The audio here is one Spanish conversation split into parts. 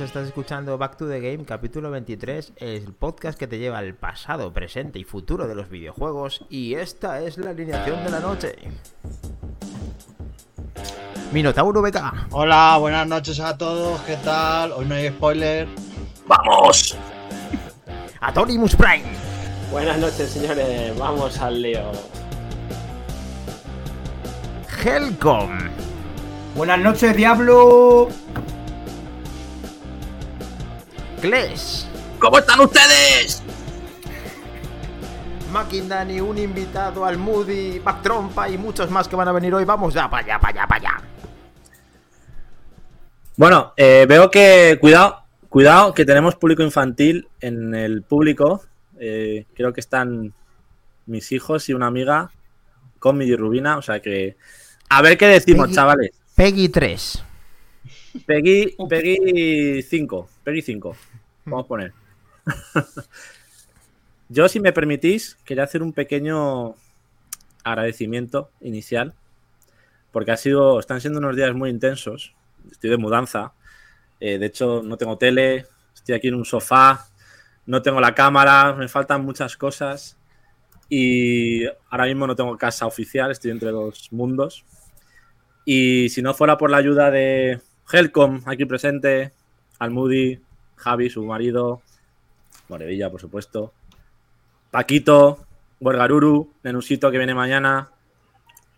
Estás escuchando Back to the Game, capítulo 23, el podcast que te lleva al pasado, presente y futuro de los videojuegos. Y esta es la alineación de la noche. Minotauro BK. Hola, buenas noches a todos. ¿Qué tal? Hoy no hay spoiler. ¡Vamos! Atorimus Prime. Buenas noches, señores. Vamos al lío. Helcom. Buenas noches, Diablo. Kles. ¿Cómo están ustedes? Makindani, un invitado al Moody, Backtrompa y muchos más que van a venir hoy. Vamos ya, para allá, para allá, para allá. Bueno, eh, veo que, cuidado, cuidado, que tenemos público infantil en el público. Eh, creo que están mis hijos y una amiga, con y Rubina, o sea que... A ver qué decimos, Peggy- chavales. Peggy 3. Peggy, Peggy 5, Peggy 5. Vamos a poner. Yo, si me permitís, quería hacer un pequeño agradecimiento inicial, porque ha sido, están siendo unos días muy intensos. Estoy de mudanza. Eh, de hecho, no tengo tele, estoy aquí en un sofá, no tengo la cámara, me faltan muchas cosas. Y ahora mismo no tengo casa oficial, estoy entre dos mundos. Y si no fuera por la ayuda de Helcom, aquí presente, Almudi, Javi, su marido, Morevilla, por supuesto, Paquito, Borgaruru, Nenusito, que viene mañana.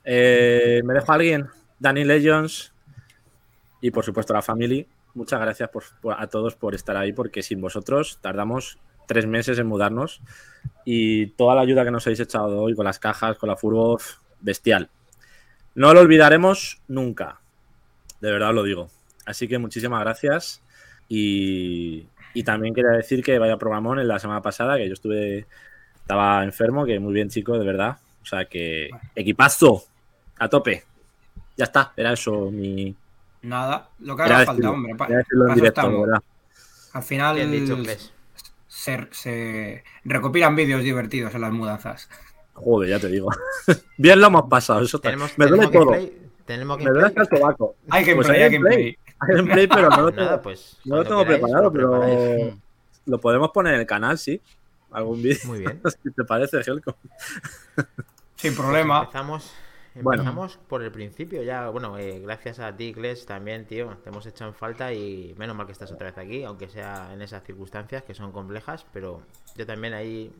Eh, ¿Me dejo alguien? Danny Legends y, por supuesto, la family. Muchas gracias por- a todos por estar ahí, porque sin vosotros tardamos tres meses en mudarnos y toda la ayuda que nos habéis echado hoy con las cajas, con la furgo, bestial. No lo olvidaremos nunca. De verdad lo digo. Así que muchísimas gracias. Y, y también quería decir que vaya programón en la semana pasada, que yo estuve, estaba enfermo, que muy bien, chicos, de verdad. O sea que equipazo, a tope. Ya está, era eso mi. Nada, lo que haga falta, hombre. pa- en directo. Al final Bien dicho, se, se recopilan vídeos divertidos en las mudanzas. Joder, ya te digo. bien lo hemos pasado. Eso está- Tenemos, me duele tenemos todo. gameplay. Tenemos Me duele hasta el sobaco. Hay que Pues hay hay gameplay. Gameplay, pero no lo tengo, Nada, pues. no lo cuando tengo queráis, preparado, lo pero preparáis. lo podemos poner en el canal, sí. Algún vídeo. Muy bien. si te parece, Helco. Sin problema. Empezamos, Bueno. empezamos por el principio ya. Bueno, eh, gracias a ti, Kles, también, tío. Te hemos hecho en falta y menos mal que estás otra vez aquí, aunque sea en esas circunstancias que son complejas. Pero yo también ahí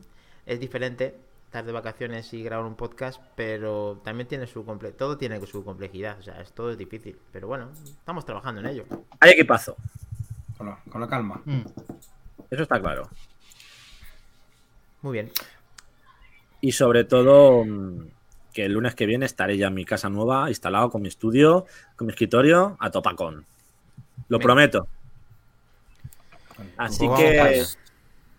es diferente estar de vacaciones y grabar un podcast, pero también tiene su comple todo tiene su complejidad. O sea, es todo es difícil. Pero bueno, estamos trabajando en ello. Hay equipazo. Con la, con la calma. Eso está claro. Muy bien. Y sobre todo, mm, que el lunes que viene estaré ya en mi casa nueva, instalado con mi estudio, con mi escritorio, a topacón. Lo prometo. Así Pues que,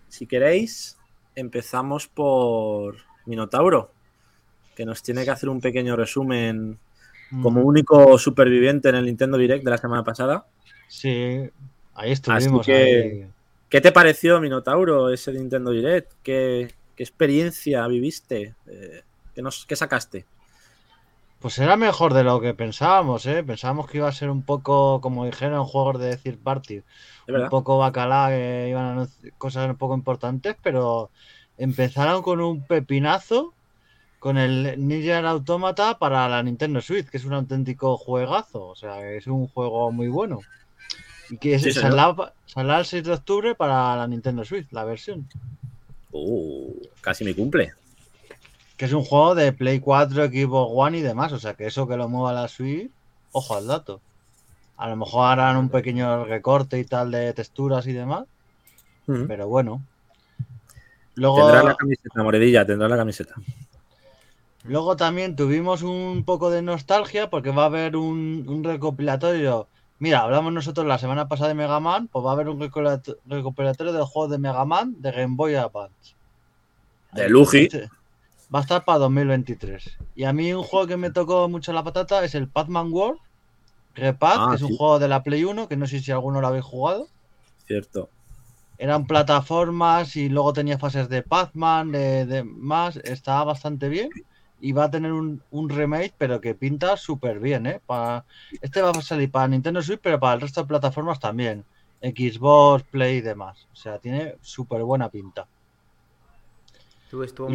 si queréis, empezamos por Minotauro, que nos tiene que hacer un pequeño resumen como único superviviente en el Nintendo Direct de la semana pasada. Sí, ahí estuvimos. que- ahí. ¿Qué te pareció, Minotauro, ese Nintendo Direct? ¿Qué, qué experiencia viviste? Eh, ¿qué, nos, ¿Qué sacaste? Pues era mejor de lo que pensábamos, ¿eh? Pensábamos que iba a ser un poco, como dijeron, juegos de third party. ¿De un poco bacalá, que iban a cosas un poco importantes, pero empezaron con un pepinazo con el Ninja Automata para la Nintendo Switch, que es un auténtico juegazo, o sea, es un juego muy bueno. Y que Sí, saldrá, el 6 de octubre para la Nintendo Switch, la versión. Uh, casi mi cumple. Que es un juego de Play 4, Xbox One y demás, o sea, que eso que lo mueva la Switch, ojo al dato. A lo mejor harán un pequeño recorte y tal de texturas y demás, Mm. pero bueno. Luego, Tendrás la camiseta, Moredilla, tendrás la camiseta. luego también tuvimos un poco de nostalgia porque va a haber un, un recopilatorio. Mira, hablamos nosotros la semana pasada de Mega Man, pues va a haber un recopilatorio recopilatorio del juego de Mega Man de Game Boy Advance. De Luigi. Va a estar para 2023. Y a mí un juego que me tocó mucho la patata es el Pac-Man World. Repad, Ah, que es un juego de la Play 1, que no sé si alguno lo habéis jugado. Cierto. Eran plataformas y luego tenía fases de Pac-Man, de, de más. Estaba bastante bien. Y va a tener un, un remake, pero que pinta súper bien, ¿eh? Para... Este va a salir para Nintendo Switch, pero para el resto de plataformas también. Xbox, Play y demás. O sea, tiene súper buena pinta. Estuvo- estuvo Y muy bien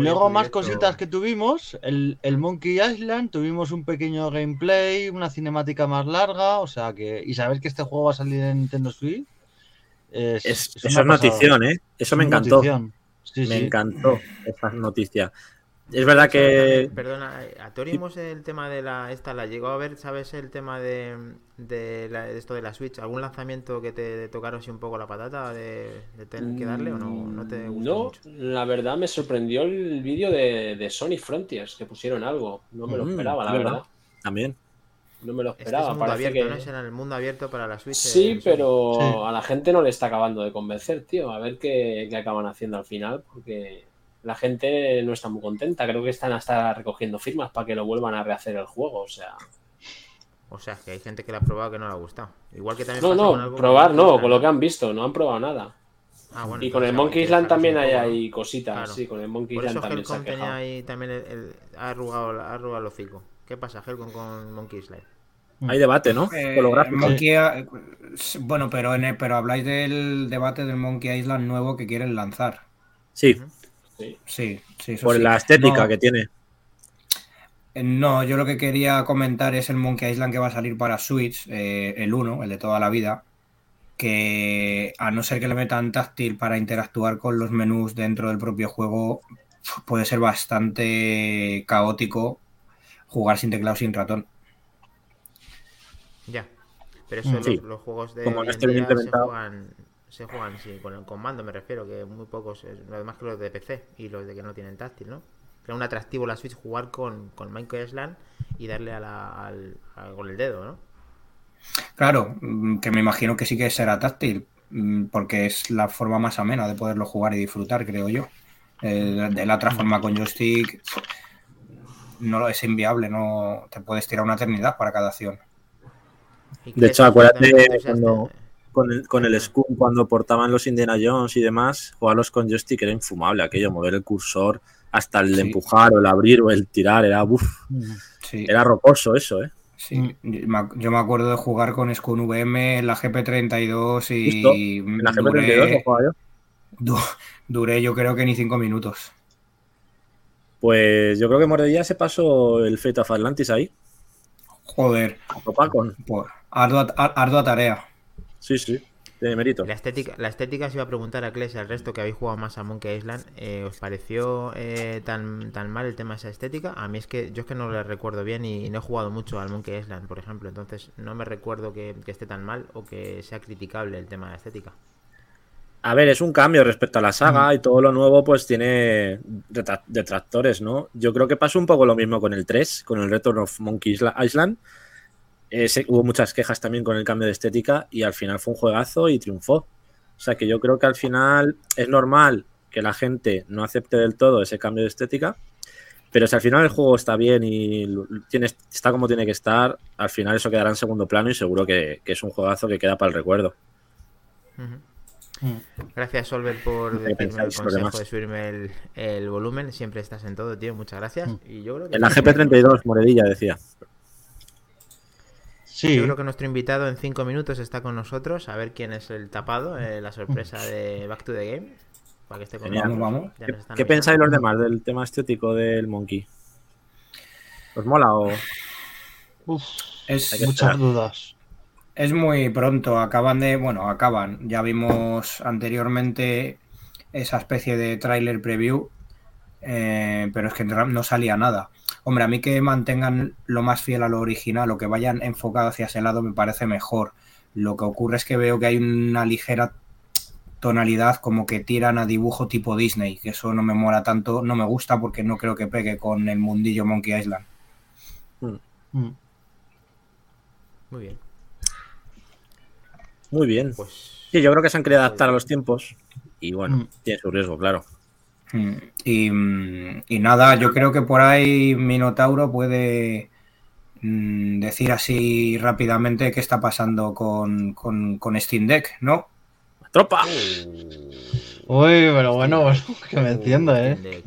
luego más directo. cositas que tuvimos, el, el Monkey Island, tuvimos un pequeño gameplay, una cinemática más larga, o sea que, y saber que este juego va a salir en Nintendo Switch. Es, Es- es eso es notición, ¿eh? Eso me encantó. Sí, Me sí. encantó esa noticia. Es verdad que. También, Perdona, eh, a Torimos el tema de la. Esta la llegó a ver, ¿sabes? El tema de, de, la- de esto de la Switch. ¿Algún lanzamiento que te tocaron así un poco la patata de, de tener que darle o no, no te gustó No, mucho? la verdad me sorprendió el vídeo de, de Sony Frontiers, que pusieron algo. No me lo Mm, esperaba, la ¿verdad? verdad. También. No me lo Este es esperaba. un mundo abierto, que... ¿no? Será el mundo abierto para la Switch. Sí, eh, pero Sí. a la gente no le está acabando de convencer, tío. A ver qué, qué acaban haciendo al final, porque la gente no está muy contenta. Creo que están hasta recogiendo firmas para que lo vuelvan a rehacer el juego. O sea, O sea, que hay gente que la ha probado que no le ha gustado. Igual que también no, pasa con no, algo probar no, con lo que han visto, no han probado nada. Ah, bueno, Y con el Monkey hay Island también hay ahí cositas. Claro. Sí, con el Monkey Island también se ha quejado. ahí también el, el- ha, arrugado, ha arrugado el hocico. ¿Qué pasa, Helcom, con Monkey Island? Hay debate, ¿no? Eh. Monkey- eh, bueno, pero, en el- pero habláis del debate del Monkey Island nuevo que quieren lanzar. Sí, Sí. Sí, sí, eso por sí. la estética No, que tiene. eh, No, yo lo que quería comentar es el Monkey Island que va a salir para Switch, eh, el 1, el de toda la vida, que a no ser que le metan táctil para interactuar con los menús dentro del propio juego, puede ser bastante caótico jugar sin teclado sin ratón. Ya. Pero eso Mm. los, juegos de Como no se juegan, se juegan sí, con el comando, me refiero, que muy pocos, lo demás que los de PC y los de que no tienen táctil, ¿no? Era un atractivo la Switch jugar con, con Minecraft Island y darle a la, al, a- con el dedo, ¿no? Claro, mm, que me imagino que sí que será táctil, mm, porque es la forma más amena de poderlo jugar y disfrutar, creo yo. Eh, de la otra forma con joystick no lo es inviable, no te puedes tirar una eternidad para cada acción. De hecho, acuérdate cuando- Con el, con el Scum, cuando portaban los Indiana Jones y demás, jugarlos con joystick era infumable aquello, mover el cursor hasta el Sí. empujar o el abrir o el tirar, era uf, Sí, era rocoso eso, ¿eh. sí. Yo me acuerdo de jugar con Scun VM en la GP32 Justo, y En la GP32 lo duré, jugaba yo. du- duré yo creo que ni cinco minutos. Pues yo creo que Mordilla se pasó el Fate of Atlantis ahí, Joder, a topa con. por ardua, ar- ardua tarea. Sí, sí, tiene mérito. La estética, la estética se iba a preguntar a Kles y al resto que habéis jugado más a Monkey Island, eh, ¿os pareció eh, tan, tan mal el tema de esa estética? A mí es que yo es que no le recuerdo bien y, no he jugado mucho al Monkey Island, por ejemplo, entonces no me recuerdo que, que esté tan mal o que sea criticable el tema de la estética. A ver, es un cambio respecto a la saga y todo lo nuevo pues tiene detra- detractores, ¿no? Yo creo que pasó un poco lo mismo con el 3, con el Return of Monkey Isla- Island. Eh, se- hubo muchas quejas también con el cambio de estética y al final fue un juegazo y triunfó. O sea que yo creo que al final es normal que la gente no acepte del todo ese cambio de estética, pero si al final el juego está bien y tiene, está como tiene que estar, al final eso quedará en segundo plano y seguro que, que es un juegazo que queda para el recuerdo. Mm. Gracias, Solver, por ¿Qué decirme el consejo de subirme el, el volumen. Siempre estás en todo, tío. Muchas gracias. Mm. Y yo creo que En la GP32, Moredilla decía. Sí, Yo creo que nuestro invitado en cinco minutos está con nosotros. A ver quién es el tapado, eh, la sorpresa de Back to the Game. Para que esté con Genial. Vamos, Ya ¿Qué, qué pensáis los demás del tema estético del Monkey? ¿Os mola o...? Uf, Es, muchas dudas. Es muy pronto, acaban de, bueno, acaban. Ya vimos anteriormente esa especie de tráiler preview, eh, pero es que no salía nada. Hombre, a mí que mantengan lo más fiel a lo original o que vayan enfocado hacia ese lado me parece mejor. Lo que ocurre es que veo que hay una ligera tonalidad como que tiran a dibujo tipo Disney, que eso no me mola tanto, no me gusta porque no creo que pegue con el mundillo Monkey Island. Mm. Muy bien. Muy bien. Pues Sí, yo creo que se han querido adaptar a los tiempos y bueno, Mm. tiene su riesgo, claro. Y, y nada, yo creo que por ahí Minotauro puede mm, decir así rápidamente qué está pasando con, con, con Steam Deck, ¿no? ¡Tropa! Uy, pero bueno, bueno, que me enciendo, ¿eh?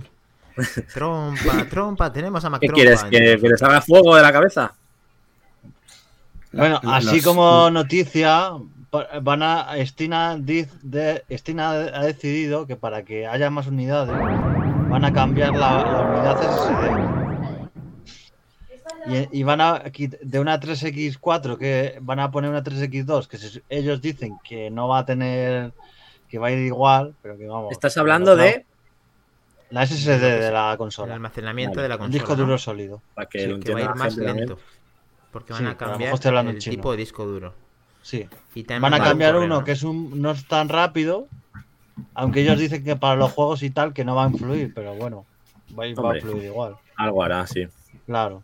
Trompa, trompa, tenemos a Mac ¿Qué quieres? ¿Que, que les haga fuego de la cabeza? Bueno, así como noticia, van a diz- de, Steam ha, decidido que para que haya más unidades van a cambiar la, la unidad SSD. Y, y van a de una 3X4 que van a poner una 3X2 que se- ellos dicen que no va a tener que va a ir igual, pero que vamos. Estás hablando de. la SSD de la El consola, almacenamiento Vale. de la un consola. disco ¿no? duro sólido. Para que Sí, lo que va a ir más lento. Porque van a cambiar el chino. tipo de disco duro. Sí. Y también Van a cambiar uno ¿no? que es un no es tan rápido, aunque ellos dicen que para los juegos y tal que no va a influir, pero bueno, va a, va a Hombre. influir igual. Algo hará, sí. Claro.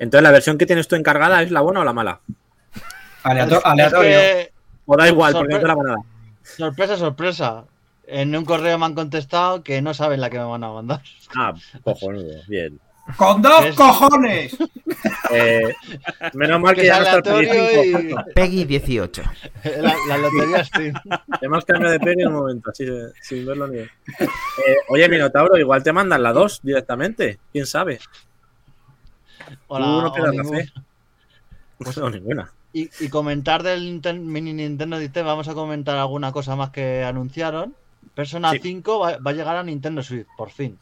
Entonces, ¿la versión que tienes tú encargada es la buena o la mala? Es aleatorio. que, O da igual, porque no te la van a dar. sorpresa, sorpresa. En un correo me han contestado que no saben la que me van a mandar. Ah, cojonudo, bien. ¡Con dos Es- cojones! Eh, menos mal que, ya no está el Play aleatorio 5. y Peggy 18. la, la lotería Steam. Hemos cambiado de peli en un momento, así de- sin verlo ni ver. Eh, oye, Minotauro, igual te mandan la 2 directamente. ¿Quién sabe? O Tú la- no o te das ningún- fe. Pues no, ninguna. Y, y comentar del mini Nintendo DT, vamos a comentar alguna cosa más que anunciaron. Persona Sí. 5 va, va a llegar a Nintendo Switch, por fin.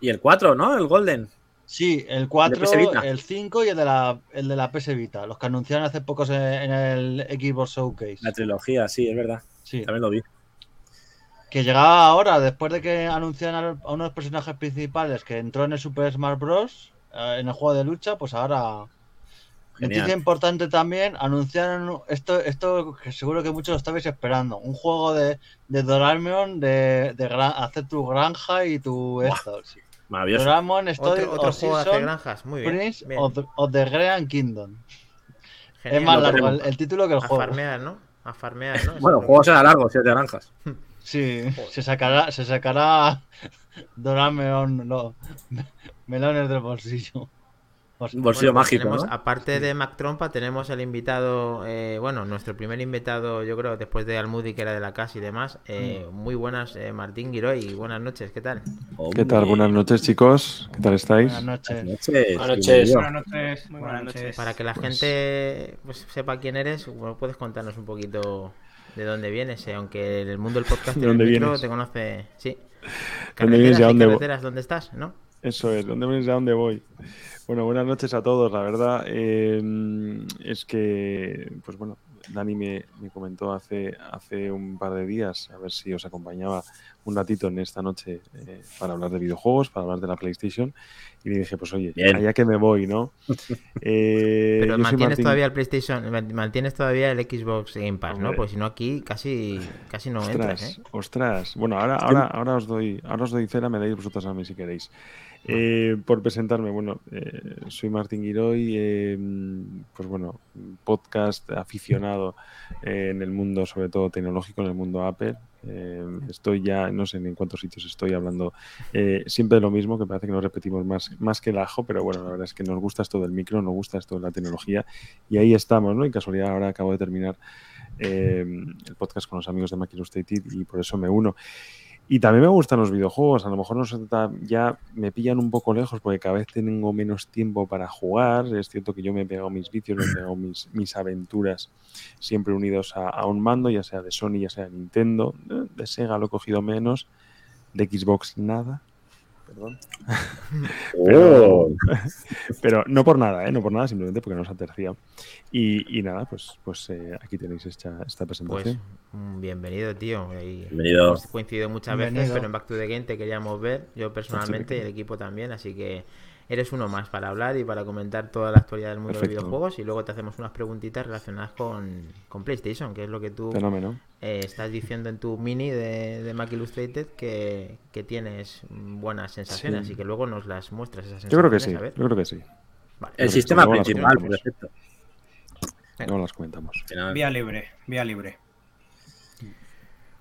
Y el 4, ¿no? El Golden. Sí, el 4, PS Vita? el 5 y el de la, el de la PS Vita, los que anunciaron hace pocos en, en el Xbox Showcase. La trilogía, sí, es verdad. Sí, También lo vi. que llegaba ahora, después de que anunciaran a uno de los personajes principales que entró en el Super Smash Bros. eh, en el juego de lucha, pues ahora. Genial. Noticia importante también, anunciaron esto, esto que seguro que muchos lo estabais esperando, un juego de, de Doraemon de, de gran- hacer tu granja y tu esto. sí. Maravilloso. Doraemon Story Otro, otro of juego de granjas. Muy bien. Prince bien. of, the- of the Grand Kingdom. Genial. es más largo el, el título que el A juego. farmear, ¿no? A farmear, ¿no? Bueno, es el juego será largo, siete naranjas. Sí, se sacará, se sacará Doraemon, no, melones del bolsillo. Un bolsillo Bueno, mágico, tenemos, ¿no? Aparte de Mac Trompa, tenemos el invitado, eh, bueno, nuestro primer invitado, yo creo, después de Almudi, que era de la casa y demás. eh, Mm. Muy buenas, eh, Martín Giroy. Buenas noches, ¿qué tal? ¿Qué tal? Buenas noches, chicos. ¿Qué tal estáis? Buenas noches. Buenas noches. Buenas noches. bienvenido. Buenas noches. Muy buenas noches. Para que la Pues- gente pues, sepa quién eres, bueno, puedes contarnos un poquito de dónde vienes, eh, aunque en el mundo del podcast ¿De micro vienes? te conoce, sí. ¿Dónde vienes y a dónde ¿dónde estás? ¿No? Eso es, ¿dónde vienes y a dónde voy? Bueno, buenas noches a todos, la verdad. eh, es que, pues bueno, Dani me, me comentó hace, hace un par de días a ver si os acompañaba un ratito en esta noche eh, para hablar de videojuegos, para hablar de la PlayStation. Y le dije, pues oye, Bien. allá que me voy, ¿no? Eh, Pero mantienes Martín- todavía el PlayStation, man- mantienes todavía el Xbox Game Pass, ¿no? Porque si no aquí casi, casi no entras, Ostras, ¿eh? ostras. Bueno, ahora, ahora, ahora os doy, ahora os doy cera, me dais vosotros a mí si queréis. Eh, por presentarme, bueno, eh, soy Martín Giroy, eh, pues bueno, podcast aficionado eh, en el mundo, sobre todo tecnológico, en el mundo Apple. Eh, estoy ya, no sé en cuántos sitios estoy hablando eh, siempre de lo mismo, que parece que nos repetimos más, más que el ajo, pero bueno, la verdad es que nos gusta esto del micro, nos gusta esto de la tecnología y ahí estamos, ¿no? Y casualidad ahora acabo de terminar el podcast con los amigos de Mac Illustrated y por eso me uno. Y también me gustan los videojuegos, a lo mejor no ya me pillan un poco lejos porque cada vez tengo menos tiempo para jugar. Es cierto que yo me he pegado mis vicios, me he pegado mis, mis aventuras siempre unidos a, a un mando, ya sea de Sony, ya sea de Nintendo. De Sega lo he cogido menos, de Xbox nada. Perdón. Pero no por nada, ¿eh? no por nada, simplemente porque nos ha terciado. Y, y nada, pues, pues eh, aquí tenéis esta, esta Pues presentación. mm, bienvenido, tío. Y Bienvenido. Hemos coincidido muchas veces, pero en Back to the Game te queríamos ver, yo personalmente y el equipo también, así que eres uno más para hablar y para comentar toda la actualidad del mundo de los videojuegos y luego te hacemos unas preguntitas relacionadas con, con PlayStation, que es lo que tú Fenómeno. eh, estás diciendo en tu mini de, de Mac Illustrated que, que tienes buenas sensaciones Sí. y que luego nos las muestras esas Yo creo que sí, sensaciones, yo creo que sí. Vale. El sistema principal, perfecto. No las comentamos. Vía libre, vía libre.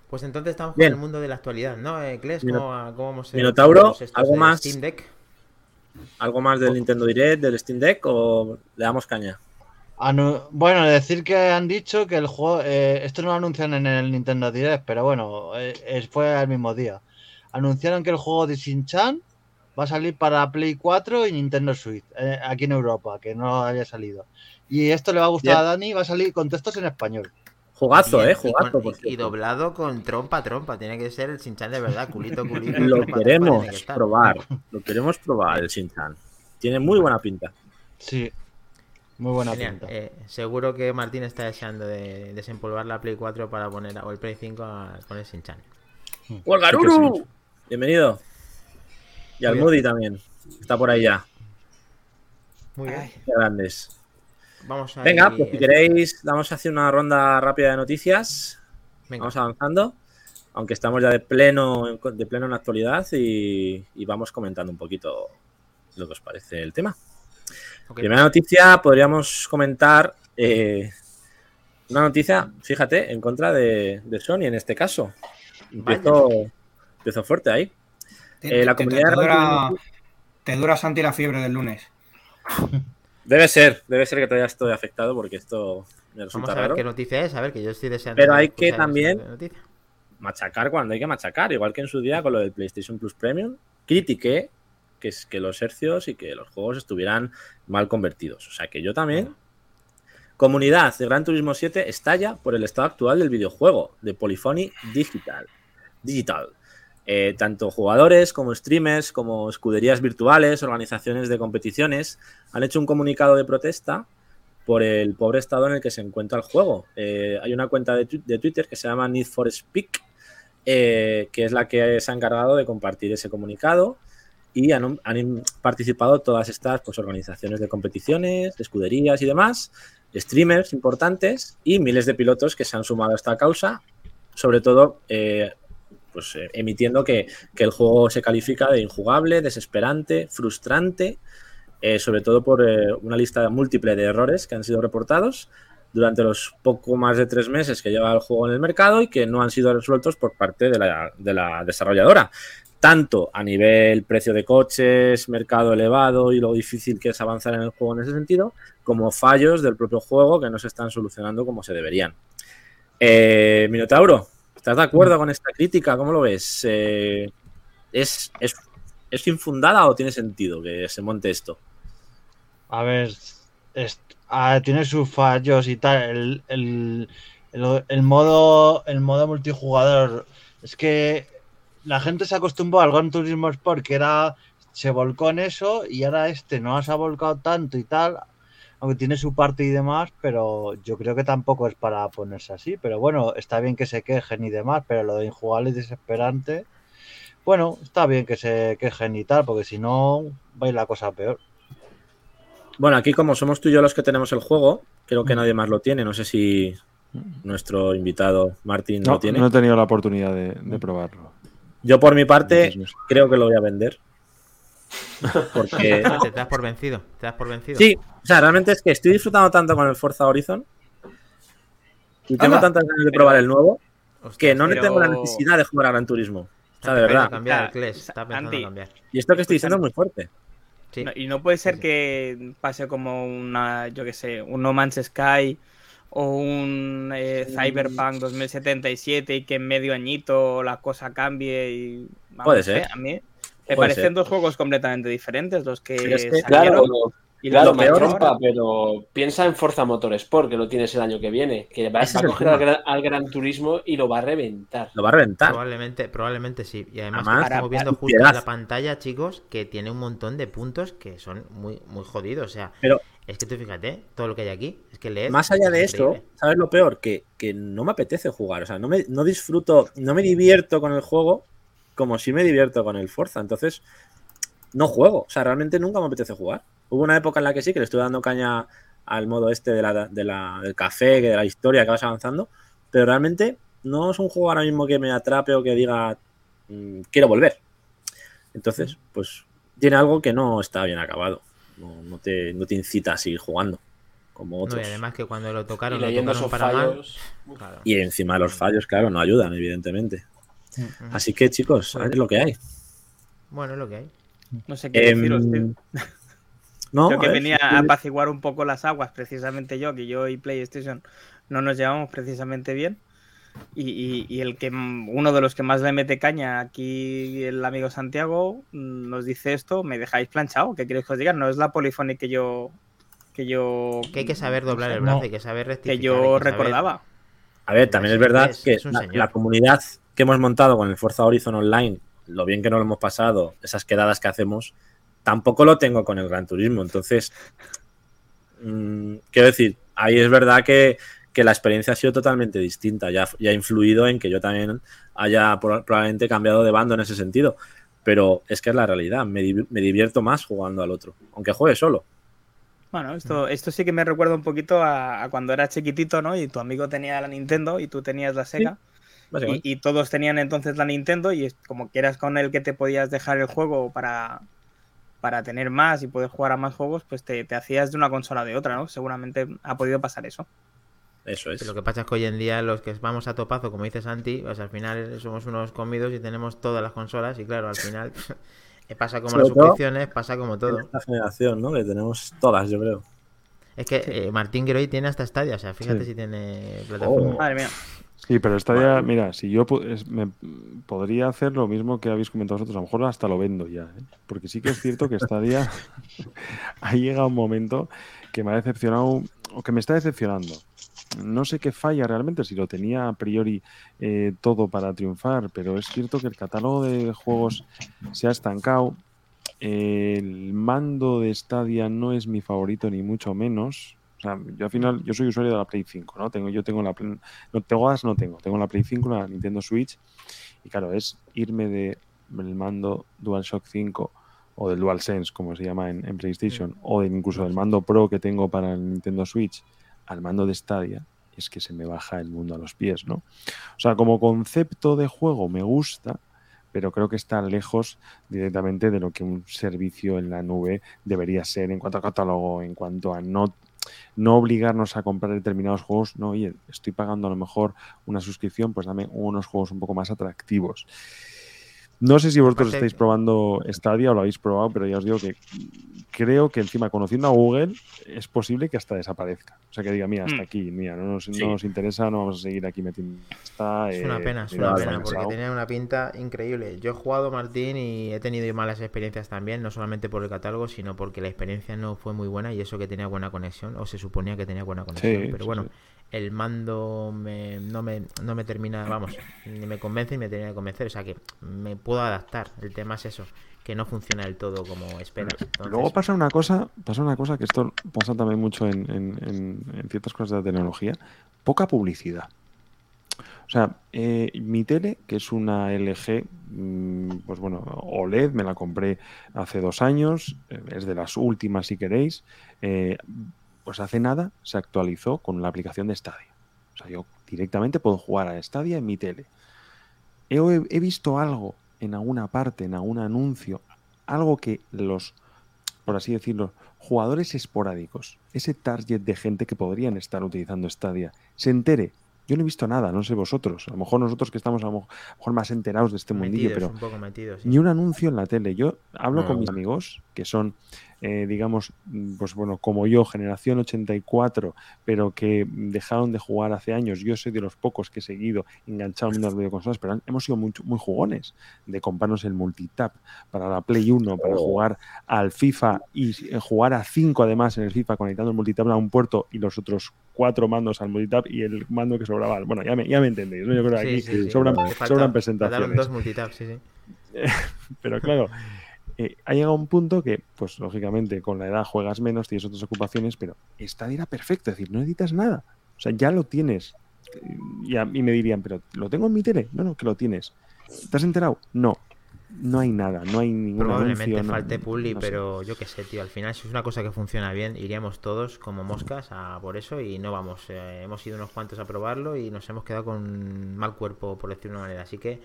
Pues entonces estamos Bien. con el mundo de la actualidad, ¿no, eh, Kles? Mino- ¿Cómo, cómo hemos, eh, Minotauro, ¿algo más? Steam Deck? ¿Algo más del Nintendo Direct, del Steam Deck o le damos caña? Anu- bueno, decir que han dicho que el juego, eh, esto no lo anuncian en el Nintendo Direct, pero bueno, eh, fue al mismo día. Anunciaron que el juego de Shin-Chan va a salir para Play 4 y Nintendo Switch, eh, aquí en Europa, que no había salido. Y esto le va a gustar Bien. a Dani, va a salir con textos en español. Jugazo, Bien, eh, y jugazo. con- por y, cierto. doblado con trompa trompa. Tiene que ser el Shinchan de verdad, culito culito. Lo trompa, queremos que probar. Lo queremos probar, el Shin-Chan. Tiene muy buena pinta. Sí. Muy buena Genial. pinta. Eh, seguro que Martín está deseando de desempolvar la Play 4 para poner o el Play 5 a- con el Shinchan. ¡Walgaruru! Bienvenido. Y al. Moody también. Está por ahí ya. Muy bien. Qué grandes. Vamos a Venga, ir- pues si queréis, vamos a hacer una ronda rápida de noticias. Venga. Vamos avanzando. Aunque estamos ya de pleno, de pleno en la actualidad y, y vamos comentando un poquito lo que os parece el tema. Primera noticia, podríamos comentar eh, una noticia, fíjate, en contra de, de Sony en este caso. Empiezo, empiezo fuerte ahí. Te, Eh, la te- comunidad te de dura, te dura Santi la fiebre del lunes. Debe ser, debe ser que todavía estoy afectado porque esto me Vamos resulta a ver raro. qué noticia es, a ver que yo estoy deseando. Pero hay que también- machacar cuando hay que machacar, igual que en su día con lo del PlayStation Plus Premium, critiqué que es que los hercios y que los juegos estuvieran mal convertidos. O sea que yo también. Comunidad de Gran Turismo 7 estalla por el estado actual del videojuego de Polyphony Digital. Digital. Eh, tanto jugadores como streamers, como escuderías virtuales, organizaciones de competiciones, han hecho un comunicado de protesta por el pobre estado en el que se encuentra el juego. Eh, hay una cuenta de, Twitter que se llama Need for Speak, eh, que es la que se ha encargado de compartir ese comunicado y han, participado todas estas pues, organizaciones de competiciones, de escuderías y demás, streamers importantes y miles de pilotos que se han sumado a esta causa, sobre todo pues, eh, emitiendo que, que el juego se califica de injugable, desesperante, frustrante, eh, sobre todo por eh, una lista múltiple de errores que han sido reportados durante los poco más de tres meses que lleva el juego en el mercado y que no han sido resueltos por parte de la, de la desarrolladora. Tanto a nivel precio de coches, mercado elevado y lo difícil que es avanzar en el juego en ese sentido, como fallos del propio juego que no se están solucionando como se deberían. Minotauro, ¿estás de acuerdo con esta crítica? ¿Cómo lo ves? Eh, ¿es, es, ¿Es infundada o tiene sentido que se monte esto? A ver, tiene sus fallos y tal. El, el- el- el modo, el modo multijugador. Es que la gente se acostumbró al Gran Turismo Sport, que era. Se volcó en eso y ahora este no se ha volcado tanto y tal. Aunque tiene su parte y demás, pero yo creo que tampoco es para ponerse así. Pero bueno, está bien que se quejen y demás, pero lo de injugable y desesperante. Bueno, está bien que se quejen y tal, porque si no, va a ir la cosa peor. Bueno, aquí como somos tú y yo los que tenemos el juego, creo que nadie más lo tiene. No sé si nuestro invitado Martín No, lo tiene. no he tenido la oportunidad de, de probarlo. Yo por mi parte creo que lo voy a vender. Porque Te das por vencido. Te das por vencido. sí, sea, realmente es que estoy disfrutando tanto con el Forza Horizon y tengo Anda. tantas ganas de probar el nuevo que no pero- tengo la necesidad de jugar a Gran Turismo. O está sea, de verdad. cambiar el Está- Clash, Está pensando en Andy. cambiar. Y esto que estoy diciendo es muy fuerte. Sí. No, y no puede ser Sí, sí. que pase como una, yo qué sé, un No Man's Sky o un eh, Cyberpunk 2077 y que en medio añito la cosa cambie y... vamos, Puede ser. A mí me Puede parecen ser. dos juegos completamente diferentes los que, es que, salieron Claro, y claro, me que trompa, ahora. pero piensa en Forza Motorsport, que lo tienes el año que viene, que va, es a coger al gran, al Gran Turismo y lo va a reventar. Lo va a reventar. Probablemente, probablemente sí. Y además, Además, estamos para- viendo justo piedad. en la pantalla, chicos, que tiene un montón de puntos que son muy, muy jodidos. O sea, Pero- es que tú fíjate, todo lo que hay aquí, es que leer. Más allá es de eso, increíble. ¿sabes lo peor? Que, que no me apetece jugar. O sea, no, me, no disfruto, no me divierto con el juego como si me divierto con el Forza. Entonces, no juego. O sea, realmente nunca me apetece jugar. Hubo una época en la que sí, que le estuve dando caña al modo este de la, de la- del café, que de la historia que vas avanzando. Pero realmente no es un juego ahora mismo que me atrape o que diga mm, quiero volver. Entonces, pues tiene algo que no está bien acabado. No, no te, no te incita a seguir jugando. Como No, otros. y además que cuando lo Y tocaron, lo leyendo tocaron esos para mal. fallos. Claro. Y encima los fallos, claro, no ayudan, evidentemente. Así que, chicos, es lo que hay. Bueno, es lo que hay. No sé qué Em, deciros, tío. No, Creo que venía a apaciguar un poco las aguas, precisamente yo, que yo y PlayStation no nos llevamos precisamente bien. Y, y- y el que uno de los que más le mete caña aquí, el amigo Santiago, mm, nos dice esto, me dejáis planchado. ¿Qué queréis que os diga? No es la polifónica que yo. que yo. Que hay que saber doblar el No. brazo, hay que saber rectificar. que yo que saber- recordaba. A ver, también es verdad es- que es la, la comunidad que hemos montado con el Forza Horizon Online, lo bien que nos lo hemos pasado, esas quedadas que hacemos, tampoco lo tengo con el Gran Turismo. Entonces, mm, quiero decir, ahí es verdad que, que la experiencia ha sido totalmente distinta. Ya, ha influido en que yo también haya pro- probablemente cambiado de bando en ese sentido. Pero es que es la realidad. Me, div- me divierto más jugando al otro, aunque juegue solo. Bueno, esto, esto sí que me recuerda un poquito a, a cuando eras chiquitito, ¿no? Y tu amigo tenía la Nintendo y tú tenías la Sega. Y, y todos tenían entonces la Nintendo y es como que eras con el que te podías dejar el juego para, para tener más y poder jugar a más juegos, pues te, te hacías de una consola de otra, ¿no? Seguramente ha podido pasar eso. Eso es. Lo que pasa es que hoy en día los que vamos a topazo, como dice Santi, pues al final somos unos comidos y tenemos todas las consolas y claro, al final pasa como Sobre las todo- suscripciones, pasa como todo. Esta generación, ¿no? Que tenemos todas, yo creo. Es que eh, Martín Geroy tiene hasta Stadia, o sea, fíjate Sí. si tiene plataforma. Oh. Madre mía. Sí, pero esta ya, mira, si yo es- me podría hacer lo mismo que habéis comentado vosotros, a lo mejor hasta lo vendo ya, ¿eh? porque sí que es cierto que esta día ha llegado un momento que me ha decepcionado o que me está decepcionando. No sé qué falla realmente, si lo tenía a priori eh, todo para triunfar, pero es cierto que el catálogo de juegos se ha estancado. El mando de Stadia no es mi favorito ni mucho menos. O sea, yo al final, yo soy usuario de la Play 5, ¿no? Tengo, yo tengo la Play- no todas no tengo, tengo la Play 5, la Nintendo Switch y claro, es irme de el mando DualShock 5 o del DualSense, como se llama en, en PlayStation, o de incluso del mando Pro que tengo para el Nintendo Switch al mando de Stadia, es que se me baja el mundo a los pies, ¿no? O sea, como concepto de juego me gusta, pero creo que está lejos directamente de lo que un servicio en la nube debería ser en cuanto a catálogo, en cuanto a no no obligarnos a comprar determinados juegos, no, oye, estoy pagando a lo mejor una suscripción, pues dame unos juegos un poco más atractivos. No sé si vosotros estáis probando Stadia o lo habéis probado, pero ya os digo que creo que encima, conociendo a Google, es posible que hasta desaparezca. O sea, que diga, mira, hasta Mm. aquí, mira, no nos, no Sí. nos interesa, no vamos a seguir aquí metiendo. Está, Es una eh, pena, es una pena, porque tenía una pinta increíble. Yo he jugado Martín y he tenido malas experiencias también, no solamente por el catálogo, sino porque la experiencia no fue muy buena y eso que tenía buena conexión, o se suponía que tenía buena conexión. Sí, pero sí, bueno, sí. El mando me- no, me, no me termina, vamos, ni me convence ni me termina de convencer. O sea que me puedo adaptar. El tema es eso, que no funciona del todo como esperas. Luego pasa una cosa, pasa una cosa que esto pasa también mucho en- en ciertas cosas de la tecnología, poca publicidad. O sea, eh, mi tele, que es una LG, mm, pues bueno, OLED, me la compré hace dos años, eh, es de las últimas si queréis, eh, pues hace nada se actualizó con la aplicación de Stadia. O sea, yo directamente puedo jugar a Stadia en mi tele. He, he visto algo en alguna parte, en algún anuncio, algo que los, por así decirlo, jugadores esporádicos, ese target de gente que podrían estar utilizando Stadia, se entere. Yo no he visto nada, no sé vosotros. A lo mejor nosotros que estamos a lo mejor más enterados de este mundillo, metidos, pero un poco metidos. sí. ni un anuncio en la tele. Yo hablo No. con mis amigos que son, eh, digamos, mm, pues bueno, como yo, generación 84, pero que dejaron de jugar hace años. Yo soy de los pocos que he seguido enganchado en las videoconsolas, pero hemos sido muy, muy jugones de comprarnos el multitap para la Play 1, para Oh. jugar al FIFA y eh, jugar a 5 además en el FIFA conectando el multitap a un puerto y los otros cuatro mandos al multitap y el mando que sobraba. Bueno, ya me, ya me entendéis, ¿no? Yo creo que Sí, aquí sí, sí. sobran, sobran presentaciones. dos multitaps, sí, sí. Pero claro, eh, ha llegado un punto que, pues lógicamente, con la edad juegas menos, tienes otras ocupaciones, pero Stadia era perfecto, es decir, no necesitas nada. O sea, ya lo tienes. Y a mí me dirían, pero ¿lo tengo en mi tele? No, no, que lo tienes. ¿Te has enterado? No. No hay nada, no hay ningún Probablemente anuncio, no- falte publi, no sé. pero yo qué sé, tío. Al final, si es una cosa que funciona bien, iríamos todos como moscas a por eso y no vamos. eh, hemos ido unos cuantos a probarlo y nos hemos quedado con mal cuerpo, por decirlo de una manera. Así que.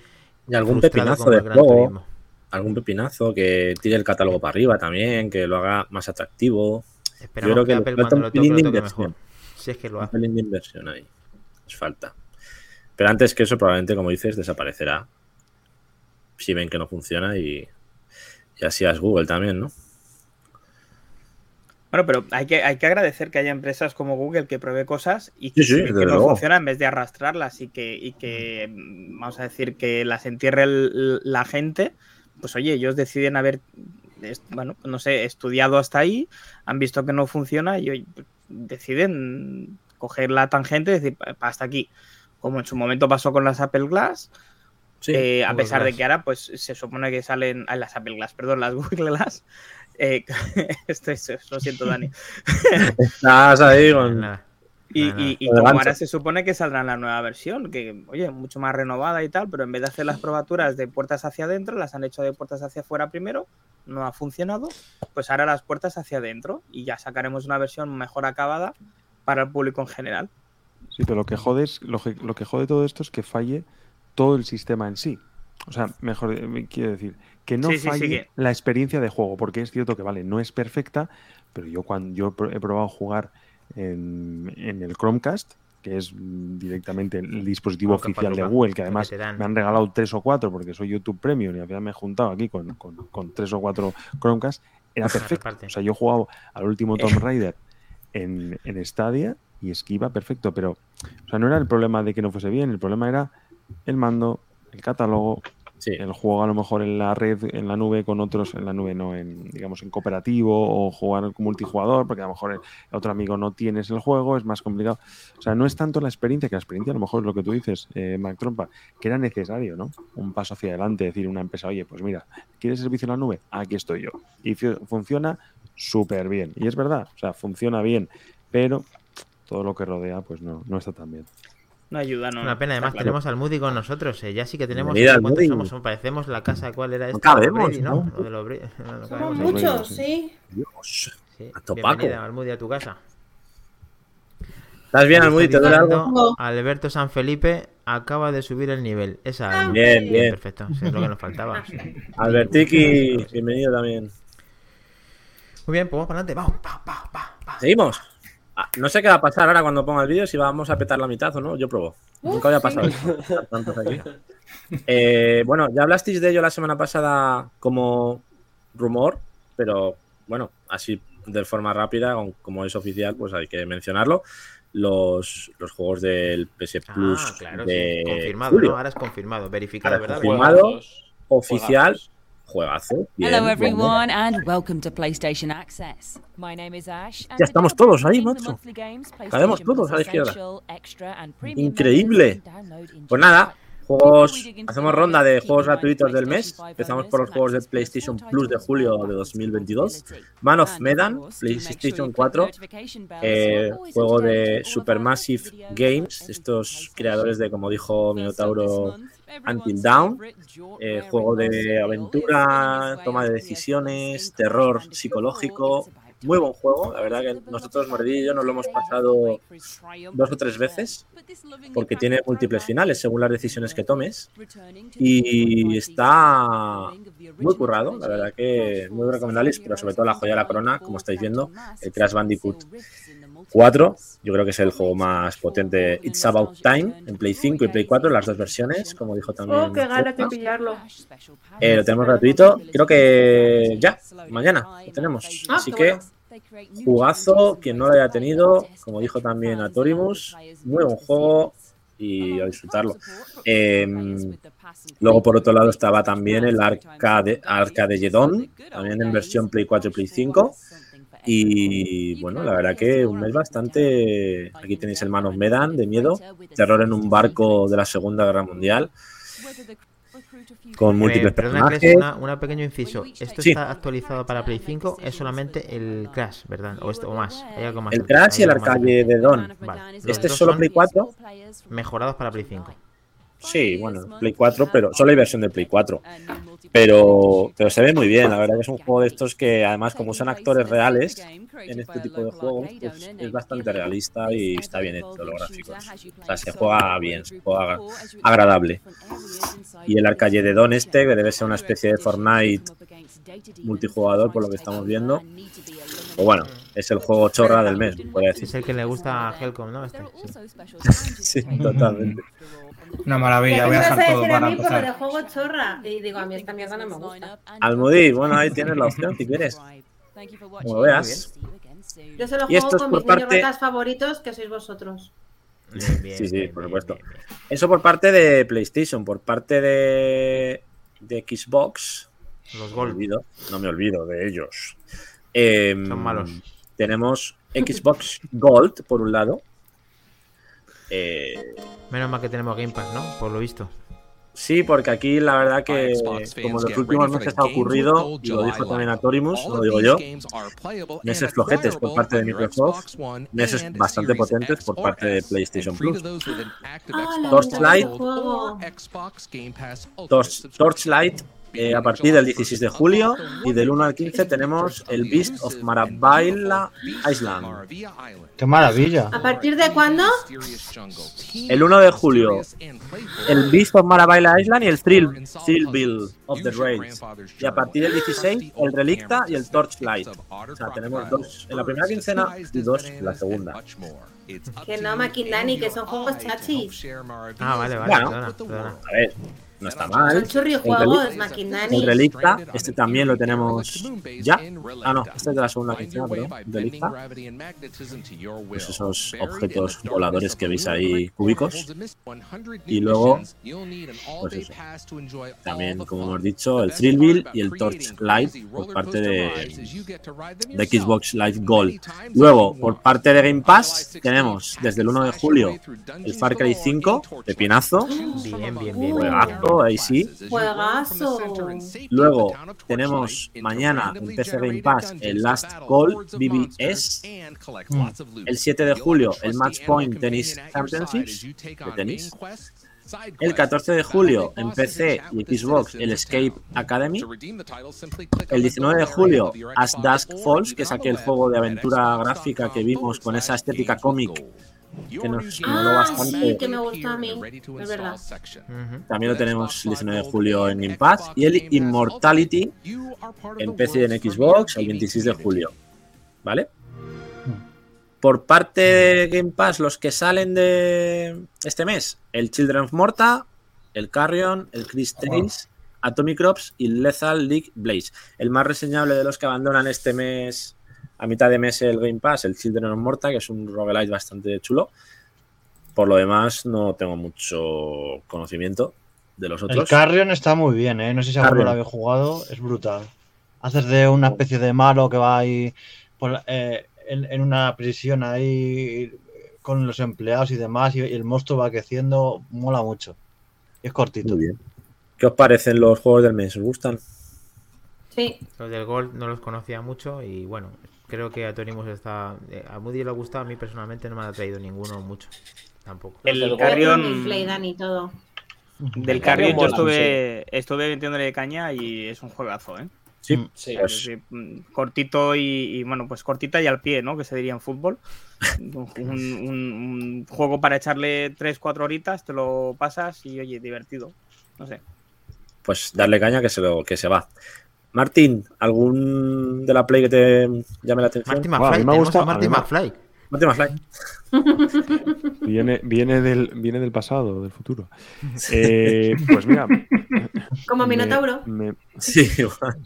Y algún frustrado pepinazo de el Gran juego, Turismo. Algún pepinazo que tire el catálogo para arriba también, que lo haga más atractivo. Esperamos creo que, que le Apple falta cuando un lo toque, de inversión. mejor. Si es que lo Un hace. pelín de inversión ahí. Es falta. Pero antes que eso, probablemente, como dices, desaparecerá. Si ven que no funciona y, y así es Google también, ¿no? Bueno, pero hay que, hay que agradecer que haya empresas como Google que pruebe cosas y Sí, que, sí, que desde no funcionan en vez de arrastrarlas y que, y que, vamos a decir, que las entierre el- la gente. Pues oye, ellos deciden haber, bueno, no sé, estudiado hasta ahí, han visto que no funciona y oye, pues, deciden coger la tangente y decir, "Pa- hasta aquí. como en su momento pasó con las Apple Glass. Sí, eh, a pesar de que ahora pues se supone que salen ah, las Apple Glass, perdón, las Google Glass. Eh, esto es, lo siento, Dani. estás ahí con... Y, y- como ahora se supone que saldrá la nueva versión, que, oye, mucho más renovada y tal, pero en vez de hacer las probaturas de puertas hacia adentro, las han hecho de puertas hacia afuera primero, no ha funcionado, pues ahora las puertas hacia adentro y ya sacaremos una versión mejor acabada para el público en general. Sí, pero lo que jode es- lo, que- lo que jode todo esto es que falle todo el sistema en sí. O sea, mejor eh, quiero decir, que no Sí, sí, sí, falle que- la experiencia de juego, porque es cierto que vale, no es perfecta, pero yo cuando yo he probado jugar en, en el Chromecast, que es directamente el dispositivo oficial de 4K, Google, que además me han regalado tres o cuatro porque soy YouTube Premium y al final me he juntado aquí con, con- con tres o cuatro Chromecast, era perfecto. O sea, yo he jugado al último Tomb Raider en, en Stadia y es que iba perfecto, pero o sea, no era el problema de que no fuese bien, el problema era el mando, el catálogo, Sí. el juego a lo mejor en la red, en la nube con otros, en la nube no, en digamos en cooperativo o jugar multijugador, porque a lo mejor el otro amigo no tienes el juego, es más complicado. O sea, no es tanto la experiencia, que la experiencia a lo mejor es lo que tú dices, eh, Mac Trompa, que era necesario, ¿no? Un paso hacia adelante, decir una empresa, oye, pues mira, ¿quieres servicio en la nube? Aquí estoy yo. Y fu- funciona súper bien. Y es verdad, o sea, funciona bien, pero todo lo que rodea, pues no, no está tan bien. No ayuda, no. Una pena, además claro. tenemos al Moody con nosotros, eh, ya sí que tenemos Bienvenida al ¿cuántos Moody. somos? Parecemos la casa, ¿cuál era esta? cabemos, Brady, ¿no? ¿no? Lo de los Brady- no, no Somos cabemos. mucho. muchos, sí. sí. Dios. Sí. A topaco. Bienvenida al Moody a tu casa. ¿Estás bien, Almudi? ¿Te duele algo? Alberto San Felipe acaba de subir el nivel. Esa Ah. Bien, bien. Perfecto, eso es lo que nos faltaba. sí. Albertiki, bienvenido también. Muy bien, pues vamos para adelante. Vamos, pa, pa, pa, pa. Seguimos. Ah, no sé qué va a pasar ahora cuando ponga el vídeo, si vamos a petar la mitad o no. Yo probo. Nunca había pasado. Tantos aquí. Eh, bueno, ya hablasteis de ello la semana pasada como rumor, pero bueno, así de forma rápida, como es oficial, pues hay que mencionarlo. Los, los juegos del PS Plus Ah, claro, de sí. Confirmado, julio. ¿no? Ahora es confirmado, verificado, Ahora ¿verdad? confirmado. Juegazos, Oficial, juegazos. Juegazo. bien, Hello, everyone, and welcome to PlayStation Access. My name is Ash. Ya estamos todos ahí, macho. Cabemos todos a la izquierda. Increíble. Pues nada. Juegos, hacemos ronda de juegos gratuitos del mes. Empezamos por los juegos de PlayStation Plus de julio de 2022. Man of Medan, PlayStation 4, eh, juego de Supermassive Games, estos creadores de, como dijo Minotauro, Until Dawn, eh, juego de aventura, toma de decisiones, terror psicológico. Muy buen juego, la verdad que nosotros, Mordillo y yo, nos lo hemos pasado dos o tres veces porque tiene múltiples finales según las decisiones que tomes y está muy currado, la verdad que muy recomendable, pero sobre todo la joya de la corona, como estáis viendo, el Crash Bandicoot 4, yo creo que es el juego más potente. It's About Time en Play 5 y Play 4, las dos versiones, como dijo también. Oh, qué de Rafa. pillarlo. Eh, lo tenemos gratuito, creo que ya, mañana lo tenemos. Ah, Así que bueno. jugazo, quien no lo haya tenido, como dijo también Atorimus, muy buen juego y a disfrutarlo. Eh, luego por otro lado estaba también el Arcade, Arcade Gedon, también en versión Play 4 y Play 5. Y bueno, la verdad que un mes bastante. Aquí tenéis el Man of Medan de miedo, terror en un barco de la Segunda Guerra Mundial, con múltiples Eh, perdona, Cres, personajes. una, una pequeño inciso. ¿Esto Sí. está actualizado para Play 5? Es solamente el Crash, ¿verdad? O, esto, o más. ¿Hay algo más? El Crash y ¿Hay el? Arcade de Don. Vale. Este es solo Play 4. Mejorados para Play 5. Sí, bueno, Play 4, pero solo hay versión de Play 4. Pero, pero se ve muy bien, la verdad que es un juego de estos que además como son actores reales en este tipo de juegos, pues es bastante realista y está bien hecho los gráficos. O sea, se juega bien, se juega agradable. Y el Arcade de Don este, que debe ser una especie de Fortnite multijugador por lo que estamos viendo. O bueno, es el juego chorra del mes, podría decir. Es el que le gusta a Helcom, ¿no? Este, Sí, sí. totalmente. Una maravilla, voy a ¿Qué me dejar todo decir a para mí juego chorra? Y digo, a mí esta mierda no me gusta. Almudí, bueno, ahí tienes la opción si quieres. Como veas. Yo solo juego con por mis niños parte- ratas favoritos, que sois vosotros. Bien, bien, Sí, sí, bien, por bien, supuesto. bien, bien. Eso por parte de PlayStation, por parte de, de Xbox. Los No me Gold olvido, no me olvido de ellos. Em, son malos. Tenemos Xbox Gold, por un lado. Eh, Menos mal que tenemos Game Pass, ¿no? Por lo visto. Sí, porque aquí la verdad que como en los últimos meses ha ocurrido, y lo dijo también Atorimus, lo digo yo, meses flojetes por parte de Microsoft, meses bastante potentes por parte de PlayStation Plus. Torchlight, Torchlight eh, a partir del 16 de julio y del 1 al 15 tenemos el Beast of Marabaila Island. ¡Qué maravilla! ¿A partir de cuándo? El 1 de julio el Beast of Marabaila Island y el Thrill, Thrillville of the Rails. Y a partir del 16 el Relicta y el Torchlight. O sea, tenemos dos en la primera quincena y dos en la segunda. Que no, Maquindani, que son juegos chachis. Ah, vale, vale. Bueno, perdona, perdona. A ver, no está mal. Churrijuegos, Relic- Maquindani. El Relicta, este también lo tenemos ya. Ah, no, este es de la segunda quincena, perdón. Relicta. Pues esos objetos voladores que veis ahí cúbicos. Y luego, pues eso. También, como hemos dicho, el Thrillville y el Torchlight por parte de, de Xbox Live Gold. Luego, por parte de Game Pass, tenemos desde el 1 de julio el Far Cry 5, pepinazo, Bien, bien, bien. bien. Ahí sí. Juegazo. Luego tenemos mañana en PC Game Pass el Last Call BBS. El 7 de julio el Match Point Tennis Championships de tenis. El 14 de julio en PC y Xbox el Escape Academy. El 19 de julio As Dusk Falls, que es aquel juego de aventura gráfica que vimos con esa estética cómic que nos moló Ah, bastante. sí, que me gusta a mí. Es verdad. También lo tenemos el 19 de julio en Game Pass. Y el Immortality en PC y en Xbox el 26 de julio. ¿Vale? Por parte de Game Pass, los que salen de este mes, el Children of Morta, el Carrion, el Chris Tales, Atomic Crops y Lethal League Blaze. El más reseñable de los que abandonan este mes, a mitad de mes, el Game Pass, el Children of Morta, que es un roguelite bastante chulo. Por lo demás, no tengo mucho conocimiento de los El otros. Carrion está muy bien, ¿eh? No sé si alguno lo había jugado, es brutal. Haces de una especie de malo que va ahí por eh, en, en una prisión ahí con los empleados y demás, y, y el monstruo va creciendo, mola mucho. Y es cortito. Muy bien. ¿Qué os parecen los juegos del mes? ¿Os gustan? Sí. Los del Gold no los conocía mucho y bueno, creo que a Tony Mus está. eh, A Moody le ha gustado, a mí personalmente no me ha traído ninguno mucho. Tampoco. El Carrion, Dani, todo. del Carrion Carrion yo mola, estuve, estuve metiéndole caña y es un juegazo, ¿eh? Sí. Sí. Es decir, mm, cortito y, y, bueno, pues cortita y al pie, ¿no? Que se diría en fútbol. Un, un- un juego para echarle 3-4 horitas, te lo pasas y oye, divertido. No sé. Pues darle caña que se, lo, que se va. Martín, ¿algún de la Play que te llame la atención? A McFly, mí me gusta- me- McFly. Martín McFly. Viene, viene, del, viene del pasado, del futuro. Eh, pues mira. Como me- Minotauro. Me, Sí, igual.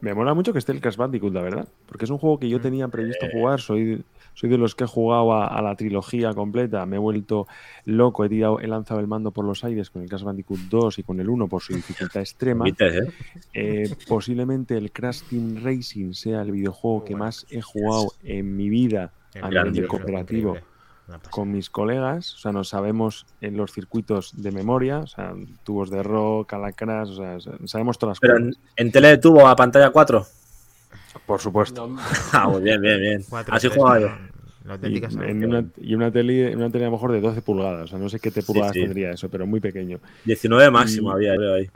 me mola mucho que esté el Crash Bandicoot, la verdad. Porque es un juego que yo tenía previsto jugar. Soy, soy de los que he jugado a, a la trilogía completa. Me he vuelto loco. He, tirado, he lanzado el mando por los aires con el Crash Bandicoot 2 y con el 1 por su dificultad extrema. ¿eh? Eh, posiblemente el Crash Team Racing sea el videojuego que más he jugado en mi vida a nivel de cooperativo con mis colegas. O sea, nos sabemos en los circuitos de memoria, o sea, tubos de rock, alacrás, o sea, sabemos todas las Pero cosas. en, en tele de tubo a pantalla 4. Por supuesto. No, Ah, muy bien, bien, bien. Cuatro, Así jugaba yo. La Y, auténtica en una, y una tele, en una tele a lo mejor de 12 pulgadas, o sea, no sé qué te pulgadas sí. tendría eso, pero muy pequeño. 19 máximo Y- había, creo ahí.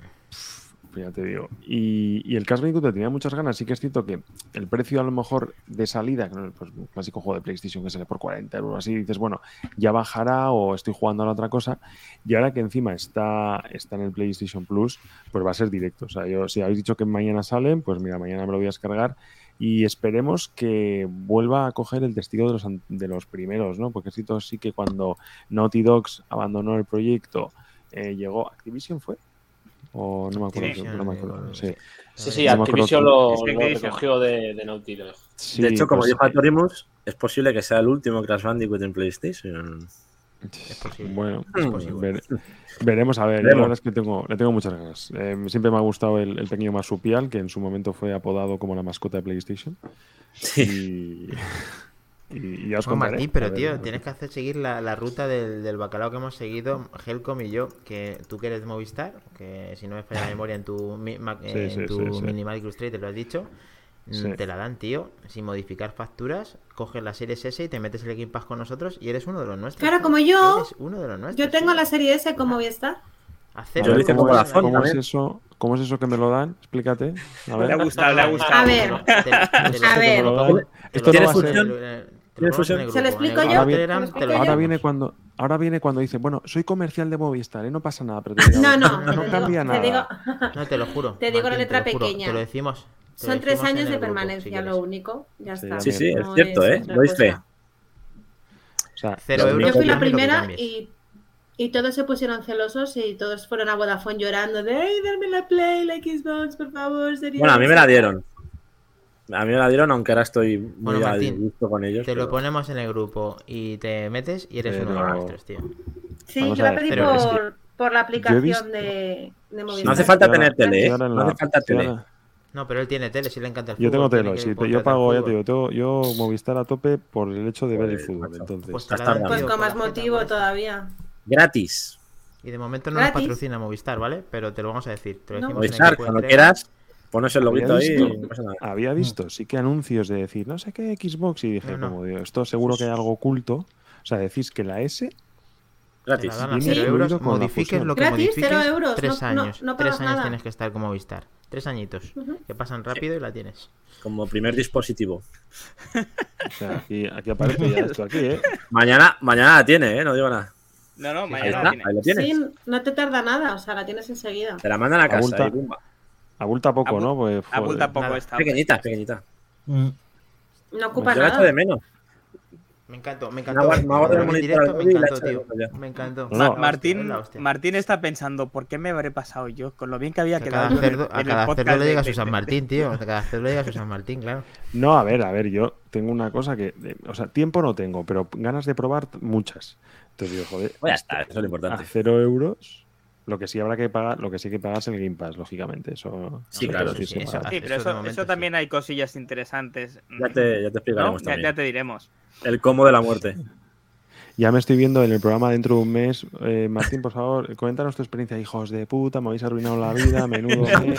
Pues ya te digo. Y, y el Crash Bandicoot tenía muchas ganas. Sí que es cierto que el precio a lo mejor de salida, pues, un clásico juego de PlayStation que sale por 40 euros, así dices, bueno, ya bajará o estoy jugando a la otra cosa. Y ahora que encima está, está en el PlayStation Plus, pues va a ser directo. O sea, yo, si habéis dicho que mañana salen, pues mira, mañana me lo voy a descargar. Y esperemos que vuelva a coger el testigo de los, de los primeros, ¿no? Porque es cierto sí que cuando Naughty Dogs abandonó el proyecto, eh, llegó. ¿Activision fue? O no me acuerdo. Activision, no me eh, acuerdo. bueno, Sí. Sí, sí, No Activision lo, lo recogió de, de Naughty Dog. Sí, de hecho, como pues, dijo Atorimus, es posible que sea el último Crash Bandicoot en PlayStation. Es posible. Bueno, Es posible. ver- veremos a ver. Yo Veremos. La verdad es que tengo, le tengo muchas ganas. Eh, siempre me ha gustado el, el pequeño marsupial, que en su momento fue apodado como la mascota de PlayStation. Sí. Y, y, y ya os No, contaré. Martín, A pero ver, tío, ver. tienes que hacer seguir la, la ruta del, del bacalao que hemos seguido, Helcom y yo, que tú que eres de Movistar, que si no me falla la memoria en tu, mi- ma- Sí, en sí, tu sí, sí. Minimal Illustrator te lo has dicho, mm, Sí. te la dan, tío, sin modificar facturas, coges la serie S y te metes el Game Pass con nosotros y eres uno de los nuestros. Claro, como yo. Eres uno de los nuestros. Yo tengo la serie S como Movistar. A Hacer Yo ver, hice ¿cómo, con es, Vodafone cómo es eso? ¿Cómo es eso que me lo dan? Explícate. A Le ha ver. gustado, le ha gustado. A ver. A ver. Esto lo ¿Tiene pongo en te ¿Tiene lo ¿Se lo explico grupo yo? de ¿Se lo te lo? Ahora viene cuando ahora viene cuando dice, bueno, soy comercial de Movistar, ¿eh? no pasa nada, pero te digo, No, no, no, te digo- cambia te nada. digo- No, te lo juro. Te digo la letra te lo juro, pequeña. Te lo decimos. te lo Son tres decimos años de el grupo, si permanencia, lo único. Ya Sí, está. Sí, sí, es cierto, ¿eh? fe. cosa. O sea, Cero lo euros. Yo fui la lo primera y, y todos se pusieron celosos y todos fueron a Vodafone llorando de ¡Ay, darme la Play, la Xbox, por favor! sería Bueno, a mí me la eso". dieron. A mí me la dieron, aunque ahora estoy muy Bueno, a Martín, disgusto con ellos. Te lo ponemos en el grupo y te metes y eres uno de los nuestros, tío. Sí, Vamos yo a pedí pero es que por, la aplicación visto- de, de Movistar. No hace falta tener ahora- tele, ¿eh? No hace falta tele. ahora- No, pero él tiene tele, sí le encanta el Yo fútbol. tengo tiene tele, sí, yo pago, ya te digo, tengo, yo Movistar a tope por el hecho de ver el Joder, fútbol, entonces. Pues dan. Pues con por más motivo todavía. Gratis. Y de momento no nos patrocina Movistar, ¿vale? Pero te lo vamos a decir. Te lo No. decimos en el Movistar, cuando quieras, pones el loguito ahí visto? y no pasa nada. Había visto, sí que anuncios de decir, no sé qué Xbox, y dije, No, no. como digo, esto seguro que hay algo oculto. O sea, decís que la S Gratis. la dan a incluido euros, la modifiques lo que Gratis, modifiques. cero euros, Tres no- no- años. no tres años nada. tienes que estar con Movistar. Tres añitos. Ujú. Que pasan rápido y la tienes. Como primer dispositivo. O sea, aquí, aquí aparece ya esto aquí, ¿eh? Mañana, mañana la tiene, ¿eh? No digo nada. No, no, mañana la tiene. ahí lo tienes. Sí, no te tarda nada, o sea, la tienes enseguida. Te la mandan a casa. Abulta. y. Abulta poco, ¿no? Pues, Abulta poco nada. esta. Pequeñita, pequeñita. Mm. No ocupa Yo la echo nada. de menos. Me encantó, me encantó. hago- me hago del En directo me encantó, tío. Me encantó. No, no. Martín. Martín está pensando, ¿por qué me habré pasado yo? Con lo bien que había A quedado. cada yo en a cada podcast cerdo le llega de- su San de- Martín, tío. A cada cerdo le llega su San Martín, claro. No, a ver, a ver, yo tengo una cosa que. eh, O sea, tiempo no tengo, pero ganas de probar muchas. Entonces digo, joder. Pues ya esto está, eso es lo A importante. cero euros. Lo que sí habrá que pagar, lo que sí que pagar es el Game Pass, lógicamente. Eso Sí, claro, sí sí, eso-. Sí, pero Eso de eso, momento eso sí. también hay cosillas interesantes. Ya te, ya te ¿no? explicaremos Ya, también. ya te diremos. El cómo de la muerte. Ya me estoy viendo en el programa dentro de un mes. Eh, Martín, por favor, coméntanos tu experiencia. Hijos de puta, me habéis arruinado la vida, menudo mes.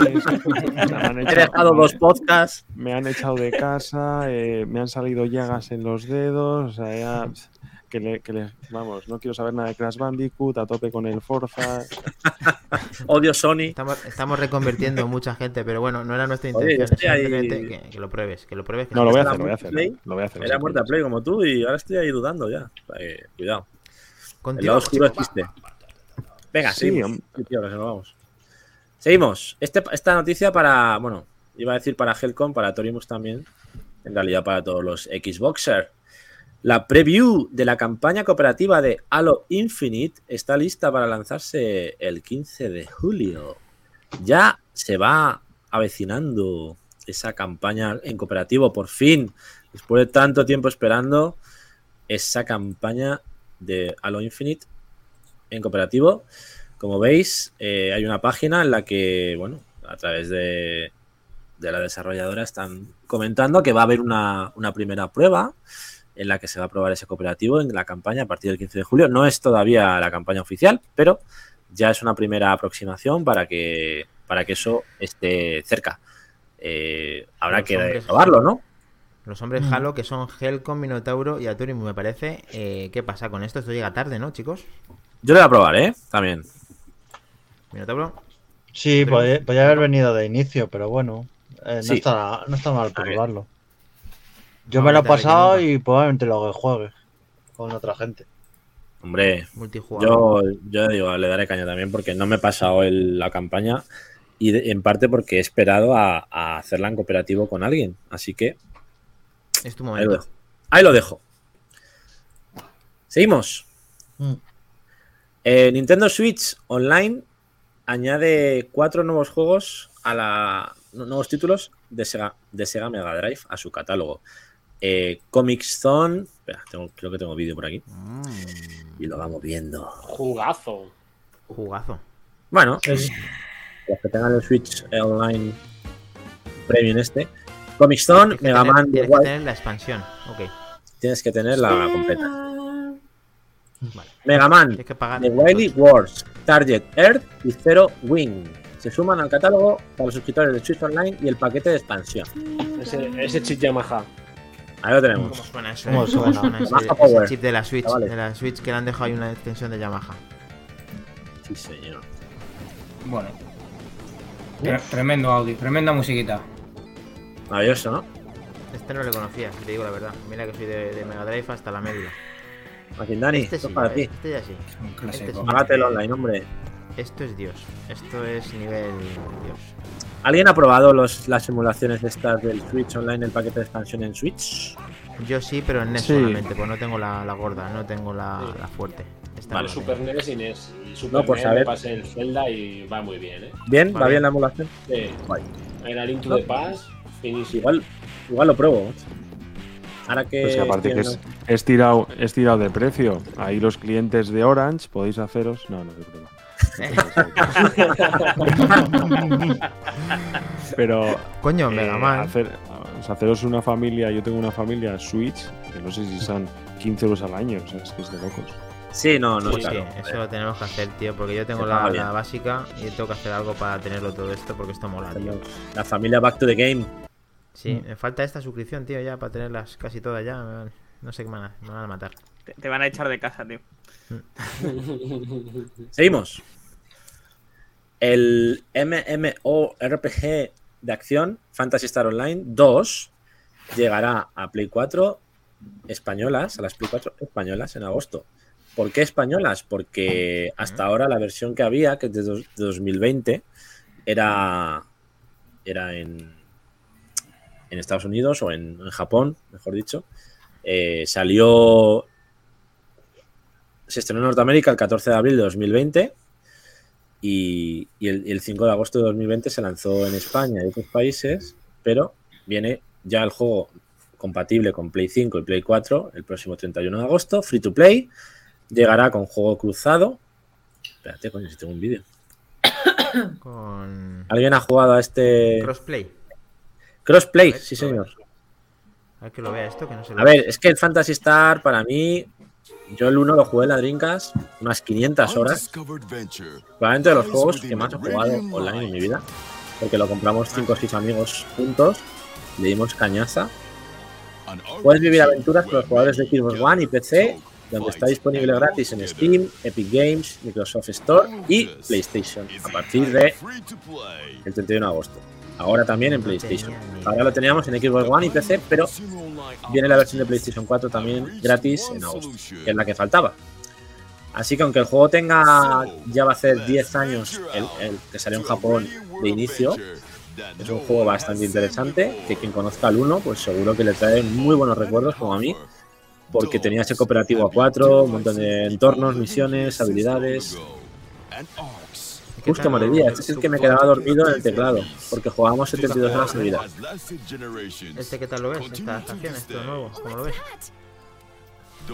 Me, han He dejado dos podcasts. me han echado de casa, eh, me han salido llagas en los dedos. O sea, ya, que le, que le- vamos, no quiero saber nada de Crash Bandicoot, a tope con el Forza. Odio Sony. Estamos, estamos reconvirtiendo mucha gente, pero bueno, no era nuestra intención. estoy ahí- simplemente que, que lo pruebes, que lo pruebes. que No, lo voy a hacer, lo voy a muerte hacer. Play. Lo voy a hacer. Era sí, muerte a sí. play como tú y ahora estoy ahí dudando ya. O sea que, cuidado. El Continuamos, lado oscuro existe. Venga, Sí, Sí, tío, nos vamos. Seguimos. Este, esta noticia para, bueno, iba a decir para Helcom, para Torimus también. En realidad para todos los Xboxer. La preview de la campaña cooperativa de Halo Infinite está lista para lanzarse el 15 de julio. Ya se va avecinando esa campaña en cooperativo, por fin, después de tanto tiempo esperando esa campaña de Halo Infinite en cooperativo. Como veis, eh, hay una página en la que, bueno, a través de, de la desarrolladora están comentando que va a haber una, una primera prueba en la que se va a probar ese cooperativo en la campaña a partir del 15 de julio. No es todavía la campaña oficial, pero ya es una primera aproximación para que, para que eso esté cerca. Eh, habrá Los que hombres- probarlo, ¿no? Los hombres Mm. Halo que son Helcom, Minotauro y Aturium, me parece. Eh, ¿Qué pasa con esto? Esto llega tarde, ¿no, chicos? Yo lo voy a probar, ¿eh? También. Minotauro. Sí, podía haber venido de inicio, pero bueno, eh, no, Sí. está, no está mal probarlo. Yo No, me lo he pasado y probablemente lo juegue con otra gente. Hombre, Multijugador. Yo, yo digo, le daré caña también porque no me he pasado el- la campaña y de- en parte porque he esperado a, a hacerla en cooperativo con alguien. Así que Es tu ahí lo dejo. Ahí lo dejo. Seguimos. Mm. Eh, Nintendo Switch Online añade cuatro nuevos juegos a la. nu- nuevos títulos de Sega, de Sega Mega Drive a su catálogo. Eh, Comics Zone. Espera, tengo- creo que tengo vídeo por aquí. Mm, Y lo vamos viendo. Jugazo. jugazo. Bueno, es los que tengan el Switch Online Premium este. Comic Zone, Mega tener- Man, tienes que igual. tener la expansión. Ok. tienes que tener la completa. Vale. Mega Man, Tienes que pagar. The Wily Wars, Target Earth y Zero Wing. Se suman al catálogo para los suscriptores de Switch Online y el paquete de expansión. Ese, ese chip Yamaha. Ahí lo tenemos. ¿Cómo suena eso? ¿Cómo eh? ¿Cómo suena? suena ese, ese chip de la Switch? Chavales. De la Switch que le han dejado ahí una extensión de Yamaha. Sí, señor. Bueno. Tre- Tremendo audio, tremenda musiquita. Maravilloso, ¿no? Este no le conocía, si te digo la verdad. Mira que soy de, de Mega Drive hasta la. Aquí, Dani, Este esto sí, es para ti. este ya sí. Un clásico. Este online, hombre. Esto es Dios. Esto es nivel Dios. ¿Alguien ha probado los, las simulaciones estas del Switch Online, el paquete de expansión en Switch? Yo sí, pero en NES Sí. solamente, pues no tengo la, la gorda, no tengo la, la fuerte. Vale, no Super. NES y NES. Y Super No, pues, NES pasé el Zelda y va muy bien, ¿eh? ¿Bien? ¿Va Vale. bien la emulación? Sí. Guay. Era Link to No. the Past. Igual, igual lo pruebo. Ahora que. Pues que aparte que es, es tirado, es tirado de precio. Ahí los clientes de Orange podéis haceros. No, no es broma. Pero Coño, eh, hacer, o sea, haceros una familia, yo tengo una familia Switch, que no sé si son 15 euros al año, o sea, es que es de locos. Sí, no, no Sí, caro. eso lo tenemos que hacer, tío, porque yo tengo la, básica y tengo que hacer algo para tenerlo todo esto, porque esto mola, tío. La familia Back to the Game. Sí, me falta esta suscripción, tío, ya para tenerlas casi todas ya. me- No sé qué me van a, me van a matar. Te, te van a echar de casa, tío. Seguimos. El MMORPG de acción Fantasy Star Online 2 llegará a Play 4 españolas, a las Play 4 españolas en agosto. ¿Por qué españolas? Porque hasta ahora la versión que había, que es de, dos- de 2020, era, era en, en Estados Unidos o en, en Japón, mejor dicho. Eh, salió se estrenó en Norteamérica el 14 de abril de 2020 y, y el, el 5 de agosto de 2020 se lanzó en España y otros países, pero viene ya el juego compatible con Play 5 y Play 4 el próximo 31 de agosto, free to play, llegará con juego cruzado. Espérate, coño, si tengo un vídeo. Con ¿Alguien ha jugado a este crossplay. crossplay? Sí, señor. A ver que lo vea esto, que no se lo A ver, es que el Fantasy Star para mí, yo el 1 lo jugué en la Dreamcast unas 500 horas. Probablemente de los juegos que más he jugado online en mi vida. Porque lo compramos 5 o 6 amigos juntos. Le dimos cañaza. Puedes vivir aventuras con los jugadores de Xbox One y PC, donde está disponible gratis en Steam, Epic Games, Microsoft Store y PlayStation a partir de el 31 de agosto. Ahora también en PlayStation. Ahora lo teníamos en Xbox One y PC, pero viene la versión de PlayStation 4 también gratis en agosto, que es la que faltaba. Así que aunque el juego tenga, ya va a hacer 10 años el, el que salió en Japón de inicio, es un juego bastante interesante, que quien conozca el 1, pues seguro que le trae muy buenos recuerdos como a mí, porque tenía ese cooperativo a 4, un montón de entornos, misiones, habilidades. ¿Qué Justo Morelia, el este es el que me quedaba dormido en el teclado, porque jugábamos 72 horas seguidas. ¿Este qué tal lo ves? Esta adaptación, esto nuevo, ¿cómo lo ves?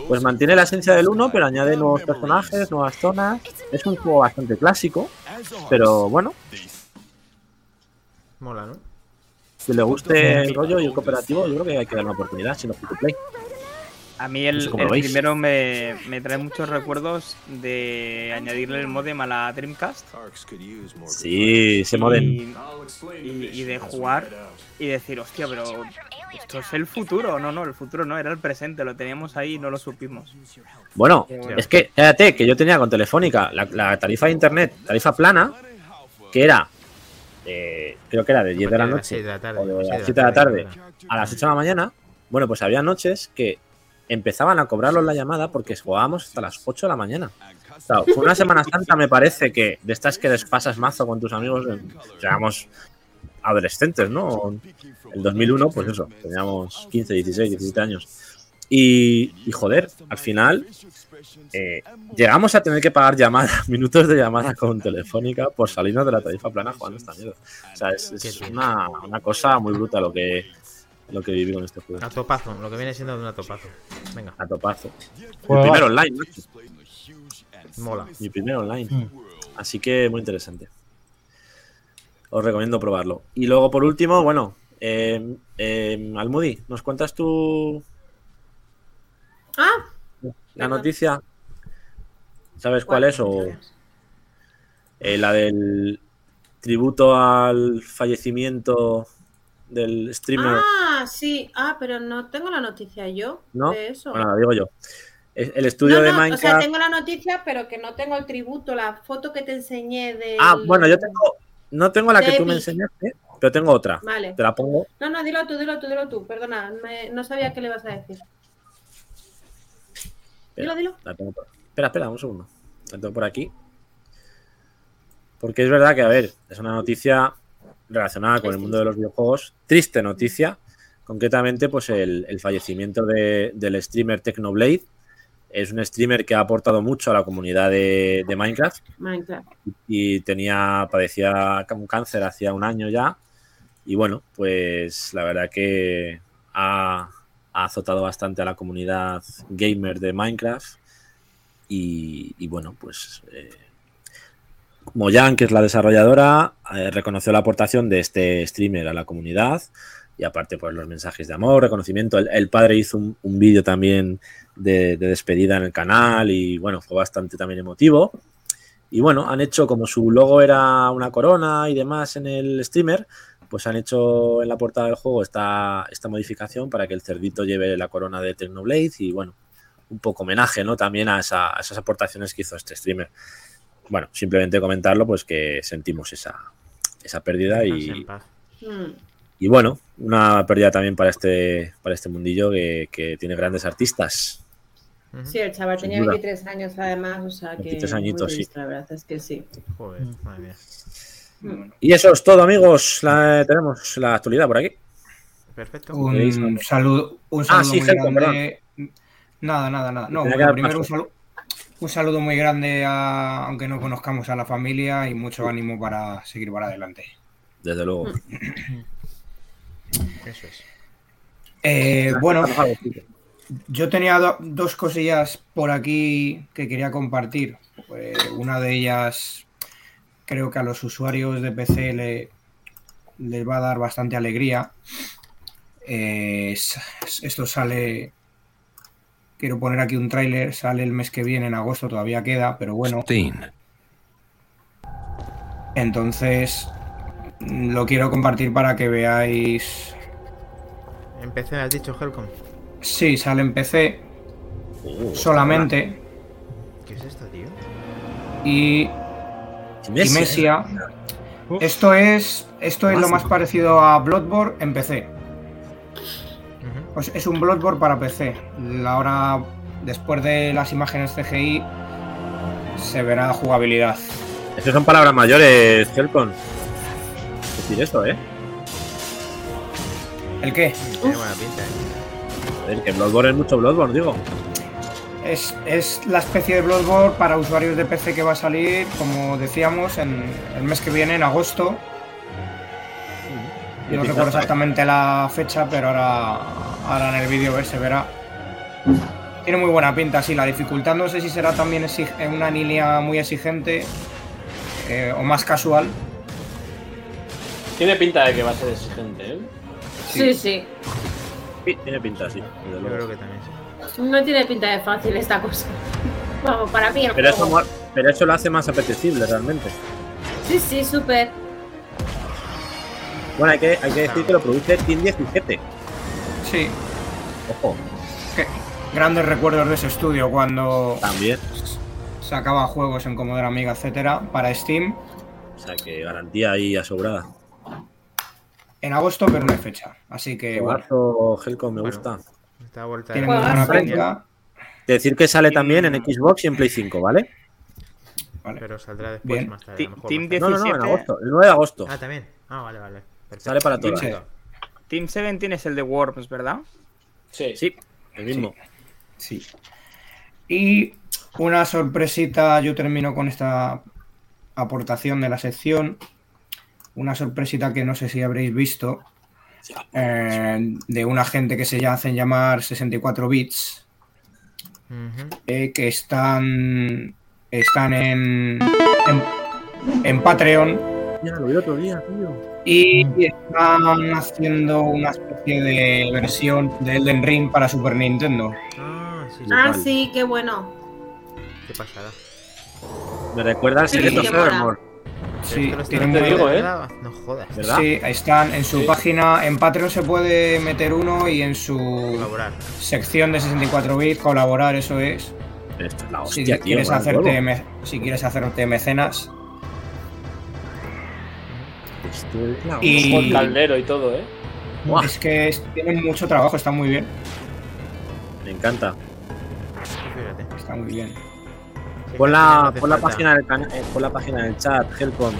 Pues mantiene la esencia del 1, pero añade nuevos personajes, nuevas zonas. Es un juego bastante clásico, pero bueno, Mola, ¿no? si le guste el rollo y el cooperativo, yo creo que hay que dar una oportunidad, si no free to play. A mí No el, sé primero me, me trae muchos recuerdos de añadirle el modem a la Dreamcast Sí, se modem. y, y- y de jugar y decir, hostia, pero esto es el futuro. No, no, el futuro no, era el presente, lo teníamos ahí y no lo supimos. Bueno, es que, fíjate, que yo tenía con Telefónica la, la tarifa de internet, tarifa plana, que era, eh, creo que era de 10 de la noche de la tarde, o de las 7 de la tarde a las 8 de la mañana. Bueno, pues había noches que empezaban a cobrarlos la llamada porque jugábamos hasta las 8 de la mañana. O sea, fue una Semana Santa, me parece que de estas que despasas mazo con tus amigos, eh, éramos adolescentes, ¿no? El 2001, pues eso, teníamos 15, 16, 17 años. Y, y joder, al final eh, llegamos a tener que pagar llamadas, minutos de llamada con Telefónica por salirnos de la tarifa plana jugando esta mierda. O sea, es, es una, una cosa muy bruta lo que, lo que viví con este juego. A topazo, lo que viene siendo de un topazo. Venga, A topazo. Mi primer online, macho. mola. Mi primer online. Mm. Así que muy interesante. Os recomiendo probarlo. Y luego, por último, bueno, eh, eh, Almudi, ¿nos cuentas tú Ah, La Perdón. noticia. ¿Sabes cuál es? O eh, la del tributo al fallecimiento del streamer. ah, sí. Ah, pero no tengo la noticia yo ¿No? de eso. Bueno, la digo yo. El estudio no, de no, o sea, Minecraft. tengo la noticia, pero que no tengo el tributo, la foto que te enseñé de. Ah, bueno, yo tengo. No tengo la que tú me enseñaste, pero tengo otra. Vale. Te la pongo. No, no, dilo tú, dilo tú, dilo tú. Perdona, me- no sabía qué le ibas a decir. Dilo, dilo. La tengo por- Espera, espera, un segundo. La tengo por aquí. Porque es verdad que, a ver, es una noticia relacionada con el mundo de los videojuegos. Triste noticia. Concretamente, pues el, el fallecimiento de- del streamer Technoblade. Es un streamer que ha aportado mucho a la comunidad de, de Minecraft Minecraft. y tenía, padecía un cáncer hacía un año ya. Y bueno, pues la verdad que ha, ha azotado bastante a la comunidad gamer de Minecraft. Y, y bueno, pues eh, Mojang, que es la desarrolladora, eh, reconoció la aportación de este streamer a la comunidad. Y aparte, pues los mensajes de amor, reconocimiento. El, padre hizo un, un vídeo también de, de despedida en el canal y bueno, fue bastante también emotivo. Y bueno, han hecho como su logo era una corona y demás en el streamer, pues han hecho en la portada del juego esta, esta modificación para que el cerdito lleve la corona de Technoblade y bueno, un poco homenaje, ¿no? También a, esa- a esas aportaciones que hizo este streamer. Bueno, simplemente comentarlo, pues que sentimos esa, esa pérdida y. Mm. y bueno, una pérdida también para este, para este mundillo que, que tiene grandes artistas. Sí, el chaval tenía duda. 23 años además, o sea que. 23 añitos, muy sí. La verdad es que sí. Joder, madre mía. Y eso es todo, amigos. La- tenemos la actualidad por aquí. Perfecto. ¿Queréis Un saludo, un Ah, saludo sí, muy Helcom, grande. Nada, nada, nada. No, bueno, primero un saludo, un saludo muy grande a, aunque no conozcamos a la familia y mucho ánimo para seguir para adelante. Desde luego. Eso es. Eh, bueno, yo tenía do- dos cosillas por aquí que quería compartir. Eh, una de ellas creo que a los usuarios de PC le- les va a dar bastante alegría. Eh, esto sale. Quiero poner aquí un tráiler, sale el mes que viene, en agosto todavía queda, pero bueno. Entonces, lo quiero compartir para que veáis. Empecé, has dicho Helcom. Sí, sale en PC Uh, solamente. ¿Qué es esto, tío? Y. Kinesia. Esto es, esto es lo más parecido a Bloodborne en PC. Pues es un Bloodborne para PC. Ahora, después de las imágenes CGI, se verá jugabilidad. Esas son palabras mayores, Helcon. Decir eso, ¿eh? ¿El qué? Tiene buena pinta, eh. Que Bloodborne es mucho Bloodborne, digo. Es, es la especie de Bloodborne para usuarios de PC que va a salir, como decíamos, en el mes que viene, en agosto. Qué No pintaza, recuerdo ¿eh? exactamente la fecha, pero ahora, ahora en el vídeo ver se verá. Tiene muy buena pinta, sí. La dificultad no sé si será también en una línea muy exigente eh, o más casual. Tiene pinta de que va a ser exigente, ¿eh? Sí, sí. Sí, tiene pinta, sí. Yo creo que también sí. No tiene pinta de fácil esta cosa. Vamos, para mí el Pero eso, juego. pero eso lo hace más apetecible realmente. Sí, sí, súper. Bueno, hay que, hay que decir que lo produce Team 17. Sí, Ojo, grandes recuerdos de ese estudio cuando también. sacaban juegos en Commodore Amiga, etcétera, para Steam. O sea, que garantía ahí asegurada. En agosto, pero no hay fecha. Así que bueno, Juegazo, Helcon, me Bueno. gusta. Esta vuelta tiene muy buena pinta. Decir que sale también en Xbox y en Play 5, ¿vale? Vale. Pero saldrá después Bien. más tarde. a Ti- lo mejor Team más tarde. No, no, no, en 17. agosto. El 9 de agosto. Ah, también. Ah, vale, vale. Perfecto. Sale para todas. Team 17 es el de Worms, ¿verdad? Sí. Sí, el mismo. Sí. Y una sorpresita, yo termino con esta aportación de la sección. Una sorpresita que no sé si habréis visto. eh, de una gente que se hacen llamar 64 bits. Eh, que están. Están en. en, en Patreon. Ya lo vi otro día, tío. Y están haciendo una especie de versión de Elden Ring para Super Nintendo. Ah, sí, sí. Ah, sí, qué bueno. Qué pasada. Me recuerda al Sí, secreto. Evermore, Sí, lo te digo, ¿eh? No jodas. ¿verdad? Sí, están en su página, en Patreon se puede meter uno y en su Colaborar. sección de 64 bits colaborar, eso es. Esto es la Si hostia, tío. quieres hacerte me- si quieres hacerte mecenas Esto es la y Con caldero y todo, ¿eh? Buah, es que es- tienen mucho trabajo, está muy bien, Me encanta. Está muy bien. Sí, Pon la, pon la página del cana- eh, pon la página del chat, Helcom.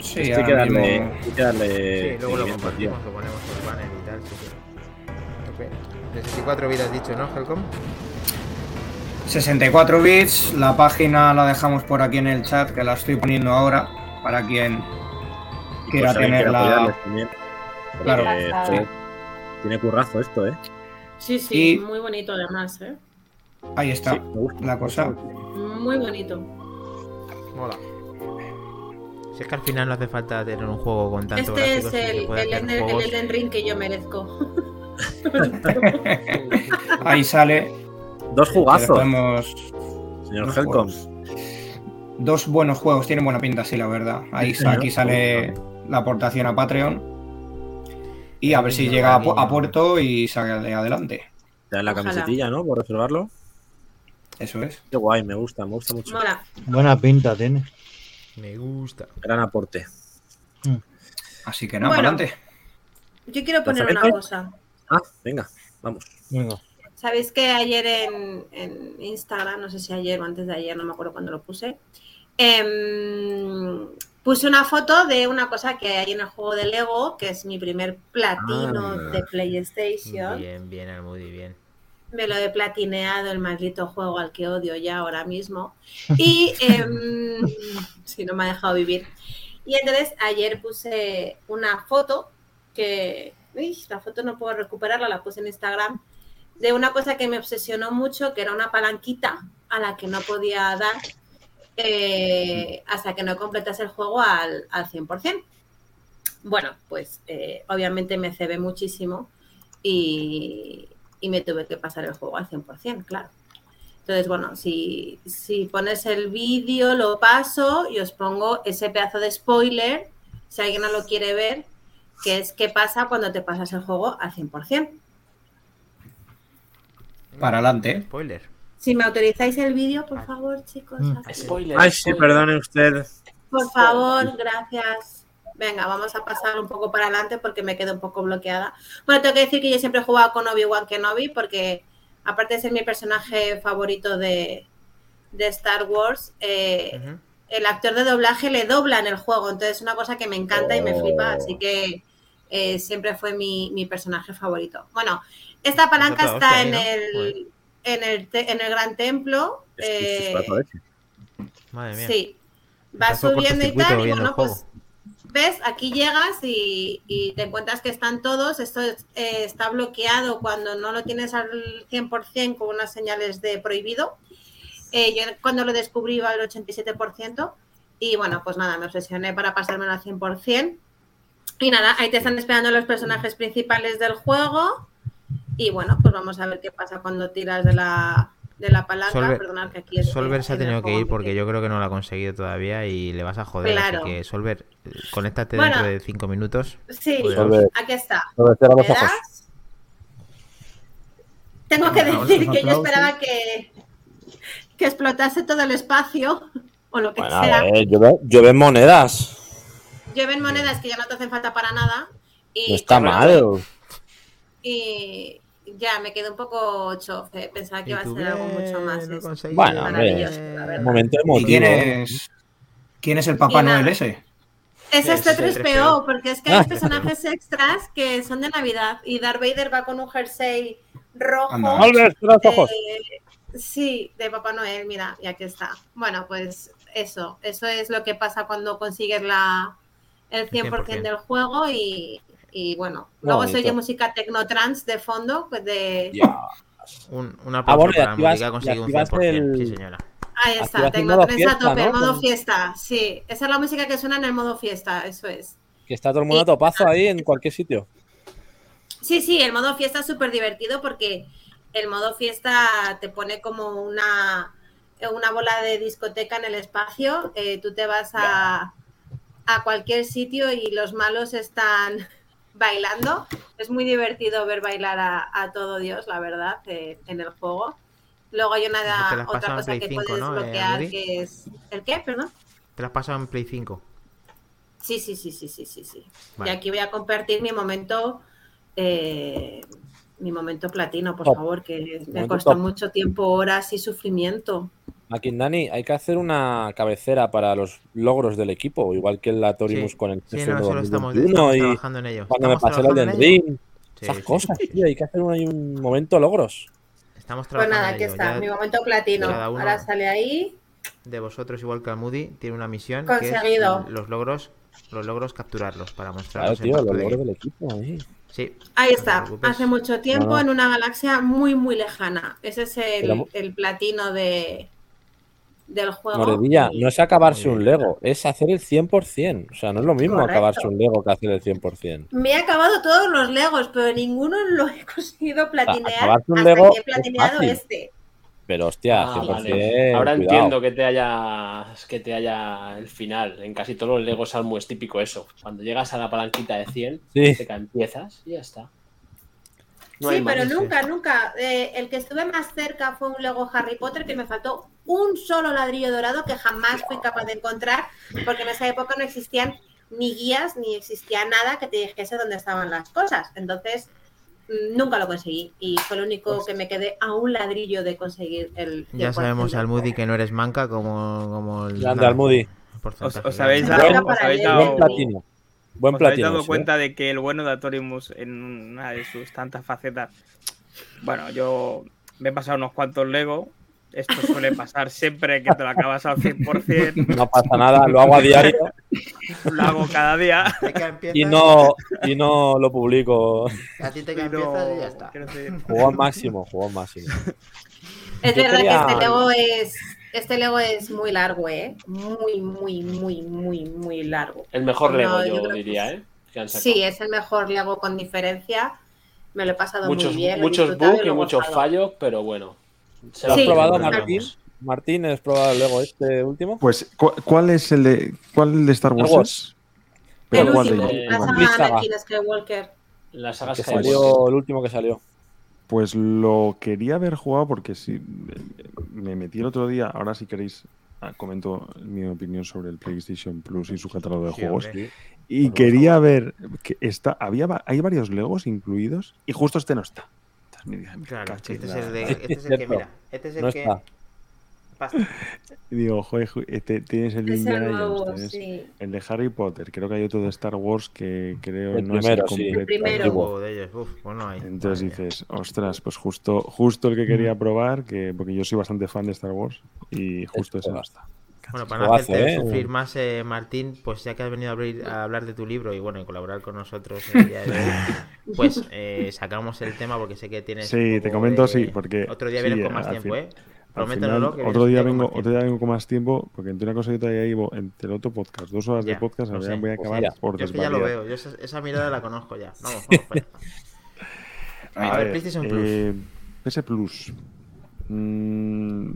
Sí, hay que darle, mismo- hay que darle Sí, luego lo compartimos, lo ponemos en el banner y tal. Sí, sí. Ok. De 64 vidas dicho, ¿no, Helcom? 64 bits, la página la dejamos por aquí en el chat, que la estoy poniendo ahora, para quien quiera Pues apoyarles también. Claro, Tiene currazo esto, ¿eh? Sí, sí, Y- muy bonito además, ¿eh? Ahí está Sí, me gusta. la cosa. Muy bonito. Mola. Si es que al final no hace falta tener un juego con tanto Este es el, el, Elden Ring que yo merezco. Ahí sale. Dos jugazos, podemos- señor Helcom. Dos buenos juegos, tienen buena pinta, sí, la verdad. Ahí aquí sale la aportación a Patreon. Y a ver si llega a, pu- guiño. a puerto y sale adelante. En la Ojalá. camisetilla, ¿no? Por reservarlo. Eso es. Qué guay, me gusta, me gusta mucho. Mola. Buena pinta tiene. Me gusta. Gran aporte. Así que nada, Bueno. adelante. Yo quiero poner una cosa. Ah, venga, vamos. Venga. Sabéis que ayer en, en Instagram, no sé si ayer o antes de ayer, no me acuerdo cuándo lo puse, em, puse una foto de una cosa que hay en el juego de Lego, que es mi primer platino Ah. de PlayStation. Bien, bien, Almudi, bien. Me lo he platineado, el maldito juego al que odio ya ahora mismo. Y em, si no me ha dejado vivir. Y entonces ayer puse una foto que, uy, la foto no puedo recuperarla, la puse en Instagram, de una cosa que me obsesionó mucho, que era una palanquita a la que no podía dar eh, hasta que no completase el juego al, al 100%. Bueno, pues eh, obviamente me cebé muchísimo y, y me tuve que pasar el juego al 100%, claro. Entonces, bueno, si, si pones el vídeo, lo paso y os pongo ese pedazo de spoiler, si alguien no lo quiere ver, que es qué pasa cuando te pasas el juego al 100%. Para adelante. Spoiler. Si me autorizáis el vídeo, por favor, chicos. Mm. a ver. Spoiler. Ay, sí, perdone usted. Por favor, gracias. Venga, vamos a pasar un poco para adelante porque me quedo un poco bloqueada. Bueno, tengo que decir que yo siempre he jugado con Obi-Wan Kenobi porque, aparte de ser mi personaje favorito de, de Star Wars, eh, el actor de doblaje le dobla en el juego. Entonces, es una cosa que me encanta y me flipa. Así que eh, siempre fue mi, mi personaje favorito. Bueno, esta palanca está en el, en, el te- en el gran templo. Eh. Madre mía. Sí. Va subiendo y tal, y bueno, pues ves, aquí llegas y, y te encuentras que están todos. Esto es- eh, está bloqueado cuando no lo tienes al 100% con unas señales de prohibido. Eh, yo cuando lo descubrí iba al 87%. Y bueno, pues nada, me obsesioné para pasármelo al 100%. Y nada, ahí te están esperando los personajes principales del juego. Y bueno, pues vamos a ver qué pasa cuando tiras de la, de la palanca. Solver- Perdonad que aquí es- Solver se ha tenido que ir porque yo creo que no lo ha conseguido todavía y le vas a joder. Claro. Así que Solver, conéctate Bueno. dentro de 5 minutos. Sí. Solver. aquí está. Solver, cierra ¿Me los ojos. das? Tengo que decir que yo esperaba que, que explotase todo el espacio o lo que Bueno, sea. ver, llueve- llueven monedas. Lleven monedas que ya no te hacen falta para nada. Y, No está mal. Y ya me quedé un poco chofe. Pensaba que iba a ser algo mucho "Bien, más. Bueno, hombre, Maravilloso, la Un momento ¿Y emotivo. quién es, quién es el Papá. Noel ese? Es este sí, 3PO, porque es que hay personajes extras que son de Navidad y Darth Vader va con un jersey rojo. Anda. Ojos. Eh, sí, de Papá Noel, mira, y aquí está. Bueno, pues eso, eso es lo que pasa cuando consigues la, el 100%, 100%. del del juego y, y bueno, luego se oye música technotrans de fondo, pues de... Un, un aplauso bueno, y para activas- Almudi, que ha conseguido y un activas 100%. el- Sí, señora. Ahí está, activas el modo technotrans a fiesta, tope, ¿no? el modo fiesta, sí, esa es la música que suena en el modo fiesta, eso es. Que está todo el mundo a topazo ahí en cualquier sitio. Sí, sí, el modo fiesta es súper divertido porque el modo fiesta te pone como una, una bola de discoteca en el espacio. eh, tú te vas a, a cualquier sitio y los malos están bailando. Es muy divertido ver bailar a, a todo Dios, la verdad, eh, en el juego. Luego hay una otra cosa Play que 5, puedes ¿no, eh, bloquear que es. ¿El qué? Perdón. Te las pasado en Play 5. Sí, sí, sí, sí, sí, sí, sí. Vale. Y aquí voy a compartir mi momento, eh, mi momento platino, por Top. favor, que me Momento costó top. mucho tiempo, horas y sufrimiento. Makindani, hay que hacer una cabecera para los logros del equipo, igual que el Latorimus Sí. con el Sí, no, solo estamos, 2021 estamos y trabajando en ello. cuando me pasé el ello. Ring. Sí, Esas sí, cosas, sí. tío, hay que hacer un, hay un momento logros. Estamos Pues trabajando nada, en aquí ello. está, Ya mi momento platino. Ahora sale ahí. de vosotros, igual que al Moody, tiene una misión Conseguido. que es los logros, los logros capturarlos para Claro, mostrarlos en tío, los logros del equipo ahí. Sí. Ahí está, hace mucho tiempo No, en una galaxia muy, muy lejana. Ese es el, Pero- el platino de, del juego. Moredilla, Y- no es acabarse un. Lego, es hacer el 100%. O sea, no es lo mismo Correcto. acabarse un Lego que hacer el 100%. Me he acabado todos los Legos, pero ninguno lo he conseguido platinear acabarse un hasta Lego que he es platineado fácil. este. Pero hostia, Ah, 100%. vale. Ahora cuidado. entiendo que te haya que te haya el final. En casi todos los Lego Salmo es típico eso. Cuando llegas a la palanquita de 100, Sí. te empiezas y ya está. No sí, pero nunca, nunca. Eh, el que estuve más cerca fue un Lego Harry Potter que me faltó un solo ladrillo dorado que jamás fui capaz de encontrar porque en esa época no existían ni guías ni existía nada que te dijese dónde estaban las cosas. Entonces, mm, nunca lo conseguí y fue lo único que me quedé a un ladrillo de conseguir el. Ya 100% sabemos, Almudi, que no eres manca como, como el. Grande Almudi. Os- os habéis os dado, buen os habéis dado sí, cuenta de que el bueno de Atorimus en una de sus tantas facetas. Bueno, yo me he pasado unos cuantos Lego. Esto suele pasar siempre que te lo acabas al 100%. ¿eh? No pasa nada, lo hago a diario Lo hago cada día. Y no, y no lo publico. A ti te que empiezas y ya está. Juego al máximo, juego al máximo. Es Yo verdad quería- que este Lego es. Este Lego es muy largo, ¿eh? Muy, muy, muy, muy, muy largo. El mejor No, Lego, yo yo, que diría. ¿eh? Que han sacado. Sí, es el mejor Lego con diferencia. Me lo he pasado muchos muy bien. muchos bugs y muchos fallos, pero bueno. Se ¿Lo has Sí. probado, Martín? Martín, ¿has probado el Lego este último? Pues, ¿cu- ¿cuál es el de, cuál el de Star Wars? El ¿cuál de último, ellos? la saga Skywalker. La saga Que Skywalker. salió el último que salió. Pues lo quería haber jugado porque eh, me metí el otro día. Ahora, si queréis, ah, comento mi opinión sobre el PlayStation Plus y su catálogo de Sí, juegos. hombre. Y quería ver que está, había, hay varios Legos incluidos y justo este no está. Esta es mi- mi Claro, este es el, de, este es el que, mira, este es el No que... está. Digo, joder, jo- este, tienes el de Es Indiana el Jones, nuevo, tienes sí. el de Harry Potter, creo que hay otro de Star Wars que creo El no es primero, el sí. completo. El primero. De ellos, uf, pues no hay. Entonces dices, ostras, pues justo, justo el que quería probar, que porque yo soy bastante fan de Star Wars y justo ese no está. Bueno, para no hacerte ¿eh? sufrir más, eh, Martín, pues ya que has venido a, abrir- a hablar de tu libro y bueno, y colaborar con nosotros el día de hoy, pues eh, sacamos el tema porque sé que tienes. un Sí, te comento, de- sí, porque Otro día sí, vienes con más al tiempo, fin- ¿eh? Otro día vengo, otro día vengo con más tiempo, porque entre una cosa y otra ya llevo entre el otro podcast, dos horas de podcast, lo voy a- sé. voy a Pues acabar mira, por Yo es que ya lo veo, yo esa, esa mirada la conozco ya. Vamos, vamos, fuera. A, ver, PlayStation Plus. eh, PS Plus. Mm,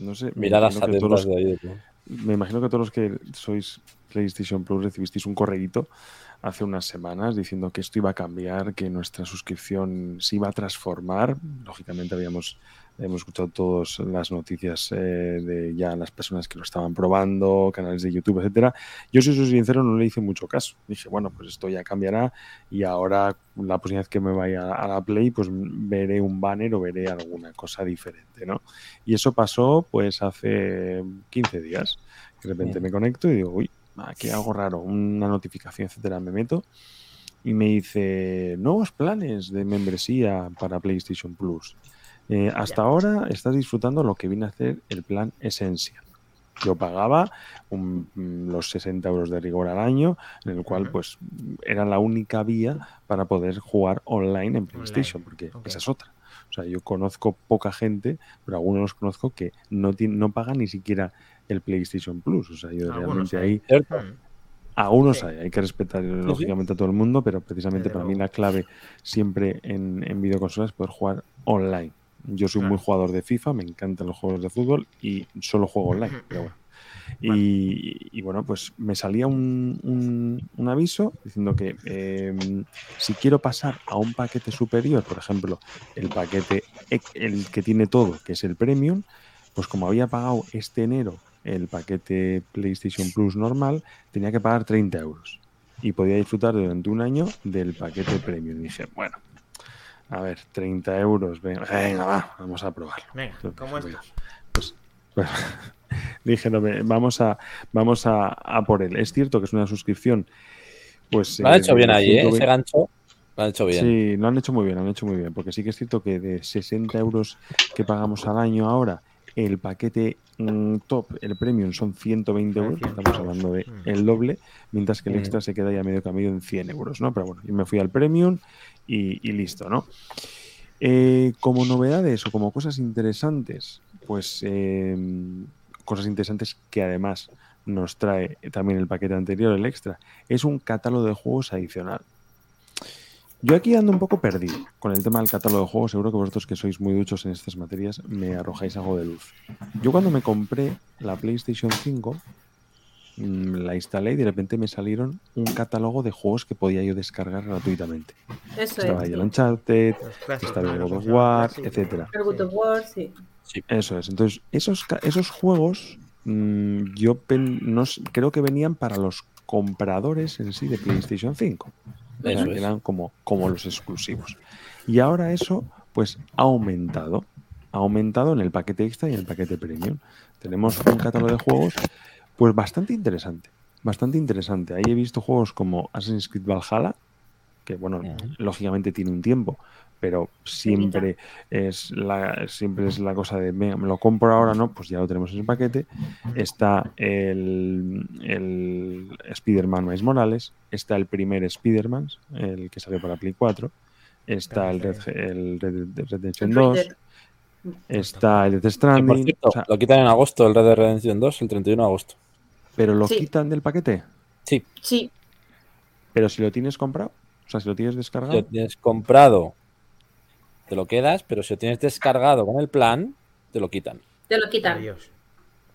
no sé. Miradas todos atentas los- de ahí. tío. Me imagino que todos los que sois PlayStation Plus recibisteis un correíto hace unas semanas diciendo que esto iba a cambiar, que nuestra suscripción se iba a transformar. Lógicamente habíamos, habíamos escuchado todas las noticias eh, de ya las personas que lo estaban probando, canales de YouTube, etcétera. Yo, si soy sincero, no le hice mucho caso. Dije, bueno, pues esto ya cambiará y ahora la vez que me vaya a la Play, pues veré un banner o veré alguna cosa diferente, ¿no? Y eso pasó pues hace 15 días. De repente me conecto y digo, uy, aquí algo raro, una notificación, etcétera. Me meto y me dice, nuevos planes de membresía para PlayStation Plus. Eh, hasta ahora estás disfrutando lo que viene a hacer el plan Essential. Yo pagaba un- mm, los 60 euros de rigor al año, en el cual pues era la única vía para poder jugar online en PlayStation, porque esa es otra. O sea, yo conozco poca gente, pero algunos los conozco que no, tien- no pagan ni siquiera el PlayStation Plus. O sea, yo Algunos realmente hay. ahí ¿Cierto? Mm. Algunos Sí. hay, hay que respetar lógicamente a todo el mundo, pero precisamente para mí la clave siempre en, en videoconsolas es poder jugar online. Yo soy muy jugador de FIFA, me encantan los juegos de fútbol y solo juego online. Pero bueno. Y, y bueno, pues me salía un, un- un aviso diciendo que eh, si quiero pasar a un paquete superior, por ejemplo, el paquete el que tiene todo, que es el Premium, pues como había pagado este enero el paquete PlayStation Plus normal, tenía que pagar 30 euros. Y podía disfrutar durante un año del paquete Premium. Y dije, bueno, a ver, 30 euros, venga, venga, va, vamos a probarlo. Venga, Entonces, ¿cómo pues, pues, pues, dije, no, vamos a, vamos a, a por él. Es cierto que es una suscripción, pues... Lo han eh, hecho de bien ahí, ¿eh? 120 Ese gancho. Lo han hecho bien. Sí, lo han hecho muy bien, lo han hecho muy bien, porque sí que es cierto que de 60 euros que pagamos al año ahora, el paquete mm, top, el premium, son 120 Son euros, 100 estamos hablando de el doble, mientras que el Mm. extra se queda ya medio camino en 100 euros, ¿no? Pero bueno, yo me fui al premium y, y listo, ¿no? Eh, como novedades o como cosas interesantes, pues eh, cosas interesantes que además nos trae también el paquete anterior, el extra, es un catálogo de juegos adicional. Yo aquí ando un poco perdido con el tema del catálogo de juegos. Seguro que vosotros que sois muy duchos en estas materias me arrojáis algo de luz. Yo cuando me compré la PlayStation 5, mm, la instalé y de repente me salieron un catálogo de juegos que podía yo descargar gratuitamente. Eso Estaba es. ahí el sí. Uncharted, estaba el. God of War. El Good of War, sí. Eso es. Entonces, esos, esos juegos mm, yo pen- no creo que venían para los compradores en sí de PlayStation 5. Eso que eran como, como los exclusivos. Y ahora eso, pues, ha aumentado. Ha aumentado en el paquete extra y en el paquete premium. Tenemos un catálogo de juegos, pues, bastante interesante. Bastante interesante. Ahí he visto juegos como Assassin's Creed Valhalla, que, bueno, lógicamente tiene un tiempo, pero siempre es la, siempre es la cosa de, "Venga, me lo compro ahora, ¿no? Pues ya lo tenemos en el paquete. Está el, el Spider-Man Miles Morales, está el primer Spider-Man, el que salió para Play 4, está el Red, el Red Dead Redemption El 2, Red Dead. está el Death por Stranding, cierto, o sea, lo quitan en agosto, el Red Dead Redemption 2, el 31 de agosto. pero lo Sí. quitan del paquete. Sí, Sí, Pero si lo tienes comprado, o sea, si lo tienes si descargado, lo tienes comprado, te lo quedas, pero si lo tienes descargado con el plan, te lo quitan. te lo quitan. Adiós.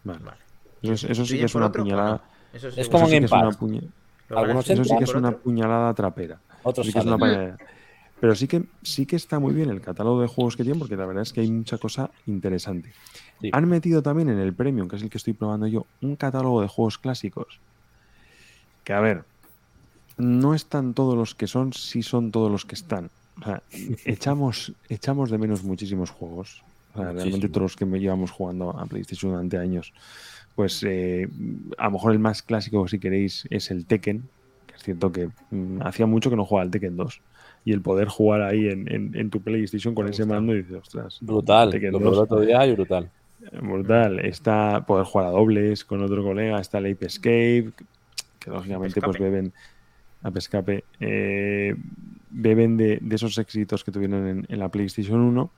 vale. Vale. Eso, eso sí ¿Sustituyen que es una otro puñalada. Eso Es como eso sí en que es Game una Pass. puñe- ¿Lo van a algunos Eso sí que es una otro? puñalada trapera. Otros Sí que es una puñalada. Pero sí que, sí que está muy bien el catálogo de juegos que tienen, porque la verdad es que hay mucha cosa interesante. Sí. Han metido también en el Premium, que es el que estoy probando yo, un catálogo de juegos clásicos. Que a ver, no están todos los que son, sí son todos los que están. O sea, echamos, echamos de menos muchísimos juegos. O sea, realmente todos los que me llevamos jugando a PlayStation durante años. Pues eh, a lo mejor el más clásico, si queréis, es el Tekken. Que es cierto que mm, hacía mucho que no jugaba al Tekken 2. Y el poder jugar ahí en, en- en tu PlayStation con ese mando y dices, ostras, Brutal. Tekken Lo 2. probé el otro día y brutal. Brutal. Está poder jugar a dobles con otro colega. Está el Ape Escape, que lógicamente pues beben Ape Escape, eh, beben de, de esos éxitos que tuvieron en, en la PlayStation 1.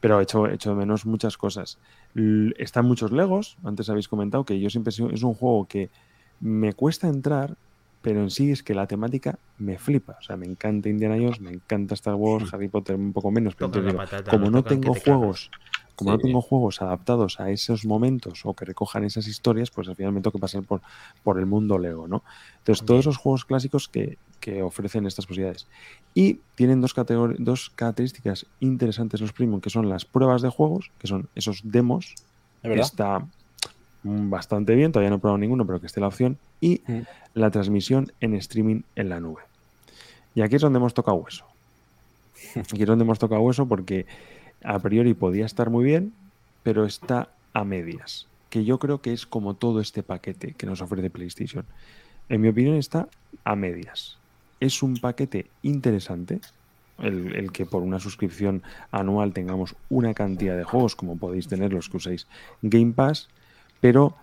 Pero he hecho, he hecho de menos muchas cosas. L- están muchos Legos. Antes habéis comentado que yo siempre es un juego que me cuesta entrar, pero en sí es que la temática me flipa. O sea, me encanta Indiana Jones, me encanta Star Wars, Harry Potter un poco menos, pero digo, patata, como no tengo te juegos, como no tengo juegos adaptados a esos momentos o que recojan esas historias, pues al final me tengo que pasar por, por el mundo Lego, ¿no? Entonces, todos esos juegos clásicos que, que ofrecen estas posibilidades. Y tienen dos, dos características interesantes los Premium, que son las pruebas de juegos, que son esos demos, ¿Es que verdad? está bastante bien, todavía no he probado ninguno, pero que esté la opción, y Mm. la transmisión en streaming en la nube. Y aquí es donde hemos tocado hueso. Aquí es donde hemos tocado hueso porque a priori podía estar muy bien, pero está a medias. Que yo creo que es como todo este paquete que nos ofrece PlayStation. En mi opinión está a medias. Es un paquete interesante, el, el que por una suscripción anual tengamos una cantidad de juegos como podéis tener los que uséis Game Pass, pero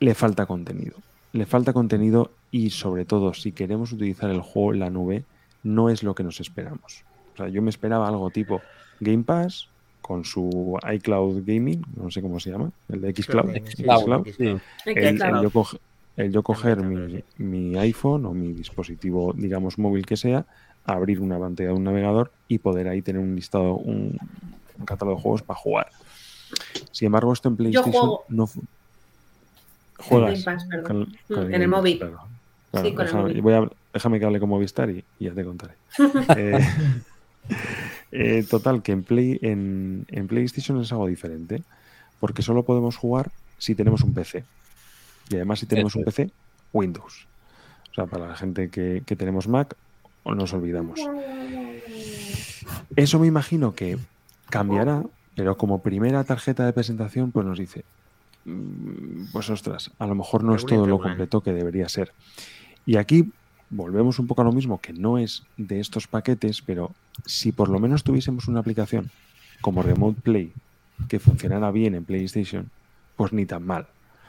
le falta contenido. Le falta contenido y sobre todo si queremos utilizar el juego en la nube, no es lo que nos esperamos. O sea, yo me esperaba algo tipo Game Pass con su iCloud Gaming, no sé cómo se llama, el de Xcloud. Xcloud, Xcloud. sí. El, el yo, coge- el yo coger mi, mi iPhone o mi dispositivo, digamos, móvil que sea, abrir una pantalla de un navegador y poder ahí tener un listado, un, un catálogo de juegos para jugar. Sin embargo, esto en PlayStation juego. no juegas Pass, perdón. con- Mm, con en el móvil. claro. Sí, el déjame, móvil. voy a- déjame que hable con Movistar y, y ya te contaré. Eh, eh, total, que en, Play, en, en PlayStation es algo diferente, porque solo podemos jugar si tenemos un PC. Y además, si tenemos un. PC, Windows. O sea, para la gente que, que tenemos Mac, o nos olvidamos. Eso me imagino que cambiará, pero como primera tarjeta de presentación, pues nos dice, mm, pues ostras, a lo mejor no es todo lo regulín. completo que debería ser. Y aquí volvemos un poco a lo mismo, que no es de estos paquetes, pero si por lo menos tuviésemos una aplicación como Remote Play que funcionara bien en PlayStation, pues ni tan mal.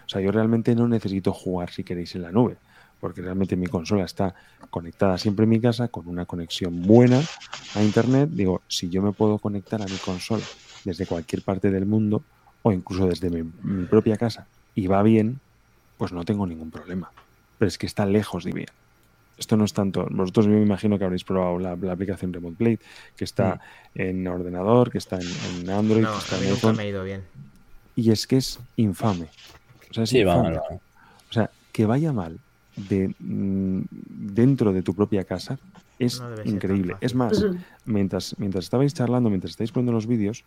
O sea, yo realmente no necesito jugar si queréis en la nube, porque realmente mi consola está conectada siempre en mi casa con una conexión buena a Internet. Digo, si yo me puedo conectar a mi consola desde cualquier parte del mundo o incluso desde mi, mi propia casa y va bien, pues no tengo ningún problema. Pero es que está lejos de bien. Esto no es tanto. Vosotros me imagino que habréis probado la, la aplicación Remote Play, que está en ordenador, que está en, en Android, No, que está en mí nunca iPhone. me ha ido bien. Y es que es infame. O sea, es Sí, va mal, va. O sea, que vaya mal de, mm, dentro de tu propia casa es No increíble. Es más, mientras, mientras estabais charlando, mientras estáis poniendo los vídeos,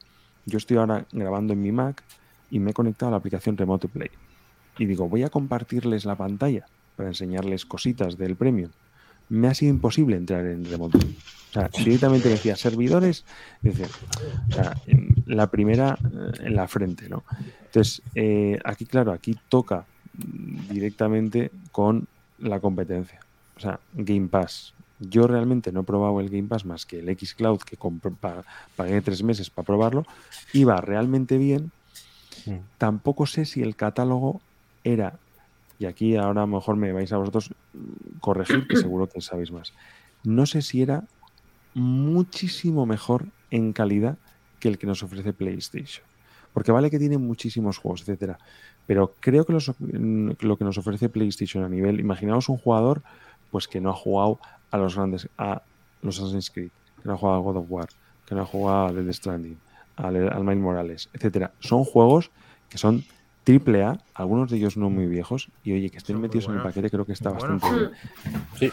yo estoy ahora grabando en mi Mac y me he conectado a la aplicación Remote Play. Y digo, voy a compartirles la pantalla para enseñarles cositas del premium. Me ha sido imposible entrar en Remote Play. O sea, directamente decía servidores, dice, o sea, la primera eh, en la frente, ¿no? Entonces, eh, aquí, claro, aquí toca directamente con la competencia. O sea, Game Pass. Yo realmente no he probado el Game Pass más que el Xcloud, que pa- pagué tres meses para probarlo. Iba realmente bien. Mm. Tampoco sé si el catálogo era, y aquí ahora mejor me vais a vosotros mm, corregir, que seguro que sabéis más. No sé si era muchísimo mejor en calidad que el que nos ofrece PlayStation. Porque vale que tiene muchísimos juegos, etcétera. Pero creo que mm, lo que nos ofrece PlayStation a nivel. Imaginaos un jugador pues que no ha jugado a los grandes. a los Assassin's Creed, que no ha jugado a God of War, que no ha jugado a Dead Stranding, al, al Morales, etcétera. Son juegos que son triple A, algunos de ellos no muy viejos, y oye, que estén metidos en el paquete creo que está Muy bastante bien. Sí.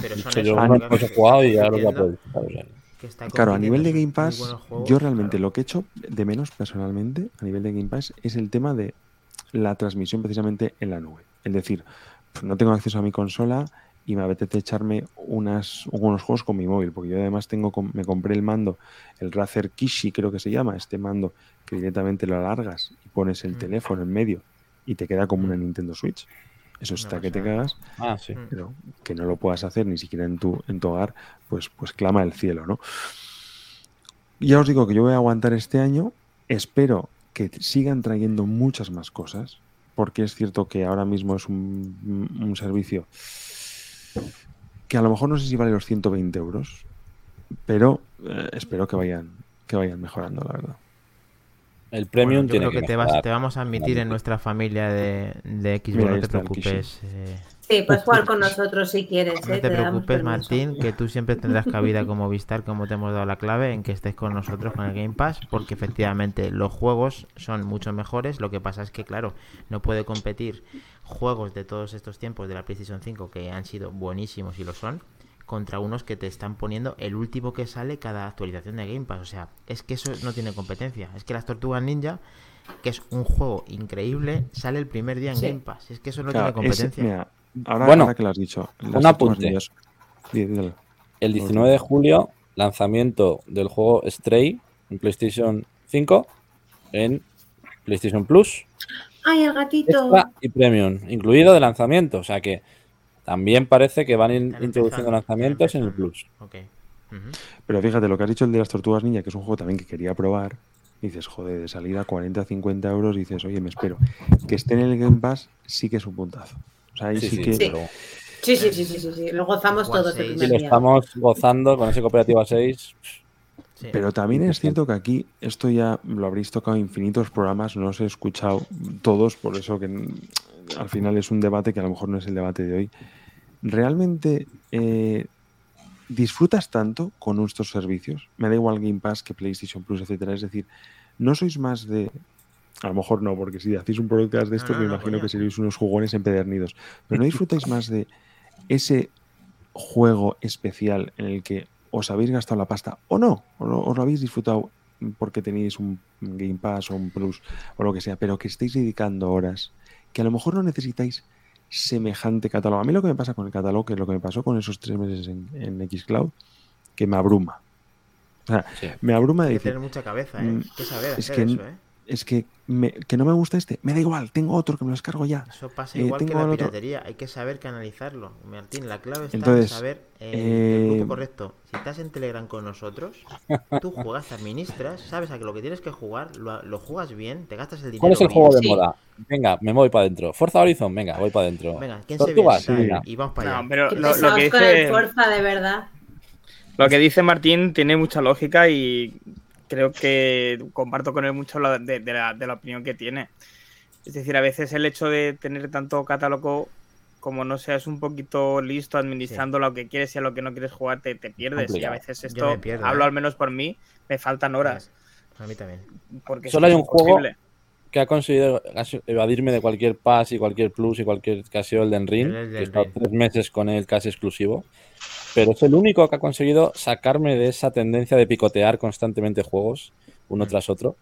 Pero son Sí, eso, yo Ah, no lo los que he jugado y ya los voy a compitiendo, poder disfrutar, o sea. que está Claro, a nivel de Game Pass, juegos, yo realmente claro. lo que he hecho de menos personalmente a nivel de Game Pass es el tema de la transmisión precisamente en la nube. Es decir, no tengo acceso a mi consola y me apetece echarme unas, unos juegos con mi móvil, porque yo además tengo me compré el mando, el Razer Kishi creo que se llama, este mando que directamente lo alargas y pones el Mm. teléfono en medio y te queda como una Nintendo Switch. Eso está que te cagas Ah, sí. Mm. pero que no lo puedas hacer ni siquiera en tu, en tu hogar, pues, pues clama el cielo, ¿no? Ya os digo que yo voy a aguantar este año, espero que sigan trayendo muchas más cosas, porque es cierto que ahora mismo es un, un servicio que a lo mejor no sé si vale los 120 euros, pero eh, espero que vayan, que vayan mejorando, la verdad. El premium Bueno, yo tiene creo que, que te, vas- te vamos a admitir en nuestra familia de, de Xbox, Mira, no te preocupes. eh, Sí, puedes jugar con nosotros si quieres. no ¿eh? te preocupes. Martín, que tú siempre tendrás cabida como Vistar, como te hemos dado la clave, en que estés con nosotros con el Game Pass, porque efectivamente los juegos son mucho mejores. Lo que pasa es que, claro, no puede competir juegos de todos estos tiempos de la PlayStation 5 que han sido buenísimos y lo son, contra unos que te están poniendo el último que sale cada actualización de Game Pass. O sea, es que eso no tiene competencia. Es que las Tortugas Ninja, que es un juego increíble, sale el primer día en Sí. Game Pass. Es que eso no Claro, tiene competencia. mira, ahora, Bueno, ahora que lo has dicho, un apunte. El 19 de julio, lanzamiento del juego Stray en PlayStation 5 en PlayStation Plus, Ay, el gatito. Extra y Premium, incluido de lanzamiento. O sea que también parece que van in- introduciendo lanzamientos en el. Plus. Ok. Ujú. Pero fíjate, lo que has dicho el de las tortugas ninja, que es un juego también que quería probar, dices, joder, de salida 40, 50 euros, dices, oye, me espero. Que esté en el Game Pass sí que es un puntazo. O sea, ahí sí, Sí, sí, que... Sí. pero Sí, sí, sí, sí, sí, sí. Lo gozamos todos el primer lo día. estamos gozando con ese cooperativa 6, Sí. Pero también es cierto que aquí, esto ya lo habréis tocado en infinitos programas, no os he escuchado todos, por eso que al final es un debate que a lo mejor no es el debate de hoy. ¿Realmente eh, disfrutas tanto con nuestros servicios? Me da igual Game Pass que PlayStation Plus, etcétera. Es decir, ¿no sois más de a lo mejor no, porque si hacéis un podcast de estos, no, me no, imagino que seréis unos jugones empedernidos. Pero ¿no disfrutáis más de ese juego especial en el que os habéis gastado la pasta o no? ¿O lo, os lo habéis disfrutado porque tenéis un Game Pass o un Plus o lo que sea, pero que estéis dedicando horas que a lo mejor no necesitáis semejante catálogo. A mí lo que me pasa con el catálogo, que es lo que me pasó con esos tres meses en, en Xcloud, que me abruma. O sea, Sí. me abruma de Hay que decir, tener mucha cabeza, ¿eh? mm, Hay que saber es que eso, ¿eh? Es que, me- que no me gusta este, me da igual, tengo otro que me lo descargo ya. Eso pasa Eh, igual que la otro- piratería. Hay que saber canalizarlo. Martín, la clave está Entonces, en saber eh, eh, el grupo correcto. Si estás en Telegram con nosotros, tú juegas, administras, sabes a que lo que tienes que jugar, lo, lo juegas bien, te gastas el dinero ¿Cuál es el bien. juego de Sí. moda? Venga, me voy para adentro. Forza Horizon, venga, voy para adentro. Venga, ¿quién se ve? venga. Y vamos para allá. No, pero lo, lo que con el dice, Forza, de verdad. lo que dice Martín tiene mucha lógica y creo que comparto con él mucho la- de, de la, de la opinión que tiene. Es decir, a veces el hecho de tener tanto catálogo, como no seas un poquito listo administrando lo que quieres y a lo que no quieres jugar, te, te pierdes. Y a veces esto, pierdo, hablo ¿eh? al menos por mí, me faltan horas. A mí también. Porque Solo hay un juego que ha conseguido evadirme de cualquier pass y cualquier plus y cualquier casi Elden Ring. El Elden que he estado tres meses con él casi exclusivo. Pero es el único que ha conseguido sacarme de esa tendencia de picotear constantemente juegos uno tras otro.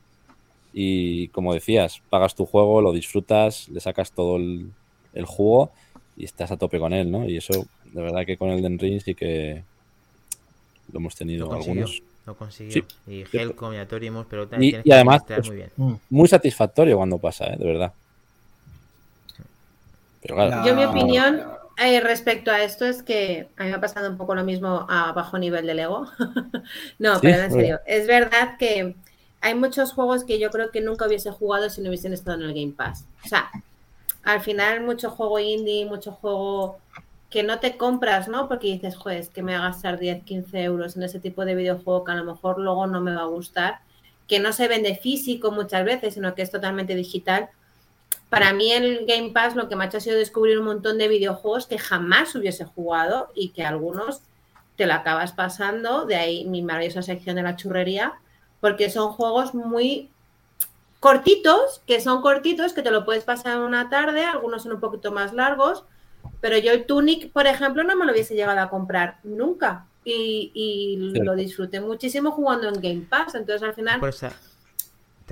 Y como decías, pagas tu juego, lo disfrutas, le sacas todo el, el jugo y estás a tope con él, ¿no? Y eso, de verdad que con Elden Ring sí que lo hemos tenido Lo algunos. Lo consiguió. Sí. Y. Helcom y Atorimus, pero Y- también tienes y que además, pues, muy bien. Mm. Muy satisfactorio cuando pasa, ¿eh? De verdad. Pero claro, La- Yo mi opinión eh, respecto a esto es que a mí me ha pasado un poco lo mismo a bajo nivel del ego. no, Sí, pero en serio, es verdad que hay muchos juegos que yo creo que nunca hubiese jugado si no hubiesen estado en el Game Pass. O sea, al final mucho juego indie, mucho juego que no te compras, ¿no? Porque dices, joder, es que me va a gastar 10, 15 euros en ese tipo de videojuego que a lo mejor luego no me va a gustar, que no se vende físico muchas veces, sino que es totalmente digital. Para mí el Game Pass lo que me ha hecho ha sido descubrir un montón de videojuegos que jamás hubiese jugado y que algunos te lo acabas pasando, de ahí mi maravillosa sección de la churrería, porque son juegos muy cortitos, que son cortitos, que te lo puedes pasar en una tarde, algunos son un poquito más largos, pero yo el Tunic, por ejemplo, no me lo hubiese llegado a comprar nunca y, y lo disfruté muchísimo jugando en Game Pass, entonces al final...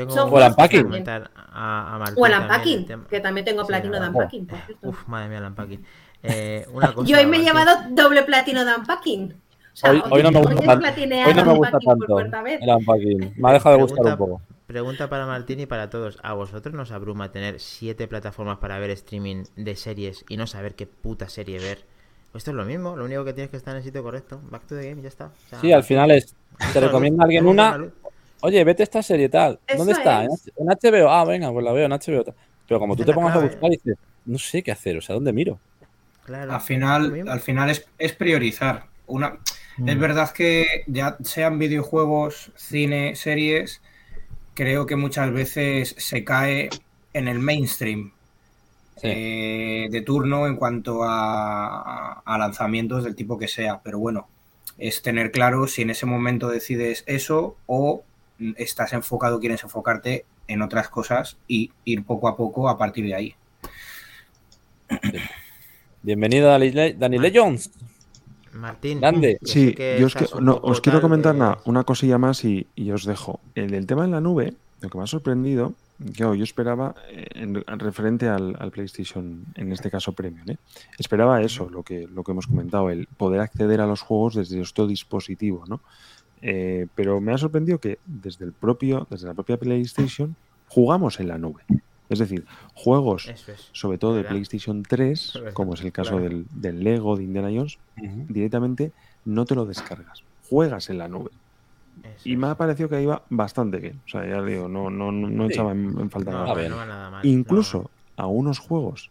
Tengo Son O el juegos que unpacking. a, a Martín O el Unpacking, que también tengo Sí, platino de Unpacking, por cierto. Uf, madre mía, el Unpacking. Eh, una cosa, Yo hoy me he llevado doble platino de Unpacking. O sea, hoy, hoy no me gusta Hoy no me gusta Unpacking por tanto cuarta vez. el unpacking. Me ha dejado de gustar un Pregunta- poco. Pregunta para Martín y para todos. ¿A vosotros nos abruma tener siete plataformas para ver streaming de series y no saber qué puta serie ver? Pues Esto es lo mismo, lo único que tienes que estar en el sitio correcto. Back to the game, ya está. O sea, Sí, al final es. Te recomienda alguien una. Oye, vete a esta serie tal. ¿Dónde Eso está? ¿En es. H- En HBO. Ah, venga, pues la veo en HBO. tal. Pero como tú te la pongas a clave. buscar y dices, no sé qué hacer, o sea, ¿dónde miro? Claro, Al final, al final es, es priorizar. Una, Es Mm. verdad que ya sean videojuegos, cine, series, creo que muchas veces se cae en el mainstream Sí. eh, de turno en cuanto a, a lanzamientos del tipo que sea. Pero bueno, es tener claro si en ese momento decides eso o estás enfocado, quieres enfocarte en otras cosas y ir poco a poco a partir de ahí. Bienvenido, Dani, Le-. Legends. Martín, Grande. Sí, yo os, que- no, os quiero comentar de- nada, una cosilla más y, y os dejo. El del tema en la nube, lo que me ha sorprendido, que yo esperaba, eh, en, en referente al, al PlayStation, en este caso Premium, ¿eh? esperaba eso, lo que, lo que hemos comentado, el poder acceder a los juegos desde nuestro dispositivo, ¿no? Eh, pero me ha sorprendido que desde el propio, desde la propia PlayStation, jugamos en la nube. Es decir, juegos, es. sobre todo de. PlayStation 3, ¿Verdad? como es el caso Claro. del, del Lego, de Indiana Jones, directamente no te lo descargas, juegas en la nube. Eso Y me ha parecido que iba bastante bien. O sea, ya digo, no, no, no, no Sí. echaba en, en falta No, nada. A ver. no nada mal. Incluso a unos juegos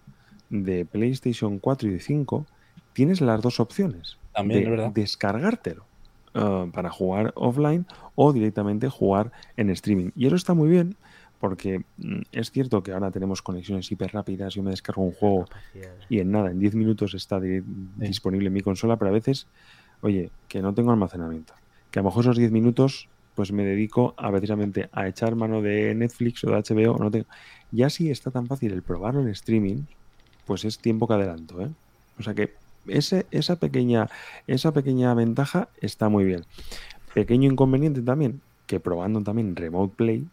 de PlayStation 4 y de 5 tienes las dos opciones. También, de verdad. descargártelo uh, para jugar offline o directamente jugar en streaming. Y eso está muy bien Porque mm, es cierto que ahora tenemos conexiones hiper rápidas, yo me descargo un juego y en nada, en 10 minutos está di- disponible en mi consola, pero a veces, oye, que no tengo almacenamiento. Que a lo mejor esos 10 minutos pues me dedico a precisamente a echar mano de Netflix o de HBO. No tengo... Ya si está tan fácil el probarlo en streaming, pues es tiempo que adelanto. ¿eh? O sea que ese, esa, pequeña, esa pequeña ventaja está muy bien. Pequeño inconveniente también, que probando también Remote Play,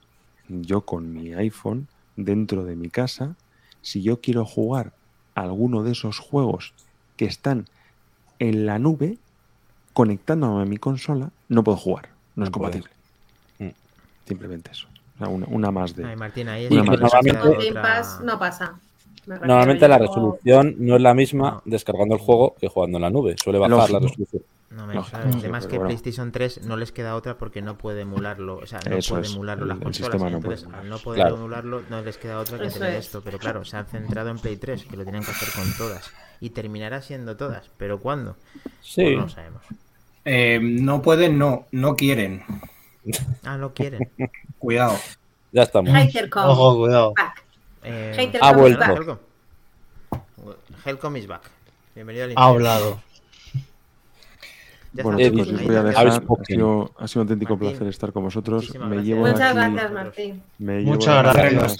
yo con mi iPhone, dentro de mi casa, si yo quiero jugar alguno de esos juegos que están en la nube, conectándome a mi consola, no puedo jugar. No es No compatible. Simplemente eso. O sea, una, una más de. Ay, Martín, ahí más de Pass no pasa. Normalmente la resolución no es la misma descargando el juego que jugando en la nube. Suele bajar la resolución. No me Además que bueno. PlayStation 3 no les queda otra porque no puede emularlo. O sea, no Eso puede es, emularlo las el consolas. no entonces, puede. al no poder Claro. emularlo, no les queda otra que Eso tener es. esto. Pero claro, se han centrado en Play 3, que lo tienen que hacer con todas. Y terminará siendo todas. ¿Pero cuándo? Sí. Pues no lo sabemos. Eh, no pueden, no, no quieren. Ah, no quieren. Cuidado. Ya estamos. Ojo, cuidado. back. Eh, Ha vuelto. Helcom. Helcom is back. Bienvenido al Ha hablado. Ya Bueno, está. chicos, os voy a dejar. Ha sido, ha sido un auténtico Martín, placer estar con vosotros. muchísimas Me llevo Muchas aquí, gracias, Martín. me llevo Muchas aquí gracias.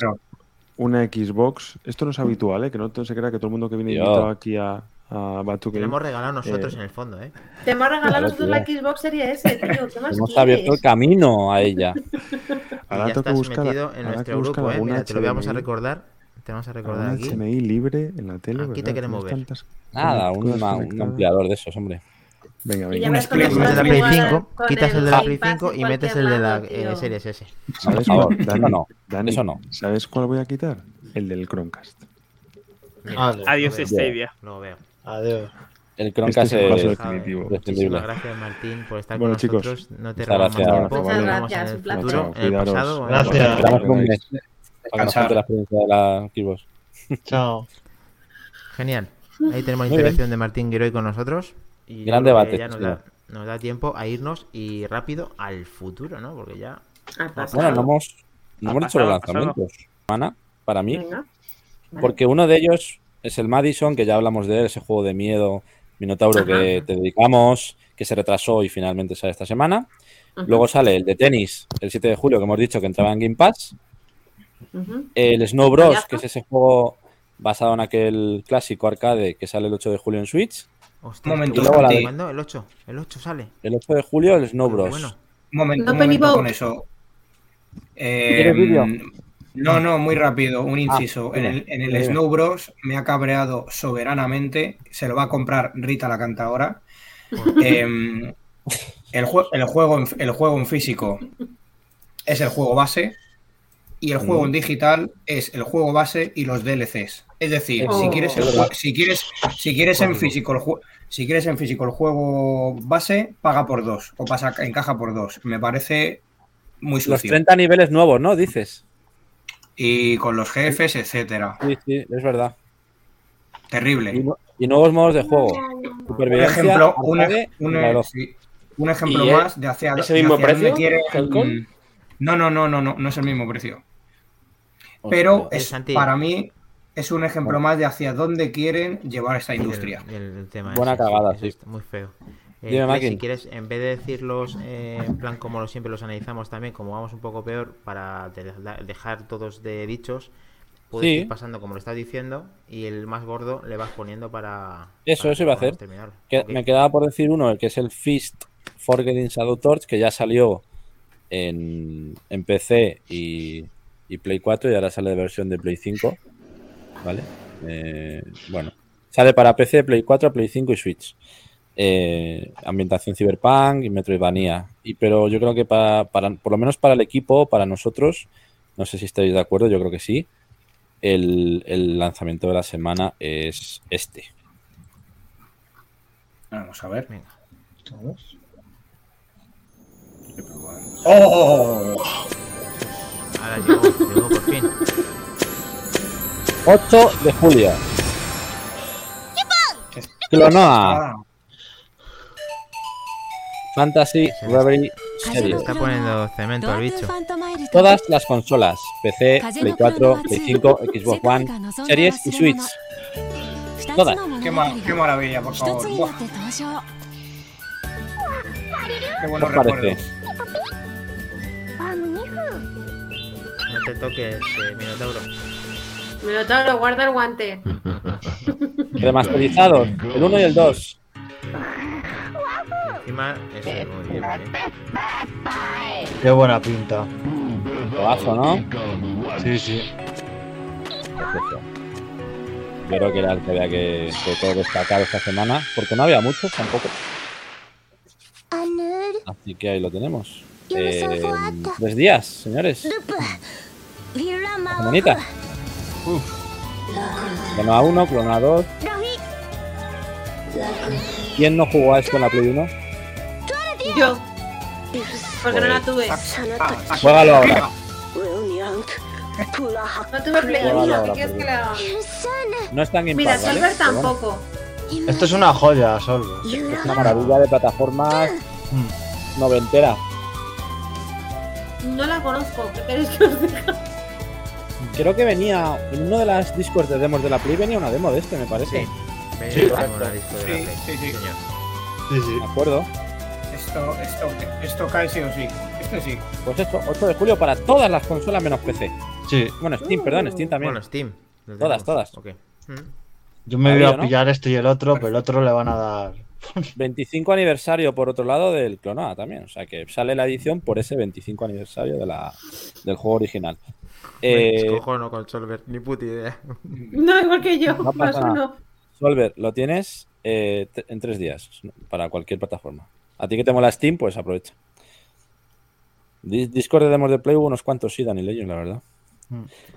Una Xbox. Esto no es habitual, ¿eh? Que no se crea que todo el mundo que viene invitado aquí a, a Batu Game, lo hemos regalado nosotros Eh, en el fondo, ¿eh? Te hemos regalado Claro, nosotros la Xbox Series S, tío. ¿Qué más Hemos abierto el quieres? camino a ella. Ahora ya tengo que estás buscar, metido en nuestro grupo, ¿eh? Mira, te lo vamos a recordar. Te vamos a recordar aquí. HDMI libre en la tele. Aquí te queremos ver. tantas Nada, un, un ampliador de esos, hombre. Venga, Y ya venga. Un ves split, de la Play split. jugar 5, con quitas el de la Play Game Pass 5 en y metes el de la eh. Series S. ¿Sabes Por favor, cuál? Dani, eso no. Dani, Eso no. ¿Sabes cuál voy a quitar? El del Chromecast. Mira. Adiós, lo veo, Stadia. Lo veo. Adiós. El Este Chromecast es definitivo. Muchísimas gracias, Martín, por estar Bueno, con chicos. nosotros. No te Muchas robamos más gracias. tiempo. Muchas gracias, un placer. futuro, en el pasado. Gracias. presente. Esperamos un Venga. mes para Descansar. conocerte la experiencia de la Xbox. Chao. Genial. Ahí tenemos la intervención de Martín Giroy con nosotros. Y Gran debate, Ya nos da, nos da tiempo a irnos y rápido al futuro, ¿no? Porque ya. Bueno, no hemos, no Ha hemos dicho los pasado, lanzamientos. Semana, para mí. Venga. Vale. Porque uno de ellos es el Madison, que ya hablamos de él, ese juego de miedo Minotauro que te dedicamos, que se retrasó y finalmente sale esta semana. Luego sale el de tenis, el 7 de julio, que hemos dicho que entraba en Game Pass. El Snow Bros, que es ese juego basado en aquel clásico arcade que sale el 8 de julio en Switch. Hostia, Un momento, ¿qué- luego la. El 8. El 8 sale. El 8 de julio, el Snow Bros. Bueno. Un momento, un momento con eso. Eh, ¿Quieres vídeo? No, no, muy rápido, un inciso. dime, en el, en el. Snow Bros me ha cabreado soberanamente. Se lo va a comprar Rita la cantadora. Em, el, jue- el, juego en, el juego en físico es el juego base y el juego en digital es el juego base y los DLCs. Es decir, si Oh. quieres, el si quieres, si quieres en físico el juego, si quieres en físico el juego base, paga por dos o pasa en caja por dos. Me parece muy Los sucio. 30 niveles nuevos, ¿no? Dices. Y con los jefes, etcétera. Sí, sí, es verdad. Y, Terrible. y nuevos modos de juego. Un Supervivencia, ejemplo, un, arcade, un- sí, un ejemplo ¿Y es- más de hacia, ese de mismo hacia dónde precio, quiere- Helcom? mm, No, no, no, no, no, no es el mismo precio. Pero es, para mí es un ejemplo más de hacia dónde quieren llevar esta industria. El, el- el tema Buena ese, cagada, sí. muy feo. Eh, Chris, si quieres, en vez de decirlos eh, en plan como lo siempre los analizamos también, como vamos un poco peor, para de- dejar todos de dichos, puedes Sí. ir pasando como lo estás diciendo y el más gordo le vas poniendo para. Eso, para eso iba a hacer. Que-. Me quedaba por decir uno, el que es el Fist Forgetting Shadow Torch, que ya salió en, en PC y, y Play 4 y ahora sale de versión de Play 5. ¿Vale? Eh, bueno, sale para PC, Play 4, Play 5 y Switch. Eh, ambientación Cyberpunk y Metroidvania. Y, pero yo creo que para, para- por lo menos para el equipo, para nosotros, no sé si estáis de acuerdo, yo creo que sí. El, el lanzamiento de la semana es este. Vamos a ver. Venga. ¡Oh! Ahora llegó, llegó por fin. 8 de julio. Clonoa. Fantasy Reverie series. Está poniendo cemento al bicho. Todas las consolas, PC, Play 4, Play 5, Xbox One, Series y Switch. Todas. Qué, ma- qué maravilla, por favor. Buah, qué buenos ¿Qué os parece? No te toques, eh, Minotauro. Minotauro, guarda el guante. Remasterizados, el 1 y el 2. Encima, eso, muy bien. Qué buena pinta. ¿no? Sí, sí. Perfecto. Yo creo que era el que había que, sobre todo destacar esta semana, porque no había muchos tampoco. Así que ahí lo tenemos. Eh, tres días, señores. Semanita. Clona 1, Clona 2. ¿Quién no jugó a esto en la Play 1? Yo. Porque no la tuve. Juégalo ahora. No tuve Play Juégalo 1. ¿Qué quieres que haga? No es tan Mira. Solver tampoco. Esto es una joya, Solver. es una maravilla de plataformas Mm. noventera. No la conozco. ¿Qué queréis que os diga? Creo que venía en uno de las discos de demos de la Play venía una demo de este, me parece. Sí. Venía Sí, de la Sí, Play, sí, sí. señor. Sí, sí. Me acuerdo. Esto, esto, esto cae sí o sí. Este sí. Pues esto, 8 de julio para todas las consolas menos PC. Sí. Bueno, Steam, perdón, Steam también. Bueno, Steam. Todas, todas. Ok. Mm. Yo me voy a ¿no? pillar este y el otro, pero el otro le van a dar. 25 aniversario por otro lado del Clonada también. O sea que sale la edición por ese 25 aniversario de la, del juego original. Eh, descojono con Solver, ni puta idea. No, igual que yo. No Más uno. Solver, lo tienes eh, en tres días para cualquier plataforma. A ti que te mola Steam, pues aprovecha. Di- Discord de demos de Play hubo unos cuantos, sí, Dani Legends, la verdad.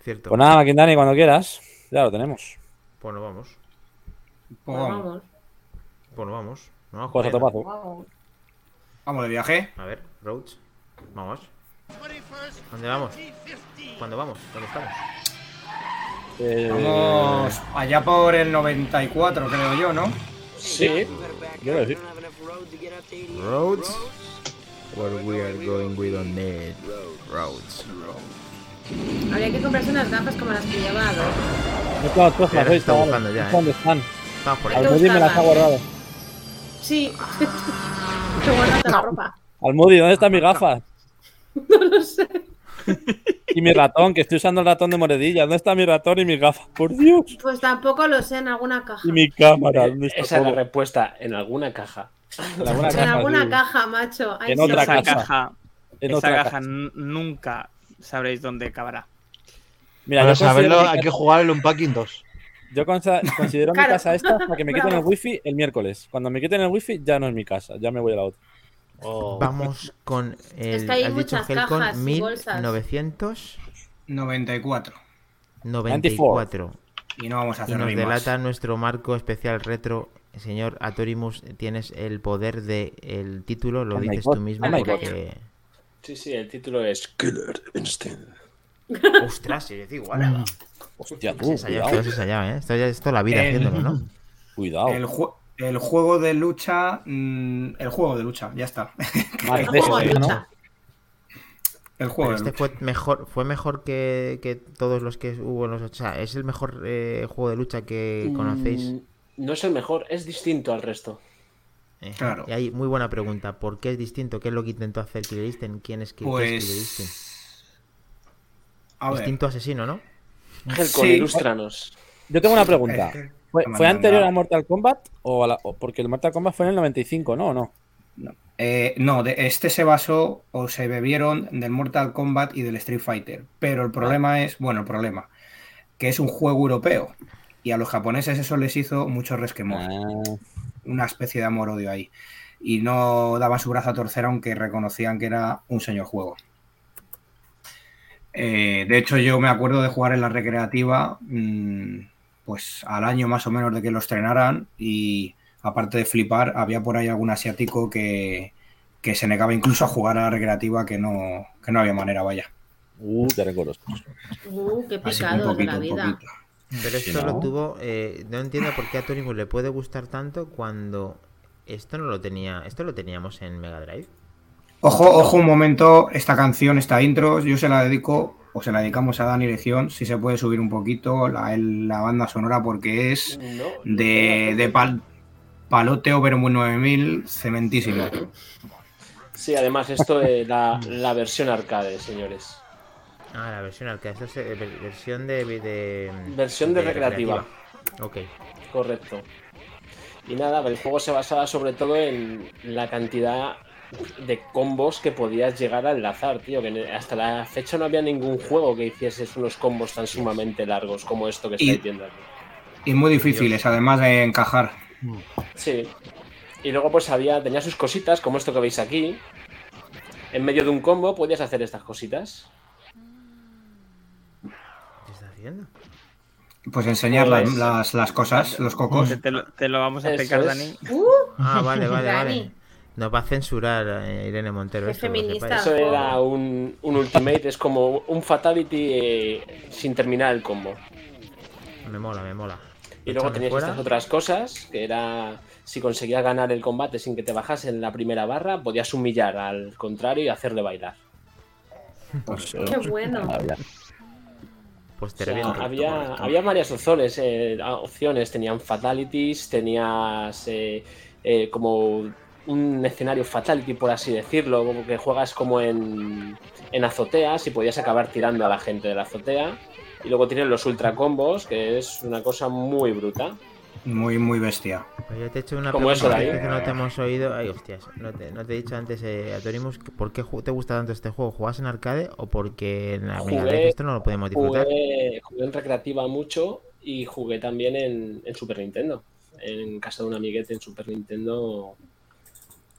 Cierto. Pues nada, Maquindani, cuando quieras, ya lo tenemos. Pues nos vamos. Pues Pues vamos. vamos. Pues nos vamos. No, Pues a joder. topazo. Vamos de viaje. A ver, Roach. Vamos. ¿Dónde vamos? ¿Cuándo vamos? ¿Dónde estamos? Eh, Vamos allá por el 94, creo yo, ¿no? Sí, Roads. Where we are going, we don't need roads. Habría que comprarse unas gafas como las que lleva. No tengo todas Pero las veis, buscando ya, ¿eh? ¿Dónde están? Vamos por ahí. Almudi me las ha guardado. Sí. Te guardas la ropa. Almudi, ¿dónde están mis gafas? No lo sé. Y mi ratón, que estoy usando el ratón de moredilla. ¿Dónde está mi ratón y mis gafas? Por Dios. Pues tampoco lo sé en alguna caja. Y mi cámara. ¿dónde está Esa es la respuesta en alguna caja. En alguna En caja, alguna sí. caja, macho. Ay, En sí. otra esa caja, En esa otra caja nunca sabréis dónde cabrá. Mira, Para saberlo mi hay que jugar el Unpacking 2. yo considero mi Claro. casa esta para que me quiten el wifi el miércoles. Cuando me quiten el wifi ya no es mi casa, ya me voy a la otra. Vamos con el. Es que hay has dicho muchas Helcon cajas y bolsas. 1994. 94. Y no vamos a Y hacer nos rimas. delata nuestro marco especial retro. Señor Atorimus, tienes el poder del el título, lo Oh dices tú mismo. oh porque- Sí, sí, el título es Killer Instinct. Ostras, si es igual. Hostia, tú, cuidado. ¿eh? Esto ya es toda la vida El- haciéndolo, ¿no? Cuidado. El, ju- el juego de lucha. mm, el juego de lucha, ya está. Más El de juego de lucha. El juego de este lucha. fue mejor, fue mejor que, que todos los que hubo en los. O sea, es el mejor eh, juego de lucha que conocéis. Mm, No es el mejor, es distinto al resto. Eh, Claro. Y hay muy buena pregunta. ¿Por qué es distinto? ¿Qué es lo que intentó hacer Killer Instinct? ¿Quién es? Pues. A ver. Instinto asesino, ¿no? Helcon, Sí. ilústranos. Yo tengo una pregunta. ¿Fue, anterior a Mortal Kombat? O a la- o- porque el Mortal Kombat fue en el 95, ¿no? ¿O no? Eh, no, de- este se basó o se bebieron del Mortal Kombat y del Street Fighter. Pero el problema es, bueno, el problema, que es un juego europeo. Y a los japoneses eso les hizo mucho resquemor. Ah, Una especie de amor-odio ahí. Y no daban su brazo a torcer aunque reconocían que era un señor juego. Eh, de hecho, yo me acuerdo de jugar en la recreativa, mm, pues al año más o menos de que lo estrenaran. Y aparte de flipar, había por ahí algún asiático que, que se negaba incluso a jugar a la recreativa, que no, que no había manera, vaya. uh, te recuerdo. Uh, qué de la un vida. poquito. Pero esto ¿no? lo tuvo. eh, no entiendo por qué a Torimus le puede gustar tanto cuando esto no lo tenía. Esto lo teníamos en Mega Drive. Ojo, ojo un momento, esta canción, esta intro, yo se la dedico, o se la dedicamos a Dani Legión, si se puede subir un poquito la, el- la banda sonora, porque es No, de, de pal- Palote Overmoon 9000, cementísimo. Sí, además esto es la, la versión arcade, señores. Ah, la versión arcade. Esto es eh, ver- versión de, de- Versión de recreativa. Ok. Correcto. Y nada, el juego se basaba sobre todo en la cantidad de combos que podías llegar a enlazar, tío. Que hasta la fecha no había ningún juego que hicieses unos combos tan sumamente largos como esto que Y- estáis viendo aquí. Y muy difíciles, además de encajar. Sí. Y luego pues había, tenía sus cositas, como esto que veis aquí. En medio de un combo podías hacer estas cositas. ¿Qué está haciendo? Pues enseñar las, Pues- las- las cosas, los cocos. Te, te lo, te lo vamos a explicar, es. Dani. Uh, Ah, vale, vale, Dani. vale. Nos va a censurar eh, Irene Montero. Lo feminista. Eso era un, un ultimate, es como un fatality eh, sin terminar el combo. Me mola, me mola. Y luego tenías fuera. estas otras cosas, que era si conseguías ganar el combate sin que te bajas en la primera barra, podías humillar al contrario y hacerle bailar. Pues, Qué bueno. Maravilla. Pues te O sea, reviento. había, había varias opciones, eh, opciones. Tenían fatalities, tenías eh, eh, como un escenario fatality, por así decirlo, como que juegas como en, en azoteas y podías acabar tirando a la gente de la azotea. Y luego tienen los ultra combos, que es una cosa muy bruta. Muy, muy bestia. Pues yo te he hecho una pregunta que que no te hemos oído. Ay, hostias. No te, no te he dicho antes, eh, Atorimus, que ¿por qué te gusta tanto este juego? ¿Juegas en arcade o porque en la Jugué- esto no lo podemos disfrutar? Jugué, jugué en recreativa mucho y jugué también en, en Super Nintendo. En casa de un amiguete en Super Nintendo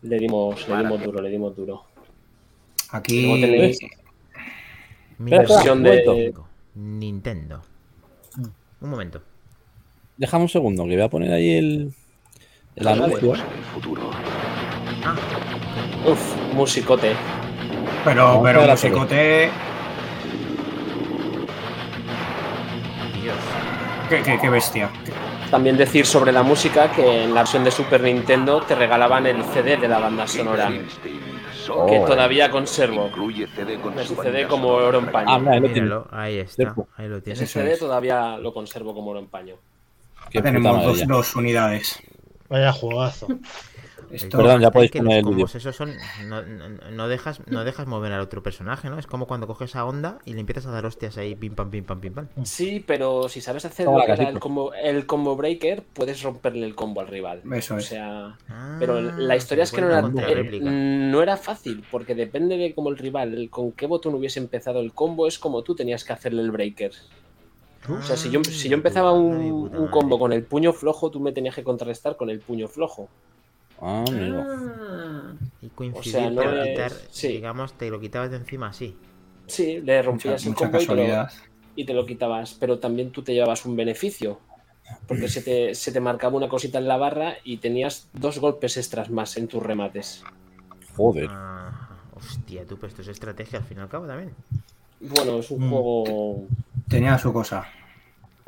le dimos, le dimos duro, le dimos duro. Aquí Luego tenéis Mi versión de-. Nintendo. Un momento. Déjame un segundo, que voy a poner ahí el, el anuncio. Uf, musicote. Pero, Vamos pero musicote. Dios. Qué, qué- qué bestia. También decir sobre la música que en la versión de Super Nintendo te regalaban el CD de la banda sonora, que todavía conservo. Incluye CD con El su CD banda como oro en paño. Ah, mira, ahí lo ahí está. Ahí lo Ese tienes. Eso CD todavía lo conservo como oro en paño. Qué Tenemos dos, unidades. Vaya jugazo. Esto, Perdón, ya podéis que poner los el vídeo. son no, no- no dejas no dejas mover al otro personaje no es como cuando coges a Onda y le empiezas a dar hostias ahí pim pam pim pam pim pam Sí, pero si sabes hacer lo que era el combo, el combo breaker, puedes romperle el combo al rival. Eso O es. sea, Ah, pero la historia es que no era, eh, réplica. no era fácil, porque depende de cómo el rival, con qué botón hubiese empezado el combo, es como tú tenías que hacerle el breaker. O sea, si yo, si yo empezaba un, un combo con el puño flojo, tú me tenías que contrarrestar con el puño flojo. Ah, amigo. Ah, y coincidir o sea, no pero es- quitar sí. digamos te lo quitabas de encima así Sí, le rompías mucha, el combo y te, lo, y te lo quitabas, pero también tú te llevabas un beneficio. Porque se te, se te marcaba una cosita en la barra y tenías dos golpes extras más en tus remates. Joder. Ah, hostia tú pues esto es estrategia al fin y al cabo también Bueno, es un Mm. juego. Tenía su cosa.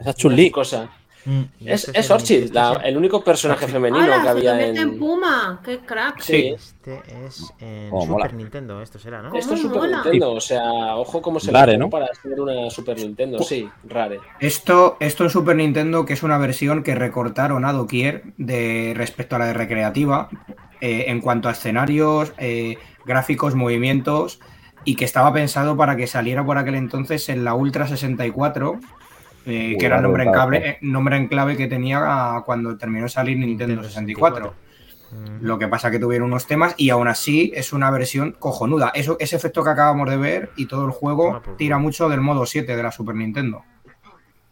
Esa es Chun-Li. Cosa. Mm. Es, esto es Orchid, la- el- único personaje femenino que había en... en. Puma. ¡Qué crack! Sí, este es en Oh, Super mola. Nintendo esto será no ¿Cómo esto es Super mola? Nintendo, o sea, ojo cómo se Rare, ve ¿no? para ser una Super Nintendo, sí, rare. Esto, esto en Super Nintendo, que es una versión que recortaron a doquier de respecto a la de recreativa, eh, en cuanto a escenarios, eh, gráficos, movimientos, y que estaba pensado para que saliera por aquel entonces en la Ultra 64, eh, que era el nombre en, cable, eh, nombre en clave que tenía cuando terminó de salir Nintendo 64. Mm. Lo que pasa que tuvieron unos temas y aún así es una versión cojonuda. Eso, ese efecto que acabamos de ver y todo el juego tira mucho del modo 7 de la Super Nintendo.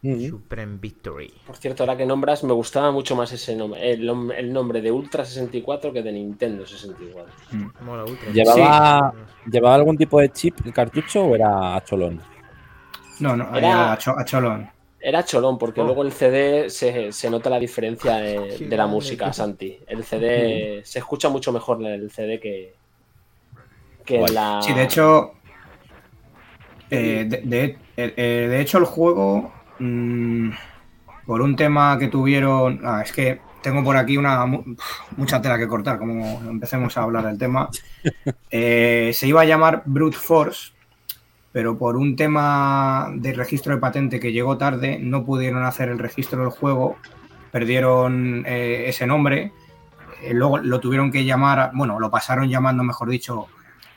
Mm. Supreme Victory Por cierto, ahora que nombras, me gustaba mucho más ese nombre, el, nom- el nombre de Ultra 64 que de Nintendo 64. mola ultra ¿Llevaba, ¿Llevaba algún tipo de chip el cartucho o era a cholón? No, no, Era- era a, Cho- a Cholón. Era cholón, porque Oh. luego el CD se, se nota la diferencia de, de la música. Santi. El CD se escucha mucho mejor el CD que, que Guay. la. Sí, de hecho, eh, de, de- eh, eh, de hecho el juego, mm, por un tema que tuvieron, ah, es que tengo por aquí una mu- mucha tela que cortar, como empecemos a hablar del tema. Eh, se iba a llamar Brute Force, pero por un tema de registro de patente que llegó tarde, no pudieron hacer el registro del juego, perdieron eh, ese nombre, eh, luego lo tuvieron que llamar, bueno, lo pasaron llamando, mejor dicho,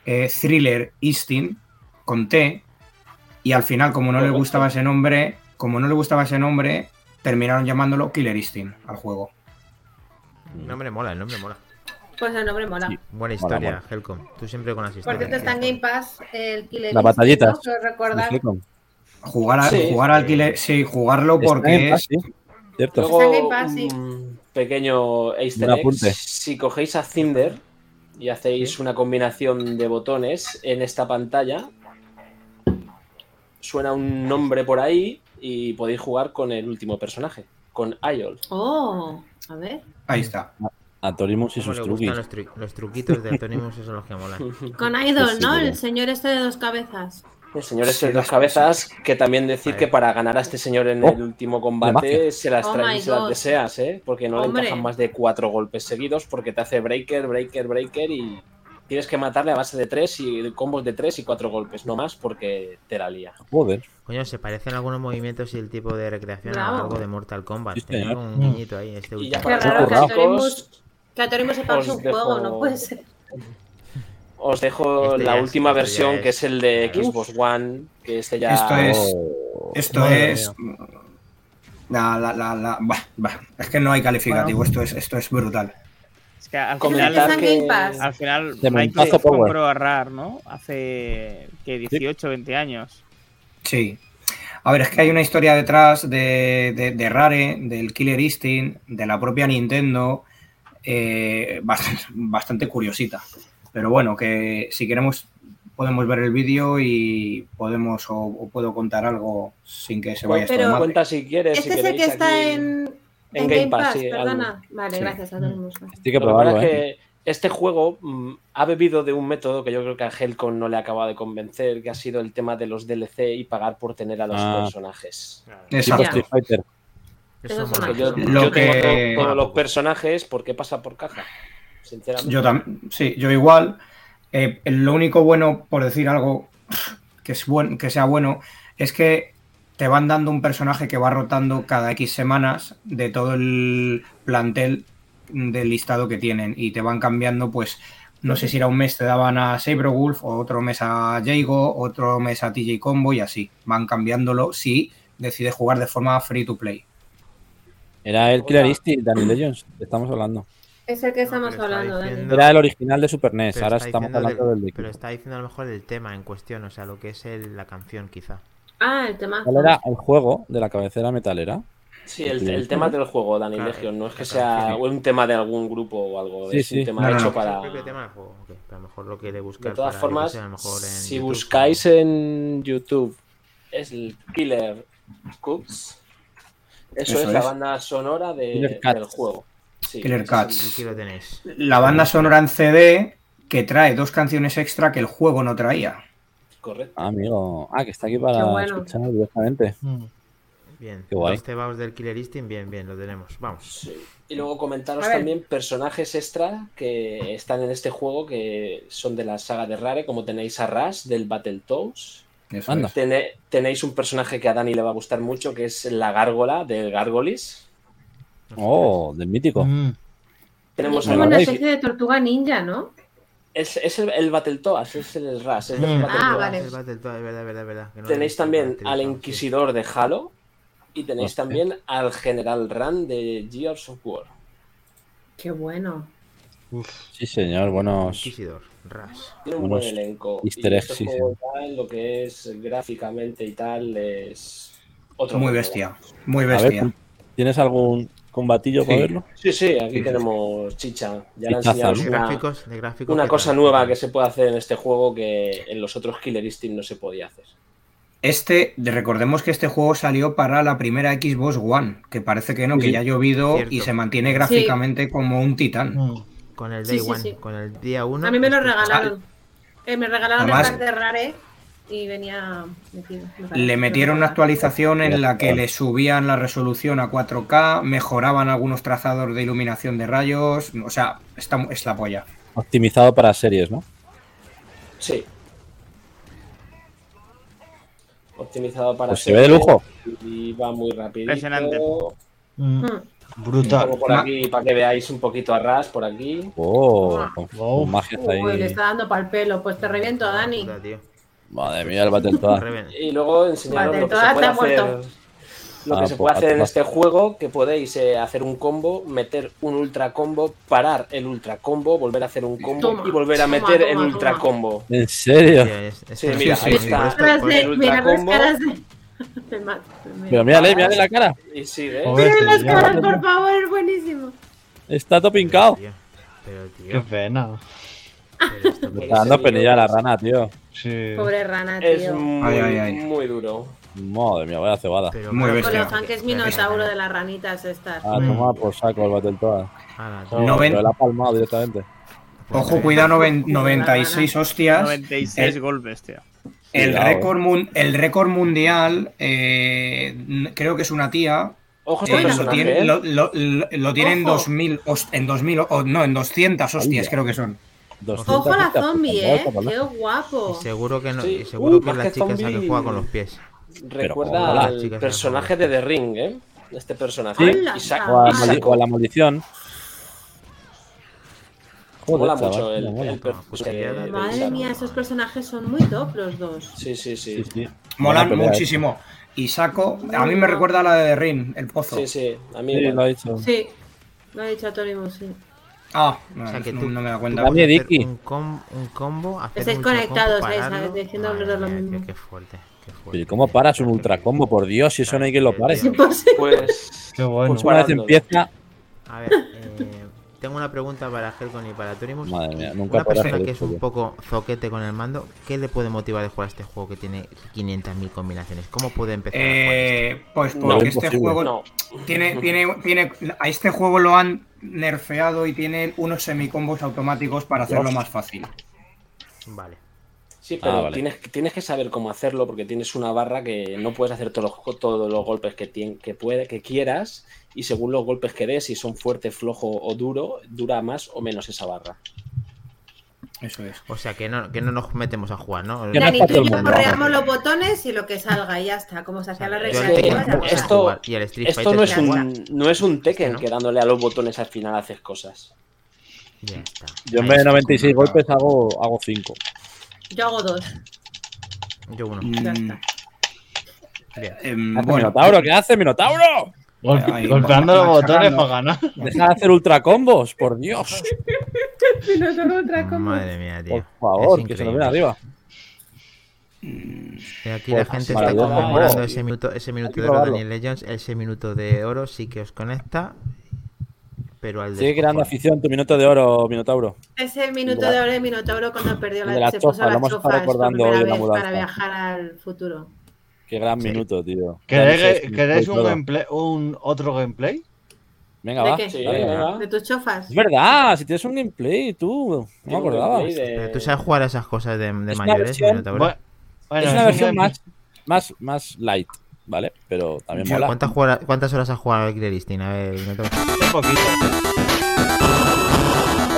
eh, Thriller Instinct, con T, y al final, como no le gustaba ese nombre, como no le gustaba ese nombre, terminaron llamándolo Killer Instinct al juego. El nombre mola, el nombre mola. Pues el nombre mola. Buena historia, mola. Helcom. Tú siempre con las Por historias. cierto, está en Game Pass el Killer Las Instinct, batallitas. ¿no? Jugar, a- Sí. jugar al Killer, sí, jugarlo porque paz, es, sí, Cierto. Luego, Está en Game Pass, sí. un pequeño easter egg. apunte. Si cogéis a Cinder y hacéis una combinación de botones en esta pantalla, suena un nombre por ahí y podéis jugar con el último personaje, con Iol. Oh, a ver. ahí está. Atorimus y ¿Cómo sus le truquis. los, tru- los truquitos de Antonimus? Esos son los que molan. Con Idol, Sí, sí, ¿no? El bien. señor este de dos cabezas. El señor este Sí, de las cabezas, que también decir que para ganar a este señor en Oh, el último de combate se las Oh traes y se las deseas, ¿eh? Porque no Hombre. le encajan más de cuatro golpes seguidos porque te hace breaker, breaker, breaker y tienes que matarle a base de tres y combos de tres y cuatro golpes, no más porque te la lía. Joder. Coño, se parecen algunos movimientos y el tipo de recreación a algo de Mortal Kombat. Señor. un guiñito ahí, este Y ya último. para raro que sepa os un dejo- juego, no puede ser. Os dejo Este la es- última versión es- que es el de Xbox One, que este ya... Esto es- Oh, Esto es. mía. La, la, la, la- bah, bah, es que no hay calificativo, Bueno. esto, es, esto es brutal. Es que al final, que- al final De Microsoft compró a RAR, ¿no? Hace que 18, 20 años. Sí. A ver, es que hay una historia detrás de, de- de Rare, del Killer Instinct, de la propia Nintendo, eh, bastante, bastante curiosita. Pero bueno, que si queremos podemos ver el vídeo y podemos o, o puedo contar algo sin que se vaya esto Pero- madre. Cuenta si quieres, si Este es el queréis que está aquí- en, en en Game Game Pass, Pass, sí, perdona. Vale, Sí. gracias, que probarlo, es ¿eh? que este juego mm, ha bebido de un método que yo creo que a Helcon no le acaba de convencer, que ha sido el tema de los DLC y pagar por tener a los Ah. personajes. Tipo Exacto. Street Fighter. Eso yo, Lo yo que- tengo to- todos los Poco. personajes, ¿por qué pasa por caja? Sinceramente. Yo también, sí, yo igual. Eh, lo único bueno, por decir algo que, es buen, que sea bueno, es que te van dando un personaje que va rotando cada X semanas de todo el plantel del listado que tienen y te van cambiando, pues, no sé si era un mes te daban a Saberwolf, o otro mes a Jago, otro mes a TJ Combo y así. Van cambiándolo si decides jugar de forma free to play. Era el Killer Instinct, Danny Legends, estamos hablando. Es el que estamos hablando, Dani. diciendo- Era el original de Super NES, Pero ahora está estamos hablando del- del de Pero está diciendo a lo mejor el tema en cuestión, o sea, lo que es el- la canción, quizá. Ah, el tema. ¿Cuál era el juego de la cabecera metalera? Sí, el, el tema del juego, Dani Claro, Legion, no es que sea un tema de algún grupo o algo, Sí, es sí. un tema No, hecho no. Para... el propio tema del juego. ok, pero a lo mejor lo quiere buscar. De todas para, formas, mejor en si YouTube, buscáis en YouTube es el Killer Cooks, eso, Eso es, la banda sonora de- Killer Cats. del juego. Sí, Killer Cats. Aquí lo tenéis. La banda sonora en CD que trae dos canciones extra que el juego no traía. Correcto. Ah, amigo. Ah, que está aquí para bueno. escuchar directamente. Mm. Bien. Qué guay. Los tebaos del Killer Instinct, bien, bien, lo tenemos. Vamos. Sí. Y luego comentaros también personajes extra que están en este juego que son de la saga de Rare, como tenéis a Rush del Battletoads. Anda. tenéis un personaje que a Dani le va a gustar mucho, que es la gárgola del Gargolis. Oh, del mítico. Mm. Tenemos Es como una especie de tortuga ninja, ¿no? Es, es el, el Battletoads, es el Rush. es del Mm. Ah, vale. El Battletoads, verdad, verdad, verdad, no Tenéis también al sí. Inquisidor de Halo y tenéis Hostia. también al General Ran de Gears of War. Qué bueno. Sí, señor. Buenos. Inquisidor, Ras. Tiene un Unos buen elenco. easter y eggs, este sí, juego tal, lo que es gráficamente y tal es otro Muy bestia. Muy ver, bestia. ¿tú ¿tienes algún combatillo para Sí. verlo? Sí, sí, aquí Sí. tenemos chicha. Ya le ¿no? una, gráficos, de gráficos. una ¿qué cosa tal? nueva que se puede hacer en este juego que en los otros Killer Instinct no se podía hacer. Este, de- recordemos que este juego salió para la primera Xbox One, que parece que no, que ya ha llovido Cierto. y se mantiene gráficamente como un titán. Mm. Con el Sí, Day sí, One, sí. con el día 1. A mí me lo regalaron. Eh, me regalaron Además- el pack de Rare y venía metido. Le metieron una actualización en la que le subían la resolución a 4K, mejoraban algunos trazados de iluminación de rayos. O sea, está, es la polla. Optimizado para series, ¿no? Sí. Optimizado para Pues se ve de lujo. Y va muy rápido. Impresionante. Mm. Brutal. por aquí, para que veáis un poquito a ras por aquí. Oh, con, Wow. con magia está Uy, le ahí. está dando pa'l pelo. Pues te reviento, Dani. Madre mía, el Battletoad. Y luego enseñaros lo que se puede hacer. muerto. Lo que Ah, se pues, puede hacer en ah, este juego, que podéis eh, hacer un combo, meter un ultra combo, parar el ultra combo, volver a hacer un combo Toma, y volver a toma, meter el toma, ultra toma. combo. ¿En serio? Tío, es- es Sí, mira, Sí, ahí sí, está. el ultra mira las caras de. Me mato, me- Pero mírale, mírale la cara. Y sigue. Joder. Miren las caras, por favor, es buenísimo. Está topincado. Pero, tío. Qué pena. Me está dando penilla la rana, tío. Sí. Pobre rana, Es tío. muy, Ay, ay, ay. muy duro. Madre mía, vaya cebada. Pero Muy bestia. Con lo fan que es minotauro de las ranitas estas. Ah, toma por saco el Battletoad. Tío. No, pero la ha palmado directamente. Ojo, cuidado, noven- 96 hostias. 96 El- golpes, tío. El Cuidado, récord, mun- el récord mundial, eh, creo que es una tía. Ojo, eh, este lo, tiene, ¿eh? lo, lo- tiene en Ojo. 2000, hos- en 2000, o no, en 200 hostias creo que son. 200 Ojo a la zombie, pues, eh. Qué guapo. Y seguro que no, Sí. y seguro Uh, que más la chica esa que juega con los pies. Recuerda al personaje de The Ring, ¿eh? Este personaje. Sí. Y sa- O a, la y sacó- o a la maldición. Mola chaval, mucho el, mola. el per- Pues eh, Madre mía, esos personajes son muy top los dos. Sí, sí, sí. Sí, sí. Molan pelea, muchísimo. Y saco, a mí me recuerda a la de Rin, el pozo. Sí, sí. A mí Sí, igual. lo ha dicho. Sí, lo ha dicho Atónimo, sí. Ah, no, O sea, que no- tú- no me da cuenta. Hacer Dicky. Un, com- un combo, hacer Estáis conectados. ¿sabes? Diciendo lo mía, mismo. Qué fuerte, qué fuerte. Oye, ¿cómo paras un ultra combo? Por Dios, si eso no hay quien lo pare. Imposible. Pues. Qué bueno. Una vez empieza. A ver, eh, tengo una pregunta para Helcon y para Torimus. Madre mía, nunca Una persona que es un poco zoquete con el mando, ¿qué le puede motivar de jugar a este juego que tiene 500.000 combinaciones? ¿Cómo puede empezar a jugar? Eh, pues No, porque este imposible. juego No. tiene, tiene, tiene, a este juego lo han nerfeado y tiene unos semicombos automáticos para hacerlo más fácil. Vale. Sí, pero Ah, vale. tienes, tienes que saber cómo hacerlo porque tienes una barra que no puedes hacer todos los, todos los golpes que, tien- que, puede, que quieras y según los golpes que des, si son fuerte, flojo o duro, dura más o menos esa barra. Eso es. O sea, que no, que no nos metemos a jugar, ¿no? Que no Dani, es para tú correamos los botones y lo que salga y ya está. Como se hacía la gusta esto- y Street Esto no es, un, no es un Tekken ¿no? que dándole a los botones al final haces cosas. Ya está. Yo en vez de está. 96 golpes hago, hago 5. Yo hago dos. Yo uno. Ya está. Bien. em, ¿Qué hace bueno, Minotauro? ¿Qué hace Minotauro? Gol- Ahí, golpeando los botones para ganar. Deja de hacer ultra combos, por Dios. Madre mía, tío. Por favor, que se nos increíble. ven arriba. Y aquí Pues la gente está conmemorando ese minuto, ese minuto de oro de. Daniel Legends. Ese minuto de oro sí que os conecta. Pero al Sigue creando afición tu minuto de oro, Minotauro. Ese minuto de oro de Minotauro cuando perdió De la, la se chofa, puso lo recordando hoy en la vez mudanza. para viajar al futuro. Qué gran Sí. minuto, tío. ¿Queréis, Dani, ¿queréis un, gameplay, un otro gameplay? Venga, ¿De va. qué? Sí, dale, venga. ¿De tus chofas? Es verdad, si tienes un gameplay, tú. No me acordaba. de- Pero tú sabes jugar a esas cosas de, de Es una mayores, versión-? Bueno, bueno, es una un versión más, más, más light, ¿vale? Pero también mola. ¿Cuántas, juega- ¿Cuántas horas has jugado? A ver, Minotauro. Un poquito.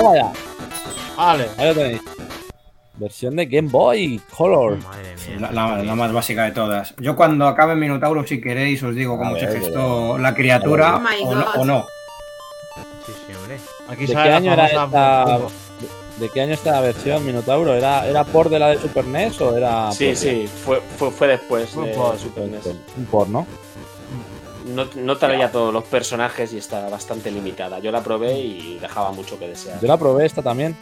Vaya, Vale. ahí lo tenéis. Versión de Game Boy Color. Madre mía. la, la- la más básica de todas. Yo cuando acabe Minotauro, si queréis, os digo cómo se ver, gestó la criatura Oh o, no, o no. Sí, sí, hombre. Aquí ¿De sale qué la año era esta? ¿De qué año esta versión Minotauro? ¿Era, ¿Era por de la de Super NES o era.? Sí, propia? sí, fue, fue, fue después Fue de por- Super NES. Un por, ¿no? No, no traía todos los personajes y está bastante limitada. Yo la probé y dejaba mucho que desear. Yo la probé esta también.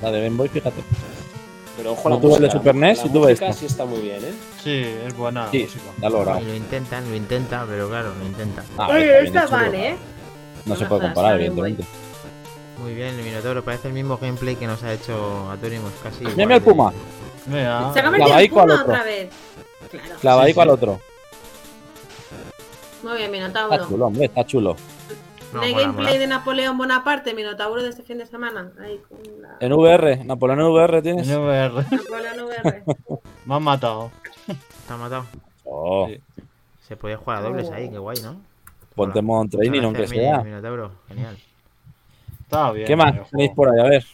La de Game Boy, fíjate. Pero ojo No la tuve el de música. Super NES la y tuve música esta. sí está muy bien, ¿eh? Sí, es buena. la Sí, música. ya lo logrado. Y lo intentan, lo intenta, pero claro, lo intenta. Ah, Oye, está esta hecho, vale, ¿eh? No se puede comparar, está bien, evidentemente. Muy bien, el Minotauro. Parece el mismo gameplay que nos ha hecho Atorimus casi. Al de- Puma. Mira. Se ha convertido al Puma otro. otra vez. Claro. Clavadico Sí, sí. al otro. Muy bien, Está Minotauro. chulo, hombre, está chulo. No, ¿No hay mola, gameplay mola. de Napoleón Bonaparte, Minotauro de este fin de semana? Ahí con la... En VR, Napoleón en VR tienes. NVR. Napoleón VR. Me han matado. ¿Te ha matado? Oh, Sí. Se puede jugar a dobles ahí, qué guay, ¿no? ponte en training, aunque sea. Minotauro, genial. Está bien. ¿Qué más tenéis por ahí? A ver.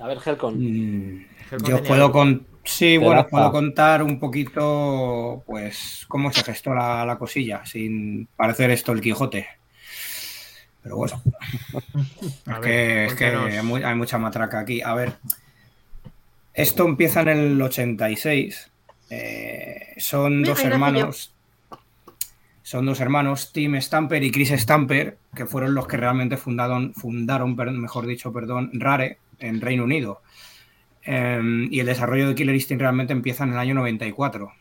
A ver, Helcon. Mm, Helcon Yo puedo algo. con sí, Te bueno, puedo contar un poquito, pues, cómo se gestó la, la cosilla, sin parecer esto el Quijote. Pero bueno, A es ver, que, es que hay, mu- hay mucha matraca aquí. A ver, esto empieza en el 86. eh, son Mira, dos hermanos. Son dos hermanos, Tim Stamper y Chris Stamper, que fueron los que realmente fundaron, fundaron mejor dicho, perdón, Rare en Reino Unido. Eh, y el desarrollo de Killer Instinct realmente empieza en el año 94.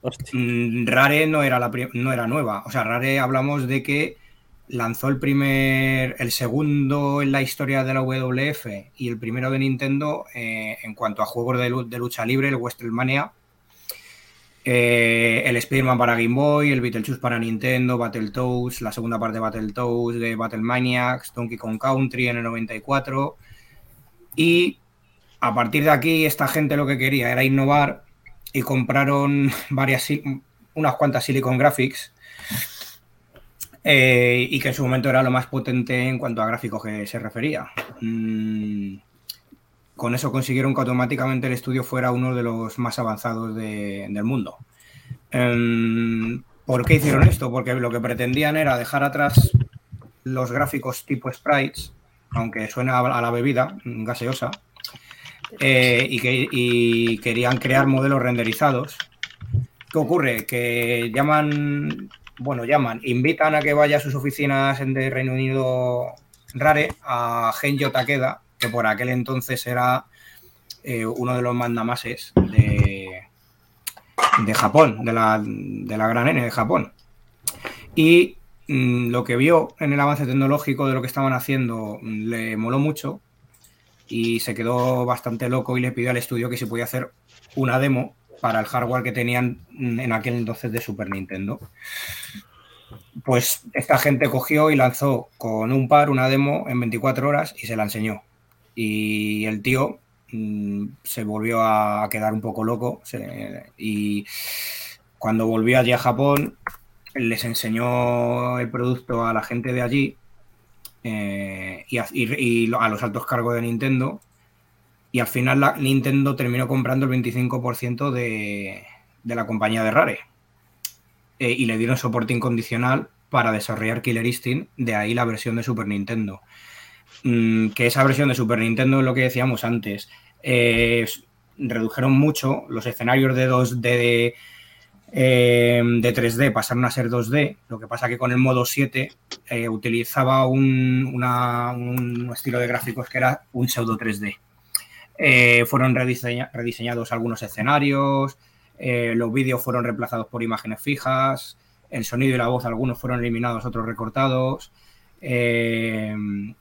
Hostia. Mm, Rare no era, la no era nueva. O sea, Rare hablamos de que lanzó el primer, el segundo en la historia de la WWF y el primero de Nintendo eh, en cuanto a juegos de, lu- de lucha libre, el WrestleMania. Eh, el Spider-Man para Game Boy, el Beetlejuice para Nintendo, Battletoads, la segunda parte de Battletoads, de Battle Maniacs, Donkey Kong Country en el 94. Y a partir de aquí, esta gente lo que quería era innovar y compraron varias, unas cuantas Silicon Graphics. Eh, y que en su momento era lo más potente en cuanto a gráficos que se refería. Mm, con eso consiguieron que automáticamente el estudio fuera uno de los más avanzados de- del mundo. Em, ¿Por qué hicieron esto? Porque lo que pretendían era dejar atrás los gráficos tipo sprites, aunque suena a la bebida gaseosa, eh, y, que, y querían crear modelos renderizados. ¿Qué ocurre? Que llaman, bueno, llaman, invitan a que vaya a sus oficinas en de Reino Unido Rare a Genjo Takeda, que por aquel entonces era eh, uno de los mandamases de, de Japón, de la, de la gran N de Japón. Y mm, lo que vio en el avance tecnológico de lo que estaban haciendo mm, le moló mucho y se quedó bastante loco y le pidió al estudio que se podía hacer una demo para el hardware que tenían mm, en aquel entonces de Super Nintendo. Pues esta gente cogió y lanzó con un par una demo en 24 horas y se la enseñó. Y el tío mm, se volvió a quedar un poco loco y cuando volvió allí a Japón les enseñó el producto a la gente de allí eh, y a los altos cargos de Nintendo. Y al final Nintendo terminó comprando el 25% de, de la compañía de Rare. Eh, y le dieron soporte incondicional para desarrollar Killer Instinct, de ahí la versión de Super Nintendo. Mm, que esa versión de Super Nintendo es lo que decíamos antes. eh, redujeron mucho los escenarios de 2D de, eh, de 3D pasaron a ser 2D. Lo que pasa que con el modo 7 eh, utilizaba un, un estilo de gráficos que era un pseudo 3D. Eh, fueron rediseña- rediseñados algunos escenarios, eh, los vídeos fueron reemplazados por imágenes fijas, el sonido y la voz, algunos fueron eliminados, otros recortados. eh,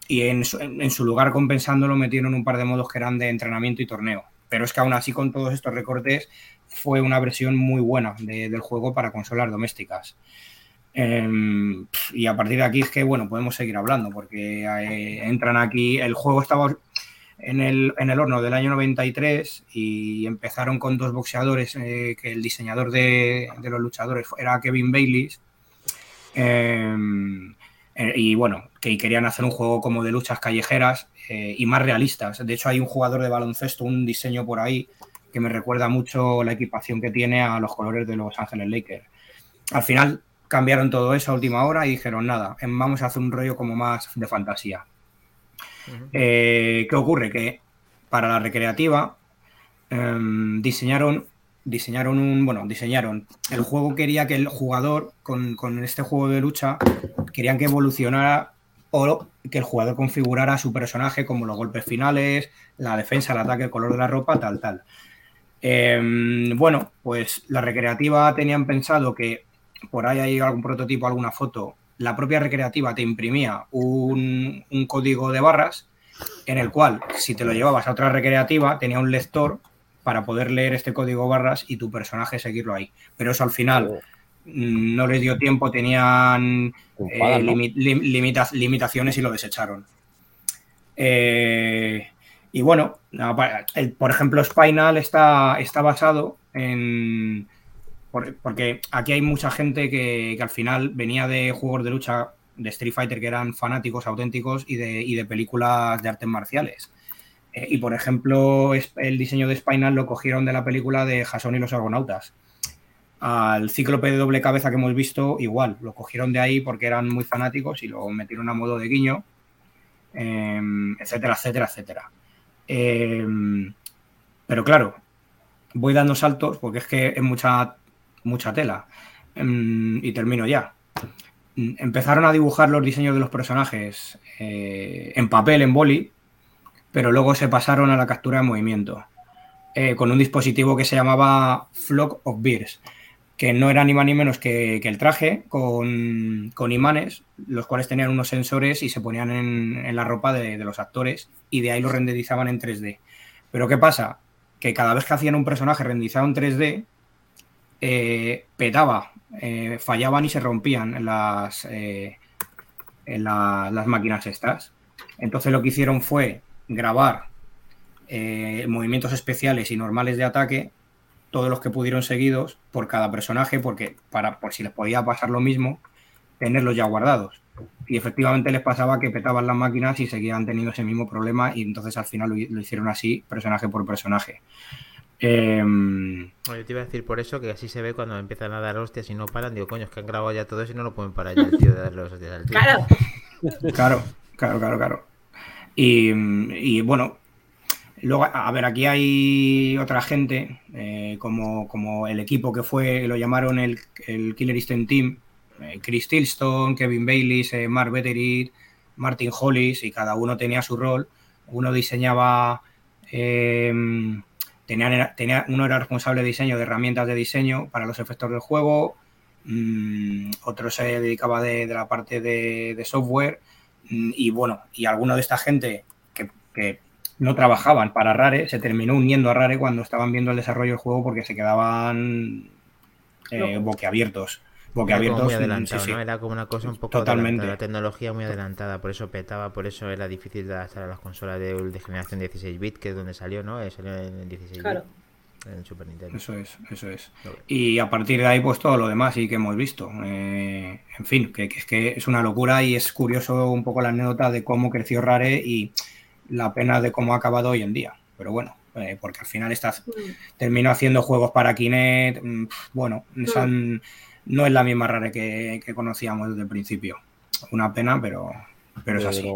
y en su, lugar, compensándolo, metieron un par de modos que eran de entrenamiento y torneo. Pero es que aún así, con todos estos recortes, fue una versión muy buena de- del juego para consolas domésticas. Em, y a partir de aquí es que, bueno, podemos seguir hablando, porque entran aquí, el juego estaba en el, en el horno del año 93 y empezaron con dos boxeadores, eh, que el diseñador de, los luchadores era Kevin Baileys. Em, eh, y bueno, que querían hacer un juego como de luchas callejeras eh, y más realistas. De hecho, hay un jugador de baloncesto, un diseño por ahí que me recuerda mucho la equipación que tiene a los colores de Los Ángeles Lakers. Al final cambiaron todo eso a última hora y dijeron, nada, em, vamos a hacer un rollo como más de fantasía. Eh, ¿Qué ocurre? Que para la recreativa em, diseñaron, diseñaron un, bueno, diseñaron, el juego quería que el jugador con, con este juego de lucha querían que evolucionara o que el jugador configurara su personaje como los golpes finales, la defensa, el ataque, el color de la ropa, tal, tal. Em, bueno, pues la recreativa tenían pensado que por ahí hay algún prototipo, alguna foto. La propia recreativa te imprimía un, un código de barras en el cual, si te lo llevabas a otra recreativa, tenía un lector para poder leer este código barras y tu personaje seguirlo ahí. Pero eso al final mm, no les dio tiempo, tenían Te eh, limitaciones y lo desecharon. Eh, Y bueno, por ejemplo, Spinal está, está basado en. Por- Porque aquí hay mucha gente que, que al final venía de juegos de lucha de Street Fighter que eran fanáticos auténticos y de, y de películas de artes marciales. Eh, y por ejemplo, el diseño de Spinal lo cogieron de la película de Jason y los Argonautas. Al cíclope de doble cabeza que hemos visto, igual, lo cogieron de ahí porque eran muy fanáticos y lo metieron a modo de guiño, em, etcétera, etcétera, etcétera. Em, pero claro, voy dando saltos porque es que es mucha, mucha tela. Em, y termino ya. Mm, Empezaron a dibujar los diseños de los personajes eh, en papel, en boli, pero luego se pasaron a la captura de movimiento eh, con un dispositivo que se llamaba Flock of Bears, que no era ni más ni menos que, el traje con, con imanes, los cuales tenían unos sensores y se ponían en, en la ropa de, de los actores y de ahí lo renderizaban en 3D. Pero ¿qué pasa? Que cada vez que hacían un personaje renderizado en 3D, eh, petaba, eh, fallaban y se rompían las, eh, en la- las máquinas estas. Entonces lo que hicieron fue grabar movimientos especiales y normales de ataque, todos los que pudieron seguidos por cada personaje, porque para por si les podía pasar lo mismo, tenerlos ya guardados. Y efectivamente les pasaba que petaban las máquinas y seguían teniendo ese mismo problema y entonces al final lo hicieron así, personaje por personaje. Em, yo te iba a decir por eso que así se ve cuando empiezan a dar hostias y no paran. Digo, coño, es que han grabado ya todo eso y no lo pueden parar ya el tío de darle los hostias al tío. Claro. Claro, claro, claro, claro. Y, y, bueno, luego, a ver, aquí hay otra gente, eh, como, como el equipo que fue, lo llamaron el, el Killer Instinct Team, eh, Chris Tilston, Kevin Bayliss, eh, Mark Betteridge, Martin Hollis, y cada uno tenía su rol. Uno diseñaba, tenían- tenía, uno era responsable de diseño de herramientas de diseño para los efectos del juego, mm, otro se dedicaba de, de la parte de, de software mm, y bueno, y alguno de esta gente que, que no trabajaban para Rare se terminó uniendo a Rare cuando estaban viendo el desarrollo del juego porque se quedaban eh, boquiabiertos. Era como Boquiabiertos, muy mm, adelantado, sí, sí. ¿no? Era como una cosa un poco Totalmente. la tecnología muy adelantada, por eso petaba, por eso era difícil de adaptar a las consolas de, de generación 16 bit, que es donde salió, ¿no? Eh, Salió en 16 bit, Claro. en Super Nintendo. Eso es, eso es. Y a partir de ahí, pues todo lo demás sí que hemos visto. Eh, en fin, que, que es que es una locura y es curioso un poco la anécdota de cómo creció Rare y la pena de cómo ha acabado hoy en día. Pero bueno, eh, porque al final estás, terminó haciendo juegos para Kinect. mm, Bueno, esa n- no es la misma Rare que, que conocíamos desde el principio. Una pena, pero, pero es así.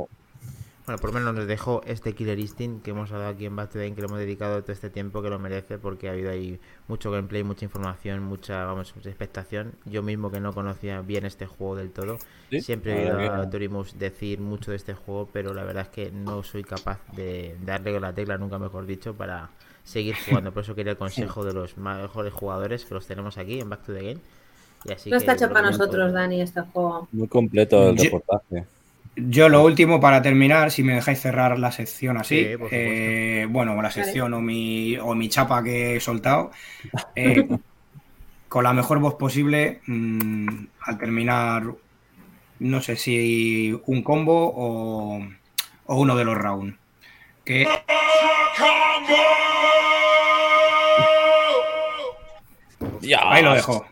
Bueno, por lo menos nos dejó este Killer Instinct que hemos hablado aquí en Back to the Game, que le hemos dedicado todo este tiempo que lo merece porque ha habido ahí mucho gameplay, mucha información, mucha, vamos, mucha expectación. Yo mismo que no conocía bien este juego del todo, Sí, siempre la he oído a. Torimus decir mucho de este juego, pero la verdad es que no soy capaz de darle con la tecla, nunca mejor dicho, para seguir jugando. Por eso quería el consejo de los mejores jugadores que los tenemos aquí en Back to the Game. Y así No que está hecho para nosotros, Dani, este juego. Muy completo el Yo- reportaje. Yo lo último para terminar, si me dejáis cerrar la sección así, Sí, eh, bueno, la sección o mi, o mi chapa que he soltado, eh, con la mejor voz posible, mm, al terminar, no sé si un combo o, o uno de los rounds. Que... Ahí lo dejo.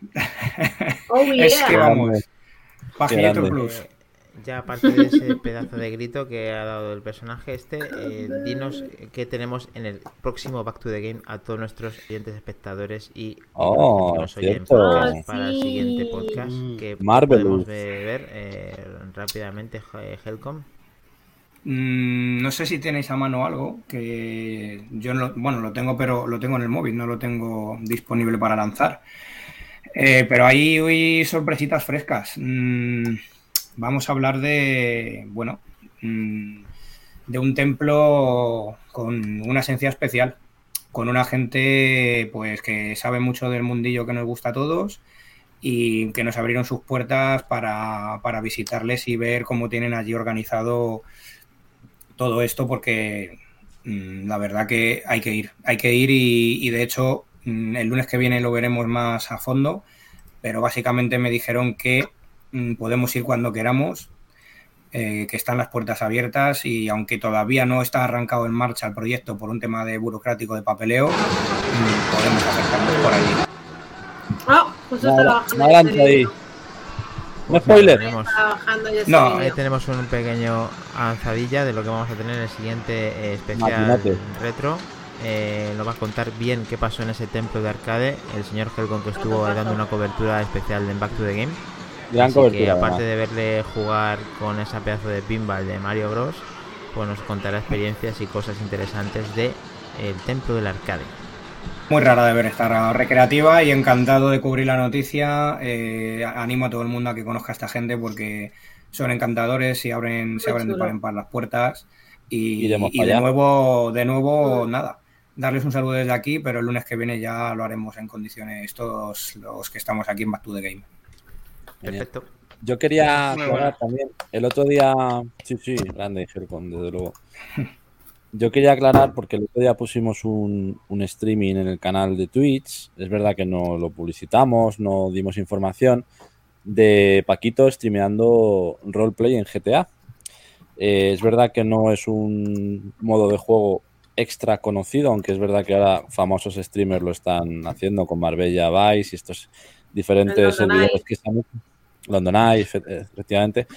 Oh, Es yeah. que vamos. Plus. Eh, ya aparte de ese pedazo de grito que ha dado el personaje este, eh, dinos qué tenemos en el próximo Back to the Game a todos nuestros oyentes espectadores y Oh, que nos oyen podcast para el siguiente podcast que Marvelous. podemos ve- ver eh, rápidamente Helcom. Mm, no sé si tenéis a mano algo que yo no, bueno, lo tengo, pero lo tengo en el móvil, no lo tengo disponible para lanzar. Eh, pero ahí hoy sorpresitas frescas. Mm, vamos a hablar de, bueno, mm, de un templo con una esencia especial, con una gente pues que sabe mucho del mundillo que nos gusta a todos y que nos abrieron sus puertas para, para visitarles y ver cómo tienen allí organizado todo esto porque mm, la verdad que hay que ir, hay que ir y, de hecho el lunes que viene lo veremos más a fondo, pero básicamente me dijeron que mm, podemos ir cuando queramos eh, que están las puertas abiertas y aunque todavía no está arrancado en marcha el proyecto por un tema de burocrático de papeleo, mm, podemos acercarnos por allí. Oh, justo No, está no, bajando no ya adelante se ahí. No spoiler. Tenemos, No, ahí tenemos un pequeño avanzadilla de lo que vamos a tener en el siguiente eh, especial Imagínate. retro. Eh, nos va a contar bien qué pasó en ese templo de arcade. El señor Helcon que estuvo dando una cobertura especial en Back to the Game. Gran Así que cobertura. aparte de verle jugar con esa pedazo de pinball de Mario Bros, pues nos contará experiencias y cosas interesantes de el templo del arcade. Muy rara de ver esta recreativa y encantado de cubrir la noticia. Eh, animo a todo el mundo a que conozca a esta gente porque son encantadores y abren, se abren de par en par las puertas. Y, Iremos y para de allá. nuevo, de nuevo, nada. Darles un saludo desde aquí, pero el lunes que viene ya lo haremos en condiciones todos los que estamos aquí en Back to the Game. Perfecto. Yo quería aclarar también, el otro día, sí, sí, grande Helcon, desde luego. Yo quería aclarar porque el otro día pusimos un, un streaming en el canal de Twitch, es verdad que no lo publicitamos, no dimos información, de Paquito streameando roleplay en GTA. Eh, es verdad que no es un modo de juego extra conocido, aunque es verdad que ahora famosos streamers lo están haciendo con Marbella Vice y estos diferentes servidores que están London Eye, efe- efectivamente.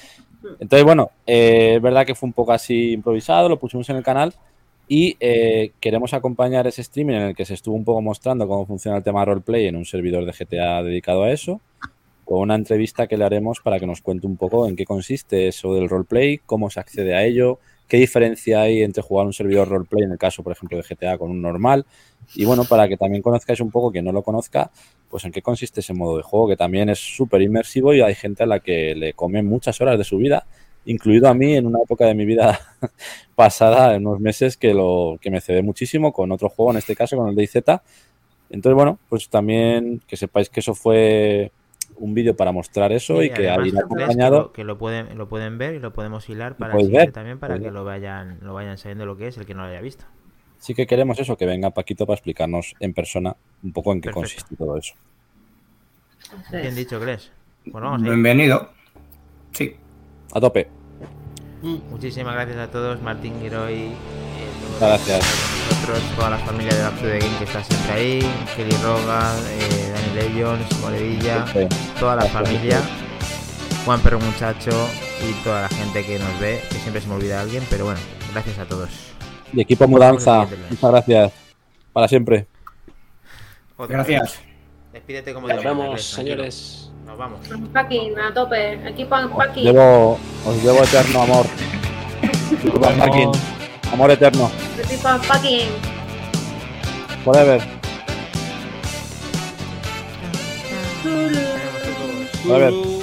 Entonces, bueno, eh, es verdad que fue un poco así improvisado, lo pusimos en el canal y eh, queremos acompañar ese streaming en el que se estuvo un poco mostrando cómo funciona el tema roleplay en un servidor de GTA dedicado a eso, con una entrevista que le haremos para que nos cuente un poco en qué consiste eso del roleplay, cómo se accede a ello, qué diferencia hay entre jugar un servidor roleplay en el caso, por ejemplo, de GTA con un normal. Y bueno, para que también conozcáis un poco, quien no lo conozca, pues en qué consiste ese modo de juego, que también es súper inmersivo y hay gente a la que le come muchas horas de su vida, incluido a mí en una época de mi vida pasada, en unos meses, que, lo, que me cedé muchísimo con otro juego, en este caso con el DayZ. Entonces, bueno, pues también que sepáis que eso fue un vídeo para mostrar eso y, que ¿crees acompañado... Que lo, que lo pueden, lo pueden ver y lo podemos hilar para ver, también para que ver. lo vayan, lo vayan sabiendo lo que es el que no lo haya visto. Sí que queremos eso, que venga Paquito para explicarnos en persona un poco en qué Perfecto. consiste todo eso. Bien dicho, Gles. Pues vamos. Bienvenido. Sí. A tope. Muchísimas gracias a todos, Martín Giroy, eh, Gracias. nosotros, toda la familia de Back to the Game que está siempre ahí, Kelly Roga, eh, Legends, Moredilla, Sí. toda la Gracias, familia, Juan Perro Muchacho y toda la gente que nos ve, que siempre se me olvida alguien, pero bueno, gracias a todos. Y equipo Mudanza, muchas gracias. Para siempre. Otra Gracias. vez. Despídete como Nos vemos, señores. Nos vamos. Unpacking, a tope. Equipo Os unpacking. llevo, os llevo eterno amor. Equipo Parking. Amor eterno. Equipo unpacking. Forever. Forever.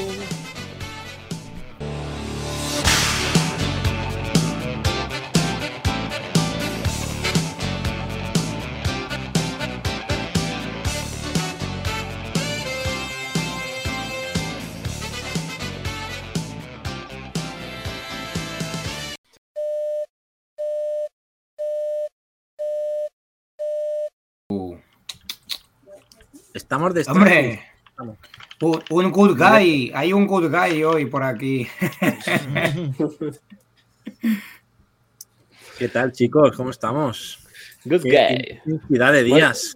Estamos de Hombre, un, un good guy. Hay un good guy hoy por aquí. ¿Qué tal, chicos? ¿Cómo estamos? Good Qué guy. intensidad de días.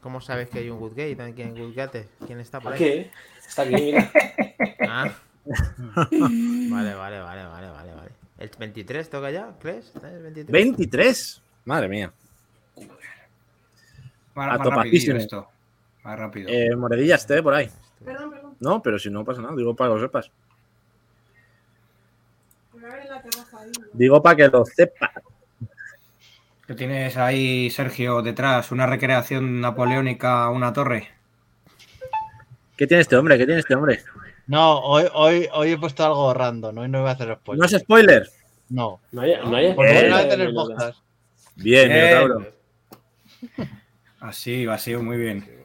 ¿Cómo sabes que hay un good gay? ¿Quién, good gate? ¿Quién está por ahí? ¿Qué? Está aquí, mira. Ah. vale, vale, vale, vale, vale, vale. ¿El 23 toca ya? ¿Crees? ¿Está el 23? 23. Madre mía. Más, A más topapísimo. rapidillo esto. Más rápido. Eh, Moredilla, esté por ahí. Perdón, perdón. No, pero si no pasa nada, digo para que lo sepas. Digo para que lo sepas. Que tienes ahí, Sergio, detrás, una recreación napoleónica, una torre. ¿Qué tiene este hombre? ¿Qué tiene este hombre? No, hoy, hoy, hoy he puesto algo random. Hoy no voy a hacer ¿No spoiler. es spoiler? No. No hay, no hay Eh, no podcast. Bien, Bien. Así, así, muy bien.